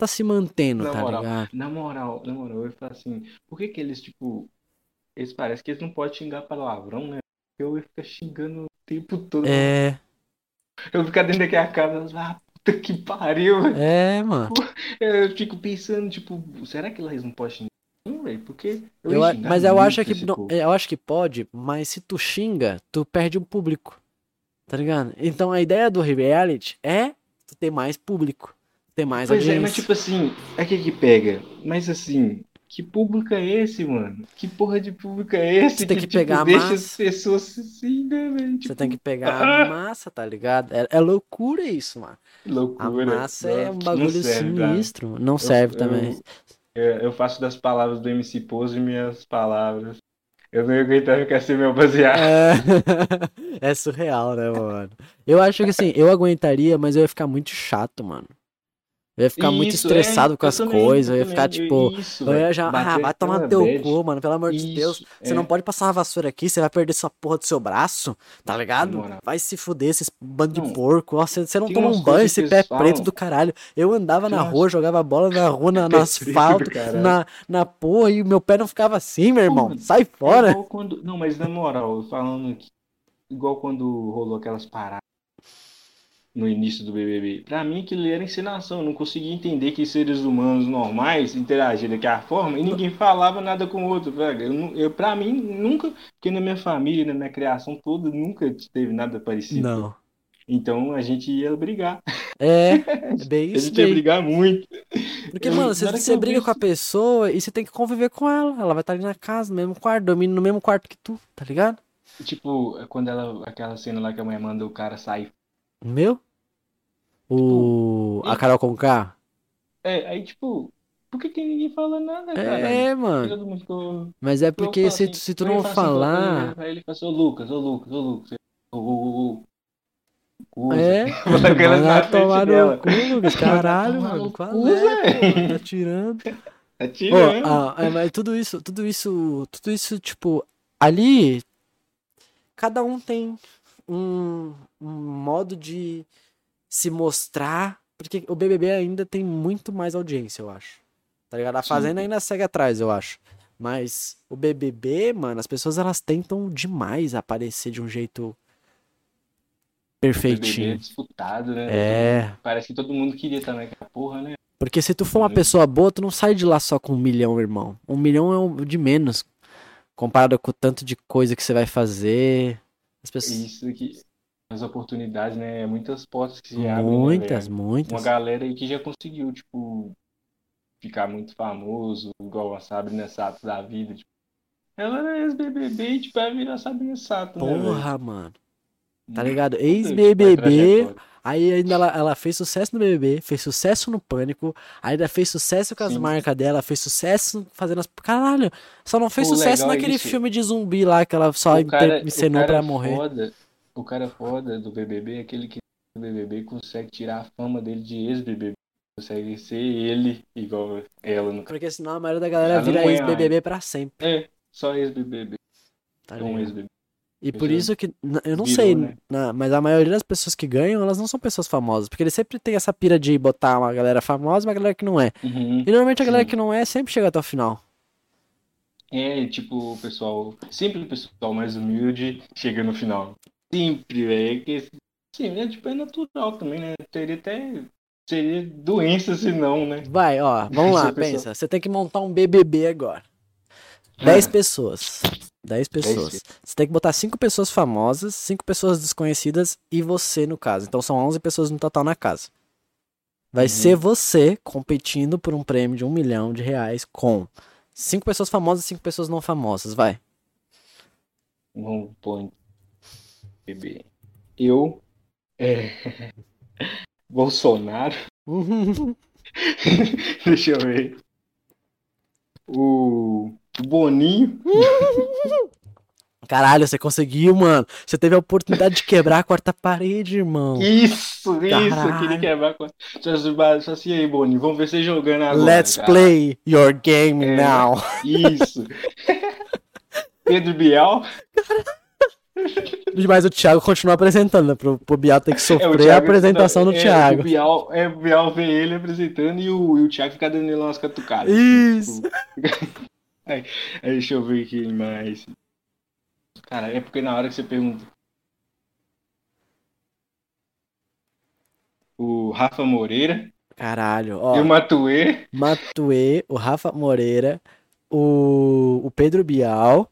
tá se mantendo, Na tá moral, ligado? na moral, na moral, eu falo assim, por que que eles, tipo, eles parecem que eles não podem xingar palavrão, né? Eu ia ficar xingando o tempo todo. É, Eu ficar dentro daquela casa, ah, puta que pariu. é, mano. Eu fico pensando, tipo, será que eles não podem xingar? Não, velho, porque eu Eu mas eu acho que não- eu acho que pode, mas se tu xinga, tu perde o público. Tá ligado? Então a ideia do reality é tu ter mais público, ter mais Pois é, audiência. mas tipo assim, é que que pega. Mas assim, que público é esse, mano? Que porra de público é esse Você tem que, que pegar a tipo, deixa massa. as pessoas assim, né, velho? Você Tipo, tem que pegar a massa, tá ligado? É, é loucura isso, mano. que A loucura. massa é um bagulho serve sinistro. Não serve eu- também. Eu, eu faço das palavras do MC Pose minhas palavras. Eu não ia aguentar ficar sem meu baseado. É... é surreal, né, mano? Eu acho que assim, eu aguentaria, mas eu ia ficar muito chato, mano. Eu ia ficar muito Isso, estressado é, com as também, coisas, eu ia ficar tipo. isso, Eu ia já. Ah, vai tomar teu cu, mano. Pelo amor de Deus. Isso, Você é. não pode passar uma vassoura aqui, você vai perder essa porra do seu braço, tá ligado? Vai se fuder, esses bando de Não. porco. Ó, Você, não Tem toma umas um banho, esse pé preto do caralho. Eu andava Tem na umas- rua, jogava bola na rua, na, no asfalto, na, na porra, e o meu pé não ficava assim, meu irmão. mano, Sai É fora. igual quando... Não, mas na moral, falando aqui, igual quando rolou aquelas paradas no início do BBB. Pra mim aquilo era encenação, eu não conseguia entender que seres humanos normais interagiam daquela forma e ninguém falava nada com o outro, velho. Eu, eu, pra mim, nunca, porque na minha família, na minha criação toda, nunca teve nada parecido. Não. Então a gente ia brigar. É, é bem A isso gente ia brigar muito. Porque, Eu- mano, você, você briga vi com a pessoa e você tem que conviver com ela. Ela vai estar ali na casa, no mesmo quarto, dormindo no mesmo quarto que tu, tá ligado? Tipo, quando ela, aquela cena lá que a mãe manda o cara sair. Meu? O. A e- Carol Conká? É, aí tipo, por que, que ninguém fala nada, cara? É, mano. Ficou. Mas é porque se, assim, tu- se tu não assim, falar. Aí ele fala assim, ô Lucas, ô Lucas, ô Lucas. Ô, ô, ô. É, vai frente tomar no cu, Lucas. Caralho, mano. no Qual é? Tá tirando. Tá tirando. ah, é, mas tudo isso, tudo isso, tudo isso, tipo, ali. cada um tem um, um modo de se mostrar, porque o BBB ainda tem muito mais audiência, eu acho. Tá ligado? A Sim. Fazenda ainda segue atrás, eu acho. Mas o BBB, mano, as pessoas elas tentam demais aparecer de um jeito BBB é perfeitinho. disputado, né? É, Parece que todo mundo queria estar naquela porra, né? porque se tu for uma pessoa boa, tu não sai de lá só com um milhão, irmão. Um milhão é o de menos comparado com o tanto de coisa que você vai fazer. As pessoas... Isso aqui, as oportunidades, né? Muitas portas que se abrem, né, Muitas, velho? muitas. Uma galera aí que já conseguiu, tipo, ficar muito famoso, igual a Sabrina Sato da vida, tipo. Ela era ex-BBB e, tipo, vai virar Sabrina Sato, né? Porra, mano. Tá ligado? Ex-BBB. Aí ainda ela, ela fez sucesso no BBB, fez sucesso no Pânico, ainda fez sucesso com as Sim. marcas dela, fez sucesso fazendo as. Caralho, só não fez O sucesso é naquele isso. filme de zumbi lá que ela só cara, inter- encenou pra morrer. Foda, o cara foda do BBB é aquele que do BBB consegue tirar a fama dele de ex-BBB. Consegue ser ele igual ela no. Porque senão a maioria da galera Ela vira é ex-BBB pra sempre, É, só ex-BBB. tá É ex-BBB. E por já isso que, eu não virou, sei, né? na- mas a maioria das pessoas que ganham, elas não são pessoas famosas, porque eles sempre têm essa pira de botar uma galera famosa e uma galera que não é. Uhum. E normalmente a galera Sim. que não é sempre chega até o final. É, tipo, o pessoal. Sempre o pessoal mais humilde chega no final. Sempre, velho. é Sim, é, tipo, é natural também, né? Teria até. Seria doença se não, né? Vai, ó, vamos lá, Essa pessoa- pensa. Você tem que montar um BBB agora. 10 pessoas. 10 pessoas. Você tem que botar 5 pessoas famosas, 5 pessoas desconhecidas e você no caso. Então são 11 pessoas no total na casa. Vai Uhum. ser você competindo por um prêmio de um milhão de reais com 5 pessoas famosas e 5 pessoas não famosas. Vai. Pôr em bebê. Eu. É. Bolsonaro. Deixa eu ver. O. Boninho. Caralho, você conseguiu, mano. Você teve a oportunidade de quebrar a quarta parede, irmão. Isso, isso. Eu Caralho. queria quebrar com. Só assim, só assim aí, Boninho. Vamos ver você jogando agora. Let's cara. play your game É. now. Isso. Pedro Bial. Mas o Thiago continua apresentando, né? Pro, pro Bial ter que É, sofrer a Thiago- apresentação do é, Thiago. O Bial, é, o Bial vê ele apresentando e o, e o Thiago fica dando ele umas catucadas. Isso. Tipo, aí, aí, deixa eu ver aqui mais. Cara, é porque na hora que você pergunta. O Rafa Moreira Caralho, ó. e o Matuê. Matuê, o Rafa Moreira, o, o Pedro Bial,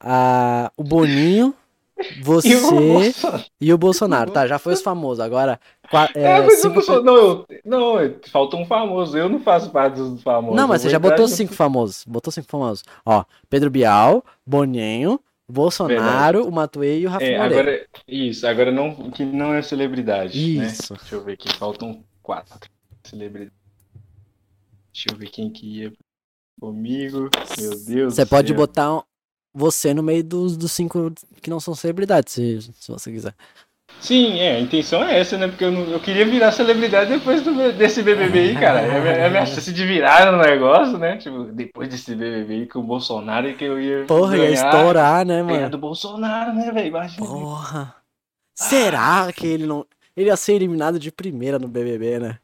a, o Boninho, você Bolsonaro. e o Bolsonaro. Tá, já foi os famosos. Agora, É, é, mas cinco não eu, não, eu- falta um famoso. Eu não faço parte dos famosos. Não, mas você já botou cinco famosos. Botou cinco famosos. Ó, Pedro Bial, Boninho, Bolsonaro, o Matuê e o Rafa É, Moreira. agora. Isso, agora não, que não é celebridade. né? Isso. Deixa eu ver aqui, faltam quatro celebridades. Deixa eu ver quem que ia comigo. Meu Deus Você pode céu. botar um- você no meio dos, dos cinco que não são celebridades, se, se você quiser. Sim, é, a intenção é essa, né? Porque eu, não- eu queria virar celebridade depois do- desse BBB aí, cara. É a minha, é minha chance de virar no negócio, né? Tipo, depois desse BBB aí com o Bolsonaro que eu ia Porra, ia ganhar, estourar, né, mano? do Bolsonaro, né, velho? Imagina. Porra. Será que ele não. Ele ia ser eliminado de primeira no BBB, né?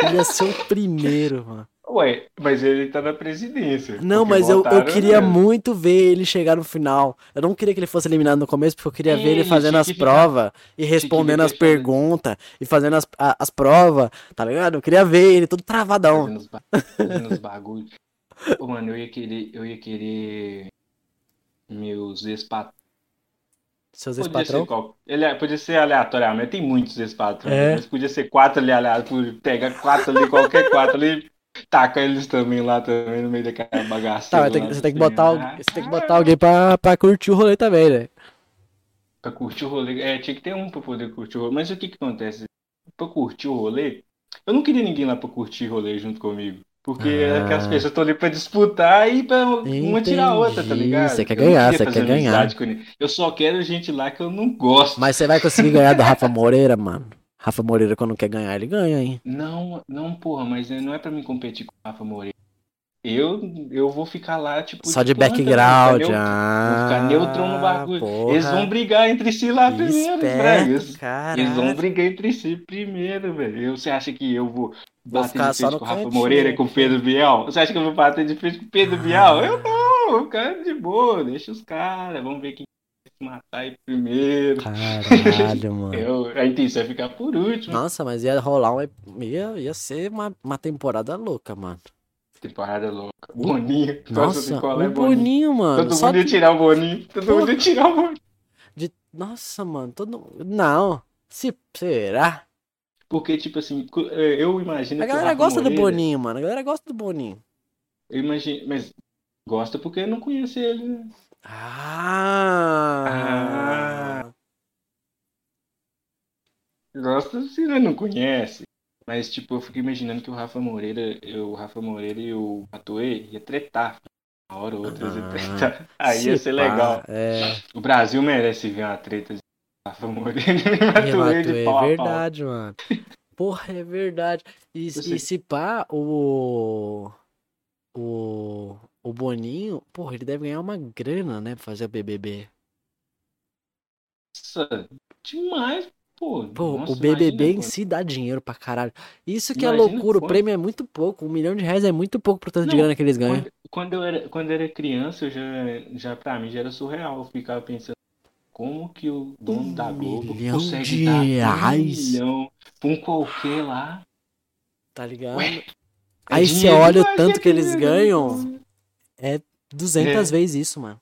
Ele ia ser o primeiro, mano. Ué, mas ele tá na presidência. Não, mas eu, eu queria nele. muito ver ele chegar no final. Eu não queria que ele fosse eliminado no começo, porque eu queria ver ele fazendo as provas e respondendo as perguntas e fazendo as, a- as provas, tá ligado? Eu queria ver ele todo travadão. Fazendo os, ba- fazendo os bagulhos. Mano, eu ia querer, eu ia querer meus ex-patrões. Seus Podia ex-patrão. ser, qual- ele é- podia ser aleatoriamente, tem muitos ex-patrões, É. mas podia ser quatro ali aleatórios, pega quatro ali, qualquer quatro ali, taca eles também lá também no meio daquela Tá, tem que- lá você tem que botar, alguém- você tem que botar alguém pra, pra curtir o rolê também, né? Pra curtir o rolê. É, tinha que ter um pra poder curtir o rolê. Mas o que que acontece? Pra curtir o rolê, eu não queria ninguém lá pra curtir o rolê junto comigo. Porque Ah. aquelas pessoas estão ali pra disputar e pra uma tirar a outra, tá Entendi. ligado? Você quer ganhar, você quer ganhar. Eu só quero gente lá que eu não gosto. Mas você vai conseguir ganhar do Rafa Moreira, mano. Rafa Moreira, quando quer ganhar, ele ganha, hein? Não, não, porra, mas não é pra mim competir com o Rafa Moreira. Eu, eu vou ficar lá, tipo. Só de planta, background. Vou ficar, ah, vou ficar neutrão no bagulho. porra. Eles vão brigar entre si lá primeiro, Esperto, Bragas. caralho. Eles vão brigar entre si primeiro, velho. Você acha que eu vou bater ficar de frente com o Rafa cantinho, Moreira e com o. Pedro Bial? Você acha que eu vou bater de frente com o Pedro Bial? Eu não, eu quero de boa, deixa os caras, vamos ver quem matar aí primeiro. Caralho, mano. Eu, a intenção é ficar por último. Nossa, mas ia rolar um. Ia, ia ser uma, uma temporada louca, mano. Temporada louca. Boninho. Nossa, o é Boninho, mano. Todo Só mundo ia tirar o Boninho. Todo Porra. mundo ia tirar o Boninho. de... Nossa, mano. Todo... Não. Se... Será? Porque, tipo assim, eh, eu imagino A que galera gosta do Moreira- Boninho, mano. A galera gosta do Boninho. Eu imagino, mas gosta porque não conheço ele, né? Ah. Gosta se ele não conhece. Mas, tipo, eu fico imaginando que o Rafa Moreira, eu- o Rafa Moreira e o Matuê ia tretar. Uma hora ou outra Ah, tretar. Aí ia Se ser pá, legal. É. O Brasil merece ver uma treta de Rafa Moreira e Matuê de Matuê, pau é a pau. verdade, mano. Porra, é verdade. E, e se pá, o. O. O Boninho, porra, ele deve ganhar uma grana, né? Pra fazer o BBB. Nossa, demais, pô. Pô, Nossa, o BBB imagina, em si dá dinheiro pra caralho. Isso que é Imagina loucura, o prêmio é muito pouco. Um milhão de reais é muito pouco pro tanto de Não, grana que eles ganham. Quando, quando eu era, quando eu era criança, eu já, já pra mim já era surreal. Eu ficava pensando, como que o dono Um da Globo consegue de dar reais? um milhão pra um qualquer lá? Tá ligado? Ué, É Aí você dinheiro olha o tanto né, que eles dinheiro, ganham, né? É 200 vezes isso, mano.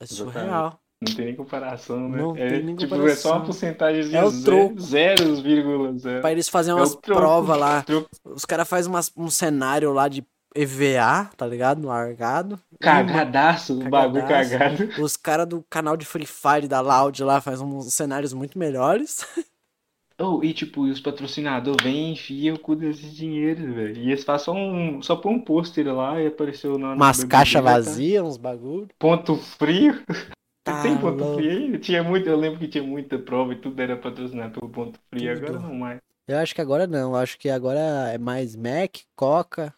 É surreal. Não tem nem comparação, né? Não é, tem nem tipo, é só comparação. uma porcentagem É o troco. 0,0. Pra eles fazerem É umas troco. provas lá. Troco. Os caras fazem um cenário lá de EVA, tá ligado? Largado. Cagadaço, o bagulho cagado. Os caras do canal de Free Fire da Loud lá fazem uns cenários muito melhores. Oh, e tipo, e os patrocinadores vêm e enfiam o cu desse dinheiro, velho. E eles fazem só um, só põe um pôster lá e apareceu o nome do Umas caixas tá. vazias, uns bagulho. Ponto frio. Tá Tem ponto louco. frio aí? Tinha muito, eu lembro que tinha muita prova e tudo era patrocinado pelo ponto frio. Tudo. Agora não mais. Eu acho que agora não. Eu acho que agora é mais Mac, Coca.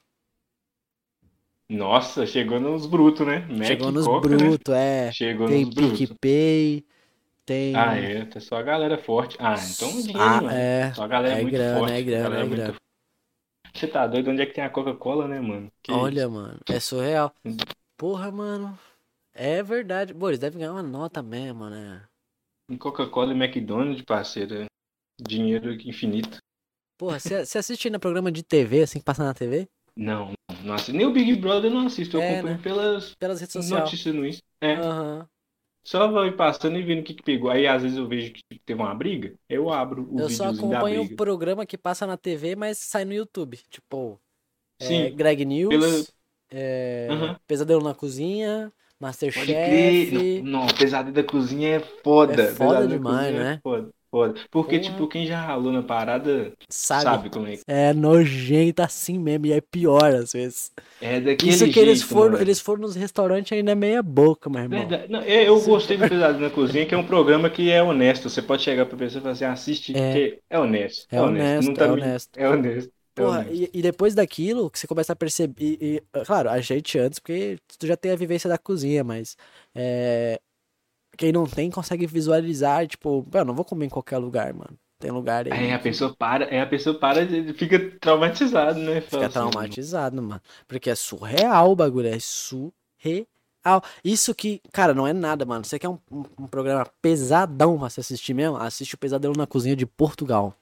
Nossa, chegou nos brutos, né? Mac, Chegou nos Coca, né? brutos, é. Chegou Tem nos brutos. PicPay. Tem. Ah, é, tá só a galera forte. Ah, então dinheiro, Ah, mano. é. Só a galera É muito grana, forte. é grana, é muito- grana. Você tá doido? Onde é que tem a Coca-Cola, né, mano? Que Olha, isso? mano, é surreal. Hum. Porra, mano. É verdade. Pô, eles devem ganhar uma nota mesmo, né? Coca-Cola e McDonald's, parceiro. é Dinheiro infinito. Porra, você assiste no programa de TV, assim, que passa na TV? Não, não, assisto. Nem o Big Brother eu não assisto. Eu É, acompanho né? pelas Pelas redes sociais. notícias no Insta. É. Aham. Só vai passando e vendo o que, que pegou. Aí às vezes eu vejo que tipo, teve uma briga, eu abro o Eu só acompanho o programa que passa na TV, mas sai no YouTube. Tipo, é, Sim, Greg News, pela- é, Aham. Pesadelo na Cozinha. Masterchef. Não, não, Pesadelo da Cozinha é foda. É foda Pesadelo demais, né? É foda, foda. Porque, Porra. tipo, quem já ralou na parada Sabe? sabe como é que É nojento assim mesmo, e é pior às vezes. é. daquele Isso que eles jeito, foram, mano. eles foram nos restaurantes ainda é meia boca, meu irmão. Verdade. Não, eu gostei do Pesadelo na Cozinha, que é um programa que é honesto. Você pode chegar pra pessoa e falar assim, assiste, É. porque é honesto. É honesto, Não tá é honesto. É honesto. é Porra, e, e depois daquilo, que você começa a perceber. E, e, claro, a gente antes, porque tu já tem a vivência da cozinha, mas. É, quem não tem consegue visualizar, tipo, eu não vou comer em qualquer lugar, mano. Tem lugar aí. Aí a pessoa para, aí a pessoa para e fica traumatizado, né? Fica assim, traumatizado, mano. Porque é surreal o bagulho, é surreal. Isso que, cara, não é nada, mano. Você quer um, um, um programa pesadão pra se assistir mesmo? Assiste o Pesadelo na Cozinha de Portugal.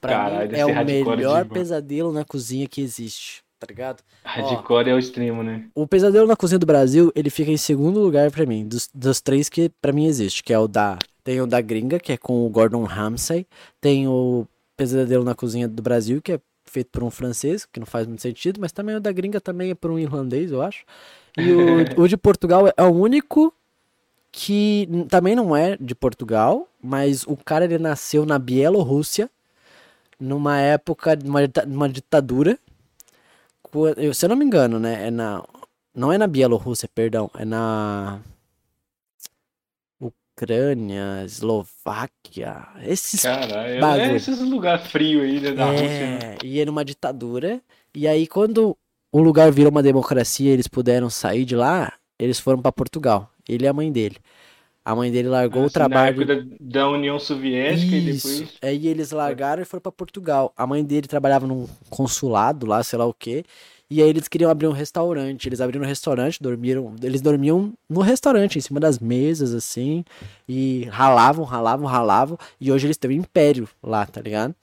Pra Caralho, mim, é o melhor pesadelo na cozinha que existe, tá ligado? Hardcore é o extremo, né? O Pesadelo na Cozinha do Brasil, ele fica em segundo lugar pra mim, dos, dos três que pra mim existe, que é o da, tem o da Gringa, que é com o Gordon Ramsay, tem o Pesadelo na Cozinha do Brasil, que é feito por um francês, que não faz muito sentido, mas também o da Gringa também é por um irlandês, eu acho. E o, o de Portugal é o único que também não é de Portugal, mas o cara ele nasceu na Bielorrússia, numa época de uma ditadura. Eu- Se eu não me engano, né? É na, não é na Bielorrússia, perdão, é na Ucrânia, Eslováquia, esses Caralho, bagulho. é esses lugares frios aí né, da Rússia, né? é, e é numa ditadura. E aí, quando o lugar virou uma democracia, eles puderam sair de lá, eles foram pra Portugal. Ele e a mãe dele. A mãe dele largou o Assim, na trabalho. época da, da União Soviética e Isso. depois. Aí eles largaram e foram pra Portugal. A mãe dele trabalhava num consulado lá, sei lá o quê. E aí eles queriam abrir um restaurante. Eles abriram um restaurante, dormiram. Eles dormiam no restaurante, em cima das mesas, assim. E ralavam, ralavam, ralavam. E hoje eles têm um império lá, tá ligado?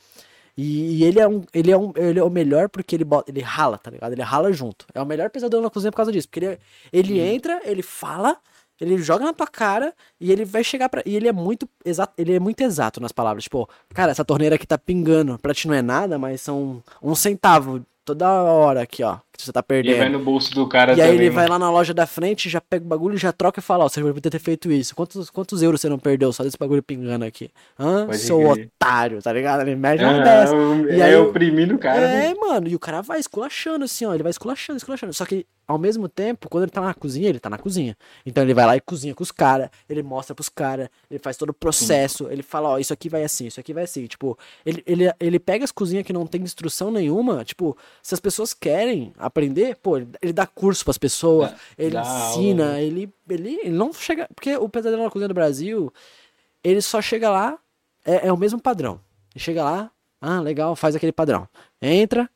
E, e ele é um. Ele é um. Ele é o melhor porque ele bota. Ele rala, tá ligado? Ele rala junto. É o melhor pesadelo na cozinha por causa disso. Porque ele, ele entra, ele fala. Ele joga na tua cara e ele vai chegar pra. E ele é muito exato, ele é muito exato nas palavras. Tipo, cara, essa torneira aqui tá pingando. Pra ti não é nada, mas são um centavo toda hora aqui, ó. Que você tá E perdendo. vai no bolso do cara E aí também. ele vai mano. lá na loja da frente, já pega o bagulho, já troca e fala, ó, você vai ter feito isso. Quantos, quantos euros você não perdeu só desse bagulho pingando aqui? Hã? Pode Seu crer. otário, tá ligado? Ele mede uma Ah, dessa. E é aí o- oprimindo o cara. né? É, mano, e o cara vai esculachando assim, ó. Ele vai esculachando, esculachando. Só que, ao mesmo tempo, quando ele tá na cozinha, ele tá na cozinha. Então ele vai lá e cozinha com os caras, ele mostra pros caras, ele faz todo o processo, ele fala, ó, isso aqui vai assim, isso aqui vai assim. Tipo, ele, ele, ele pega as cozinhas que não tem instrução nenhuma, tipo, se as pessoas querem aprender, pô, ele, dá curso pras pessoas, Dá- ele ensina, aula, ele, ele, ele não chega. Porque o pesadelo na cozinha do Brasil, ele só chega lá, é, é o mesmo padrão. Ele chega lá, ah, legal, faz aquele padrão. Entra,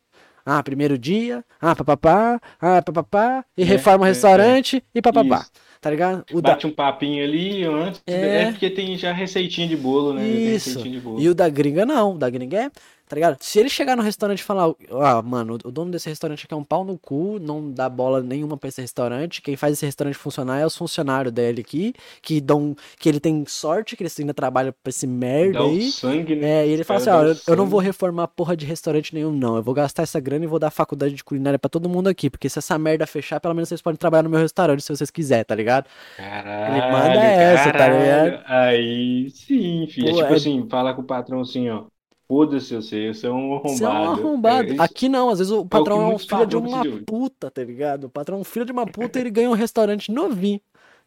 ah, primeiro dia, ah, papapá, ah, papapá, e É, reforma o é, restaurante e papapá. Isso. Tá ligado? O da, Bate um papinho ali antes. É. É. porque tem já receitinha de bolo, né? Isso. de bolo. E o da gringa não, o da gringa é, tá ligado? Se ele chegar no restaurante e falar, ah, mano, o dono desse restaurante aqui é um pau no cu, não dá bola nenhuma pra esse restaurante, quem faz esse restaurante funcionar é os funcionários dele aqui, que dão, que ele tem sorte que eles ainda trabalham pra esse merda Dá aí. sangue, né? É, e ele fala assim, ó, eu, eu não vou reformar porra de restaurante nenhum, não. Eu vou gastar essa grana e vou dar faculdade de culinária pra todo mundo aqui, porque se essa merda fechar, pelo menos vocês podem trabalhar no meu restaurante se vocês quiserem, tá ligado? Caralho, Ele manda essa, tá caralho. ligado? Aí sim, filho. É Pô, tipo é- assim, fala com o patrão assim, ó. Foda-se você, você é um arrombado. Você é um arrombado. É, Aqui não, às vezes o patrão que é um filho de uma precisam. puta, tá ligado? O patrão é um filho de uma puta e ele ganha um restaurante novinho.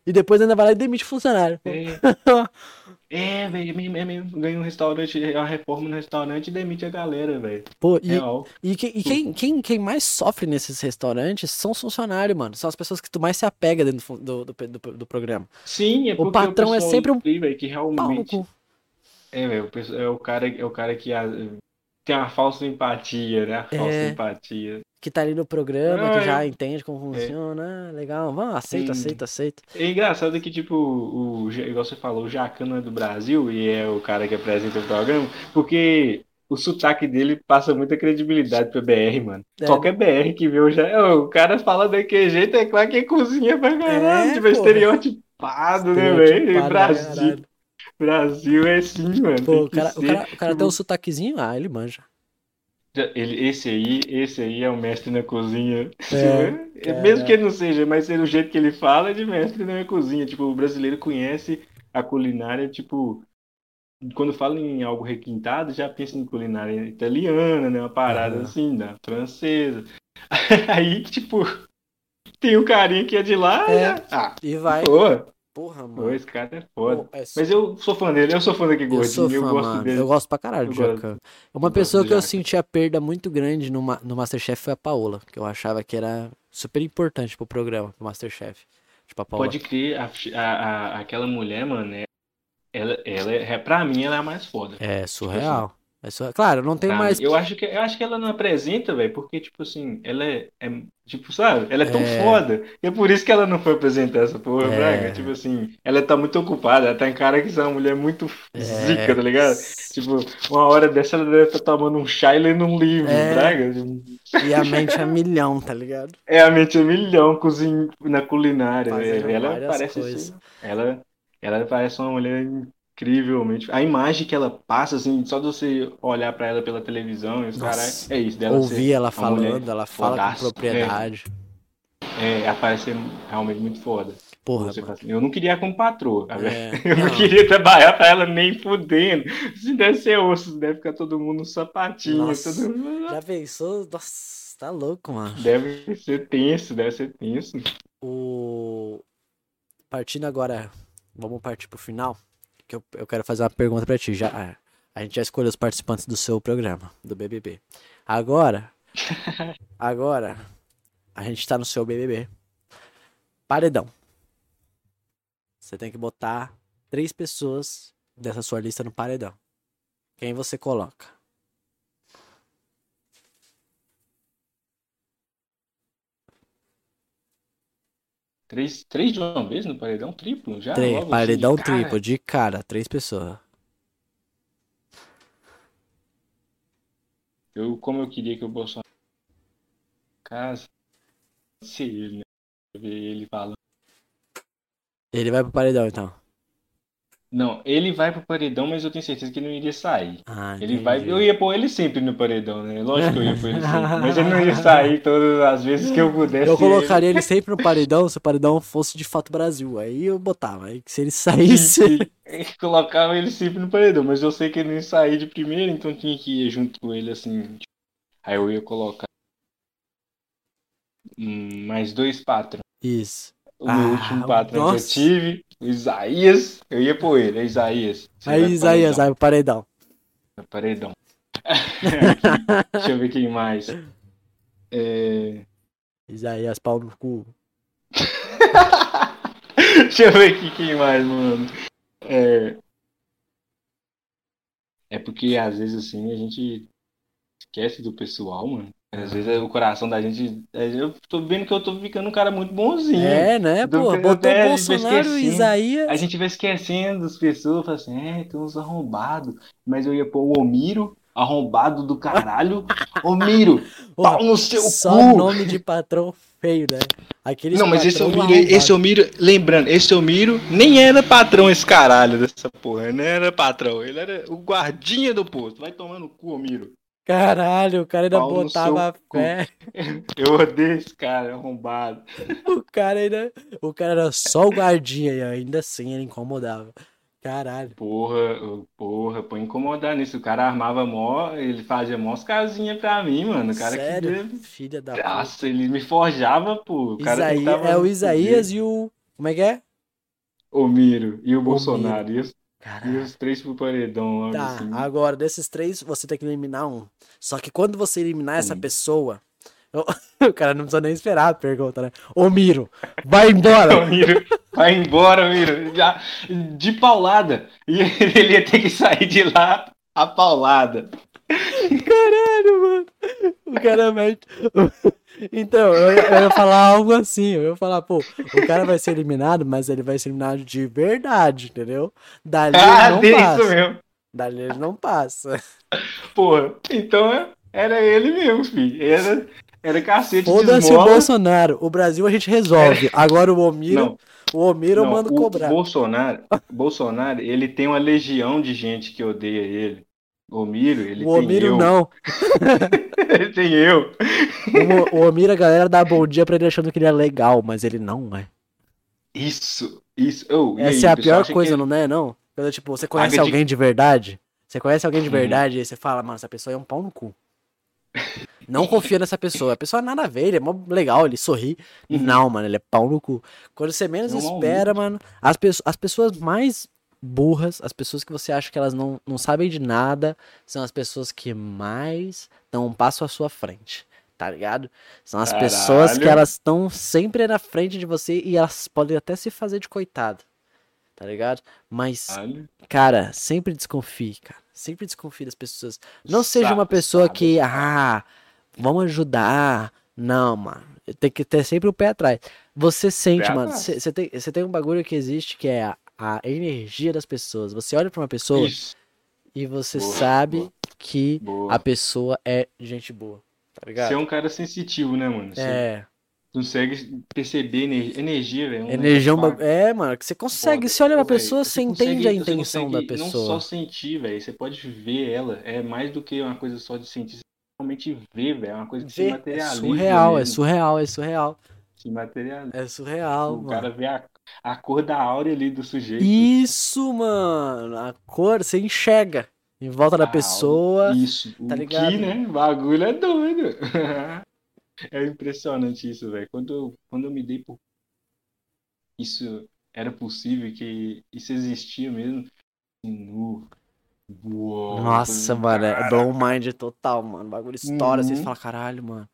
E depois ainda vai lá e demite o funcionário. É, é, velho, é mesmo, é. Ganha um restaurante, é uma reforma no restaurante e demite a galera, velho. Pô, e, Real. e, quem, e quem, quem, quem mais sofre nesses restaurantes são os funcionários, mano. São as pessoas que tu mais se apega dentro do, do, do, do- programa. Sim, é porque patrão é pessoal sempre um velho, que realmente cu. É, velho, pessoal- é o cara, é o cara que ah, tem uma falsa empatia, né? A falsa É. empatia. Que tá ali no programa, que Ah, já é. entende como funciona. Ah, legal, vamos, aceita, Sim. aceita, aceita. É engraçado que, tipo, o, o- igual você falou, o Jacan não é do Brasil e é o cara que apresenta o programa, porque o sotaque dele passa muita credibilidade pra BR, mano. É. Qualquer BR que vê o, Ja- o cara fala daquele jeito, é claro que é cozinha pra caralho, É, tipo, é pô. estereotipado, né, velho? Pra Brasil. Brasil é assim, mano. Pô, o cara, o cara, o cara tipo, tem um sotaquezinho, ah, ele manja. Ele, esse aí, esse aí é o mestre na cozinha. É, É, Mesmo que ele não seja, mas o jeito que ele fala é de mestre na cozinha. Tipo, o brasileiro conhece a culinária, tipo, quando fala em algo requintado, já pensa em culinária italiana, né? Uma parada Aham. assim, da francesa. Aí, tipo, tem um carinha que é de lá, É. e, ah, E vai. pô, Porra, pô, mano. esse cara é foda. Pô, é Mas eu sou fã dele, eu sou fã daquele Eu gordinho, eu fã, gosto mano. dele. Eu gosto pra caralho Eu do. Jacan. Uma gosto pessoa que eu senti a perda muito grande no, no Masterchef foi a Paola, que eu achava que era super importante pro programa, pro Masterchef. Tipo, a Paola. Pode crer, a, a, a- aquela mulher, mano, é- ela, ela é, pra mim, ela é a mais foda. É surreal. É surreal. Claro, não tem Pra mais. Eu acho que, eu acho que ela não apresenta, velho, porque, tipo assim, ela é, é, tipo, sabe? Ela é tão É. foda. E é por isso que ela não foi apresentar essa porra, É. Braga. Tipo assim, ela tá muito ocupada, ela tá em cara que é uma mulher muito É. zica, tá ligado? Tipo, uma hora dessa ela deve estar tomando um chá e lendo um livro, É. Braga. E a mente a milhão, tá ligado? É a mente a milhão cozinha, na culinária. Velho. Ela parece ser- ela, ela parece uma mulher incrivelmente. A imagem que ela passa, assim, só de você olhar pra ela pela televisão, e os caras, é isso, dela Ouvir ela falando, ela fala com fodaça. propriedade. É, ela parece ser realmente muito foda. Porra, assim, eu não queria como patroa? É, Eu não não. queria trabalhar pra ela nem fudendo. Se deve ser osso, deve ficar todo mundo no sapatinho. Nossa. todo Já pensou? Nossa, tá louco, mano. Deve ser tenso, deve ser tenso. O... Partindo agora, vamos partir pro final. Que eu, eu quero fazer uma pergunta pra ti. Já, ah, a gente já escolheu os participantes do seu programa, do BBB. Agora, agora, a gente tá no seu BBB. Paredão. Você tem que botar três pessoas dessa sua lista no paredão. Quem você coloca? Três, três de uma vez no paredão triplo? Já? Três, Logo assim, paredão de cara? triplo, de cara, três pessoas. Eu, como eu queria que o Bolsonaro. Casa. Se ele, né? Ver ele falando. Ele vai pro paredão, então. Não, ele vai pro paredão, mas eu tenho certeza que ele não iria sair. Ah, Ele vai. Eu ia pôr ele sempre no paredão, né? Lógico que eu ia pôr ele sempre. Mas ele não ia sair todas as vezes que eu pudesse. Eu colocaria ele sempre no paredão se o paredão fosse de fato Brasil. Aí eu botava. Aí se ele saísse. ele. Colocava ele sempre no paredão, mas eu sei que ele não ia sair de primeiro, então tinha que ir junto com ele assim. tipo, Aí eu ia colocar. hum, mais dois patrões. Isso. O Ah, meu último patrão nossa. que eu tive, Isaías, eu ia pôr ele, é Isaías. Você Aí vai pro Isaías vai paredão. pro paredão. Paredão. Deixa eu ver quem mais. É... Isaías, pau no cu. Deixa eu ver aqui quem mais, mano. É... é porque às vezes assim a gente esquece do pessoal, mano. Às vezes o coração da gente. é, Eu tô vendo que eu tô ficando um cara muito bonzinho. É, né, Do pô? Botou é, a gente vai Bolsonaro e. Isaías. A gente vai esquecendo das pessoas, fala assim, é, tem uns arrombados. Mas eu ia pôr o Omiro, arrombado do caralho. Omiro, pau no seu Só cu! nome de patrão feio, né? Aqueles Não, mas esse Omiro, esse. Omiro, lembrando, esse Omiro nem era patrão esse caralho dessa porra, ele não era patrão, ele era o guardinha do posto. Vai tomando cu, Omiro. Caralho, o cara ainda Pau no botava fé. Eu odeio esse cara, arrombado. O cara ainda. O cara era só o guardinha e ainda assim ele incomodava. Caralho. Porra, porra, põe incomodar nisso. O cara armava mó, ele fazia mó casinha pra mim, mano. O cara Sério? que. Filha da puta. Nossa, ele me forjava, pô. O cara Isaí- é o Isaías e o. Como é que é? O Miro e o Bolsonaro. E os, e Caralho. os três pro paredão Tá, assim. agora desses três você tem que eliminar um. Só que quando você eliminar essa pessoa. O cara não precisa nem esperar a pergunta, né? Ô Miro, vai embora! Ô, Miro, vai embora, Miro. Já, de paulada. E ele ia ter que sair de lá a paulada. Caralho, mano. O cara vai. Então, eu, eu ia falar algo assim. Eu ia falar, pô, o cara vai ser eliminado, mas ele vai ser eliminado de verdade, entendeu? Dali Ah, não tem isso passa. mesmo. Dali ele não passa. Porra, então era ele mesmo, filho. Era, era cacete de Foda-se o. Bolsonaro. O Brasil a gente resolve. Agora o Omiro, Não, o Omiro eu mando o cobrar. Bolsonaro, Bolsonaro, ele tem uma legião de gente que odeia ele. O Miro, ele O tem Omiro eu. não. ele tem eu. O, o Omiro, a galera dá bom dia pra ele achando que ele é legal, mas ele não é. Isso, isso. Oh, e aí, Essa é a pior acha que coisa, ele- não é, não? Quando, tipo, você conhece Paga de- alguém de verdade, você conhece alguém de Uhum. verdade e você fala, mano, essa pessoa é um pau no cu. Não confia nessa pessoa. A pessoa nada a ver, ele é mó legal, ele sorri. Uhum. Não, mano, ele é pau no cu. Quando você menos É um mau espera, mano, as, pesso- as pessoas mais burras, as pessoas que você acha que elas não, não sabem de nada, são as pessoas que mais dão um passo à sua frente. Tá ligado? São as pessoas que Caralho. elas estão sempre na frente de você e elas podem até se fazer de coitado. Tá ligado? Mas, Caralho. cara, sempre desconfie, cara. Sempre desconfie das pessoas. Não seja uma pessoa sabe, que, ah, vamos ajudar. Não, mano. Tem que ter sempre o pé atrás. Você sente, Pé mano. Você tem, cê tem um bagulho que existe que é a, energia das pessoas. Você olha pra uma pessoa Isso. e você Boa, sabe boa. que Boa. a pessoa é gente boa. Tá ligado? Você é um cara sensitivo, né, mano? Você É, consegue perceber ener- energia, velho. energia é É, mano, que você consegue. Você olha pra pessoa, você consegue- entende a você intenção da consegue Não só pessoa. sentir, velho. Você pode ver ela. É mais do que uma coisa só de sentir. Você realmente vê, velho. É uma coisa que se Vê, é materializa. surreal, é mesmo. surreal, é surreal. Se materializa. É surreal, O mano. cara vê a, a cor da áurea ali do sujeito. Isso, mano. A cor, você enxerga em volta da A pessoa. Isso. tá ligado? que, né? O bagulho é doido. é impressionante isso, velho. Quando, eu- quando eu me dei por isso era possível, que isso existia mesmo. Nu. Uou, Nossa, falei, mano, é "Cara, blow mind total, mano. O bagulho estoura, vocês Uhum. falam, caralho, mano.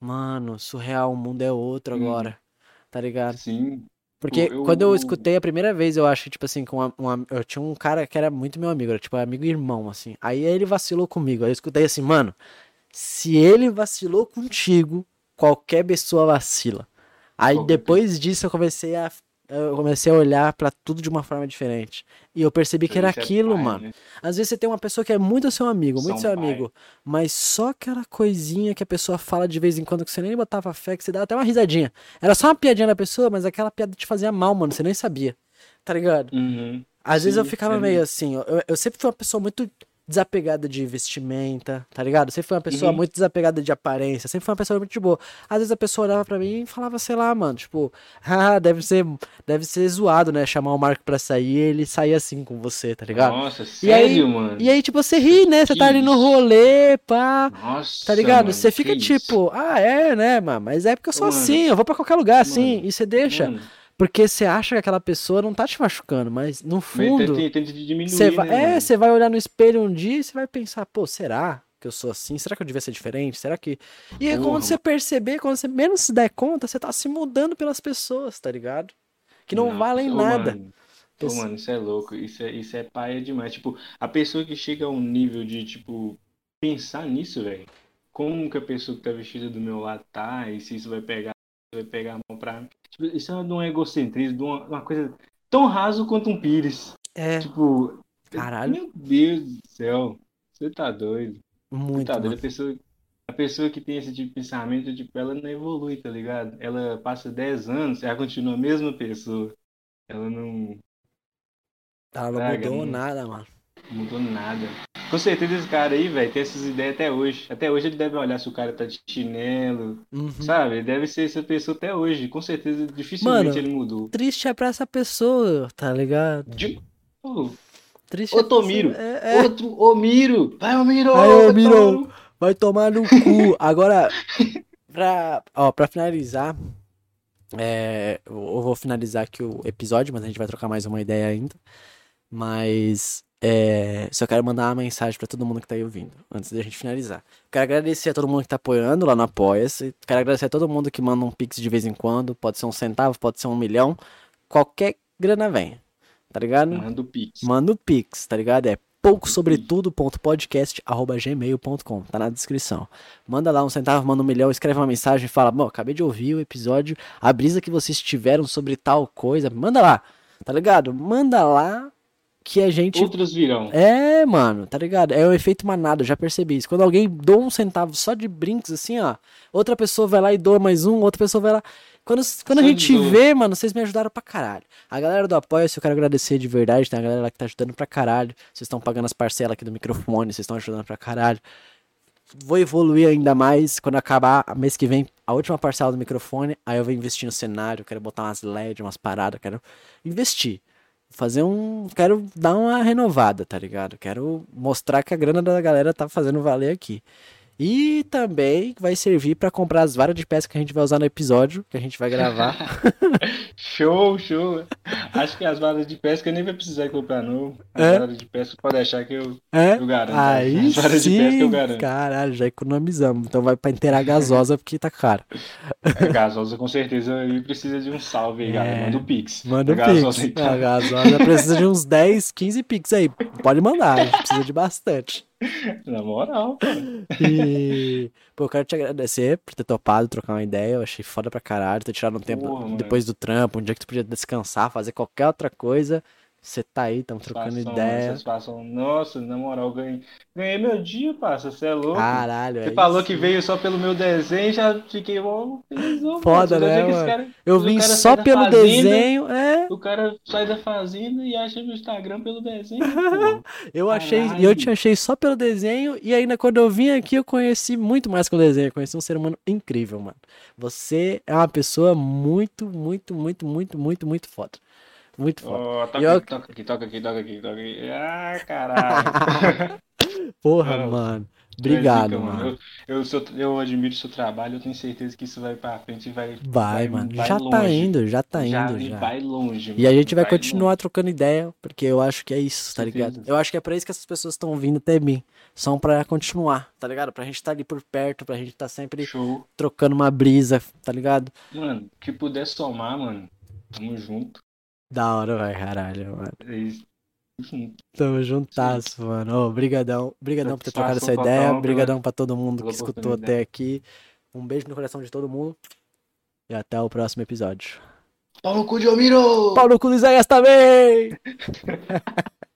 mano, surreal, o mundo é outro agora. Tá ligado? Sim. Porque eu- quando eu escutei a primeira vez, eu acho que, tipo assim, com uma, eu tinha um cara que era muito meu amigo, era tipo amigo e irmão, assim. Aí ele vacilou comigo. Aí eu escutei assim, mano, se ele vacilou contigo, qualquer pessoa vacila. Aí depois disso eu comecei a eu comecei a olhar pra tudo de uma forma diferente. E eu percebi que era é aquilo, pai, mano. né? Às vezes você tem uma pessoa que é muito seu amigo, muito São seu pai. amigo, mas só aquela coisinha que a pessoa fala de vez em quando que você nem botava fé, que você dava até uma risadinha. Era só uma piadinha da pessoa, mas aquela piada te fazia mal, mano, você nem sabia. Tá ligado? Uhum. Às vezes eu Sim, ficava meio assim, eu, eu sempre fui uma pessoa muito desapegada de vestimenta, tá ligado? Sempre fui uma pessoa Uhum. muito desapegada de aparência, sempre fui uma pessoa muito de boa. Às vezes a pessoa olhava pra mim e falava, sei lá, mano, tipo, ah, deve ser, deve ser zoado, né? Chamar o Marco pra sair e ele sair assim com você, tá ligado? Nossa, E aí- sério, mano? E aí, tipo, você ri, né? Você tá ali no rolê, pá. Nossa, Tá ligado? mano, Você fica que isso? tipo, ah, é, né, mano? Mas é porque eu sou Mano. assim, eu vou pra qualquer lugar assim. Mano. E você deixa. Mano, Porque você acha que aquela pessoa não tá te machucando, mas no fundo, tenta, diminuir, você vai, né, é, você vai olhar no espelho um dia e você vai pensar, pô, será que eu sou assim? Será que eu devia ser diferente? Será que. E aí, Porra, quando você perceber, quando você menos se der conta, você tá se mudando pelas pessoas, tá ligado? Que não Nossa, valem nada. Mano, ô, Pessoa- mano, isso é louco. Isso é, isso é paia demais. Tipo, a pessoa que chega a um nível de, tipo, pensar nisso, velho. Como que a pessoa que tá vestida do meu lado tá? E se isso vai pegar, vai pegar a mão pra mim. Tipo, isso é de um egocentrismo, de uma, uma coisa tão raso quanto um pires. É, Tipo, caralho, meu Deus do céu. Você tá doido. Você muito, tá doido. mano. A pessoa, a pessoa que tem esse tipo de pensamento, tipo, ela não evolui, tá ligado? Ela passa 10 anos, ela continua a mesma pessoa. Ela não Ela não Praga, mudou não- nada, mano. mudou nada. Com certeza esse cara aí, velho, tem essas ideias até hoje. Até hoje ele deve olhar se o cara tá de chinelo, Uhum. sabe? Ele deve ser essa pessoa até hoje. Com certeza, dificilmente Mano, ele mudou. Triste é pra essa pessoa, tá ligado? De... Ô, Triste é Tomiro, É, é. Outro, ô Miro! Vai, ô Miro! Vai, ô, vai tomar no- Vai tomar no cu. Agora, pra, ó, pra finalizar, é, eu vou finalizar aqui o episódio, mas a gente vai trocar mais uma ideia ainda. Mas é, só quero mandar uma mensagem pra todo mundo que tá aí ouvindo, antes da gente finalizar. Quero agradecer a todo mundo que tá apoiando lá no Apoia-se. Quero agradecer a todo mundo que manda um pix de vez em quando. Pode ser um centavo, pode ser um milhão. Qualquer grana vem. Tá ligado? Manda o Pix. Manda o Pix, tá ligado? É poucosobretudo.podcast.gmail.com. Tá na descrição. Manda lá um centavo, manda um milhão, escreve uma mensagem e fala: Bom, acabei de ouvir o episódio, a brisa que vocês tiveram sobre tal coisa. Manda lá, tá ligado? Manda lá que a gente. Outros virão. É, mano, tá ligado? É o efeito manada, eu já percebi isso. Quando alguém doa um centavo só de brinks, assim, ó, outra pessoa vai lá e doa mais um, outra pessoa vai lá. Quando, quando a gente vê, mano, vocês me ajudaram pra caralho. A galera do Apoia-se, eu quero agradecer de verdade, tem a galera lá que tá ajudando pra caralho. Vocês estão pagando as parcelas aqui do microfone, vocês estão ajudando pra caralho. Vou evoluir ainda mais quando acabar mês que vem a última parcela do microfone. Aí eu vou investir no cenário, quero botar umas LED, umas paradas, quero investir. Fazer um. Quero dar uma renovada, tá ligado? Quero mostrar que a grana da galera tá fazendo valer aqui. E também vai servir pra comprar as varas de pesca que a gente vai usar no episódio, que a gente vai gravar. Show, show. Acho que as varas de pesca nem vai precisar comprar novo. As É? varas de pesca pode deixar que eu, É? eu garanto. Aí As varas de pesca eu sim, garanto. caralho, já economizamos. Então vai pra inteirar gasosa porque tá caro. A gasosa com certeza precisa de um salve aí, É. galera. Manda o Pix. Manda gasosa, Pix. então. A gasosa precisa de uns 10, 15 Pix aí. Pode mandar, a gente precisa de bastante. Na moral, cara. E, pô, eu quero te agradecer por ter topado trocar uma ideia. Eu achei foda pra caralho. Ter tirado um tempo Porra, mano. depois do trampo, um dia que tu podia descansar, fazer qualquer outra coisa. Você tá aí, tamo trocando Satisfação, ideia. satisfação. Nossa, na moral, ganhei, ganhei meu dia, parça. Você é louco. Caralho, Você é falou isso. que veio só pelo meu desenho, já fiquei mó felizão, Foda, né, mano? cara- Eu vim só pelo fazenda, desenho, é. O cara sai da fazenda e acha meu Instagram pelo desenho. Eu achei, Caralho. eu te achei só pelo desenho e ainda quando eu vim aqui eu conheci muito mais que o desenho, eu conheci um ser humano incrível, mano. Você é uma pessoa muito, muito, muito, muito, muito, muito foda. Muito foda. Ó, toca, eu- aqui, toca aqui, toca aqui, toca aqui, toca aqui. Ah, caralho. Porra, mano. Obrigado, zica, mano. Eu, eu, eu admiro o seu trabalho, eu tenho certeza que isso vai pra frente e vai, Vai, mano. vai já tá longe. indo, já tá Já- indo, e já. vai longe. E a mano, gente vai longe. continuar trocando ideia, porque eu acho que é isso, tá Certeza. ligado? Eu acho que é pra isso que essas pessoas estão vindo até mim. São pra continuar, tá ligado? Pra gente tá ali por perto, pra gente tá sempre Show. trocando uma brisa, tá ligado? Mano, que puder somar, mano. Tamo junto. Da hora, vai, caralho, mano. É isso. Junto. Tamo juntasso, mano. Ô, brigadão. Brigadão por ter trocado essa ideia. total pela- Brigadão pra todo mundo que escutou até aqui. Um beijo no coração de todo mundo. E até o próximo episódio. Paulo Cu de Almiro! Paulo com o Isaías também!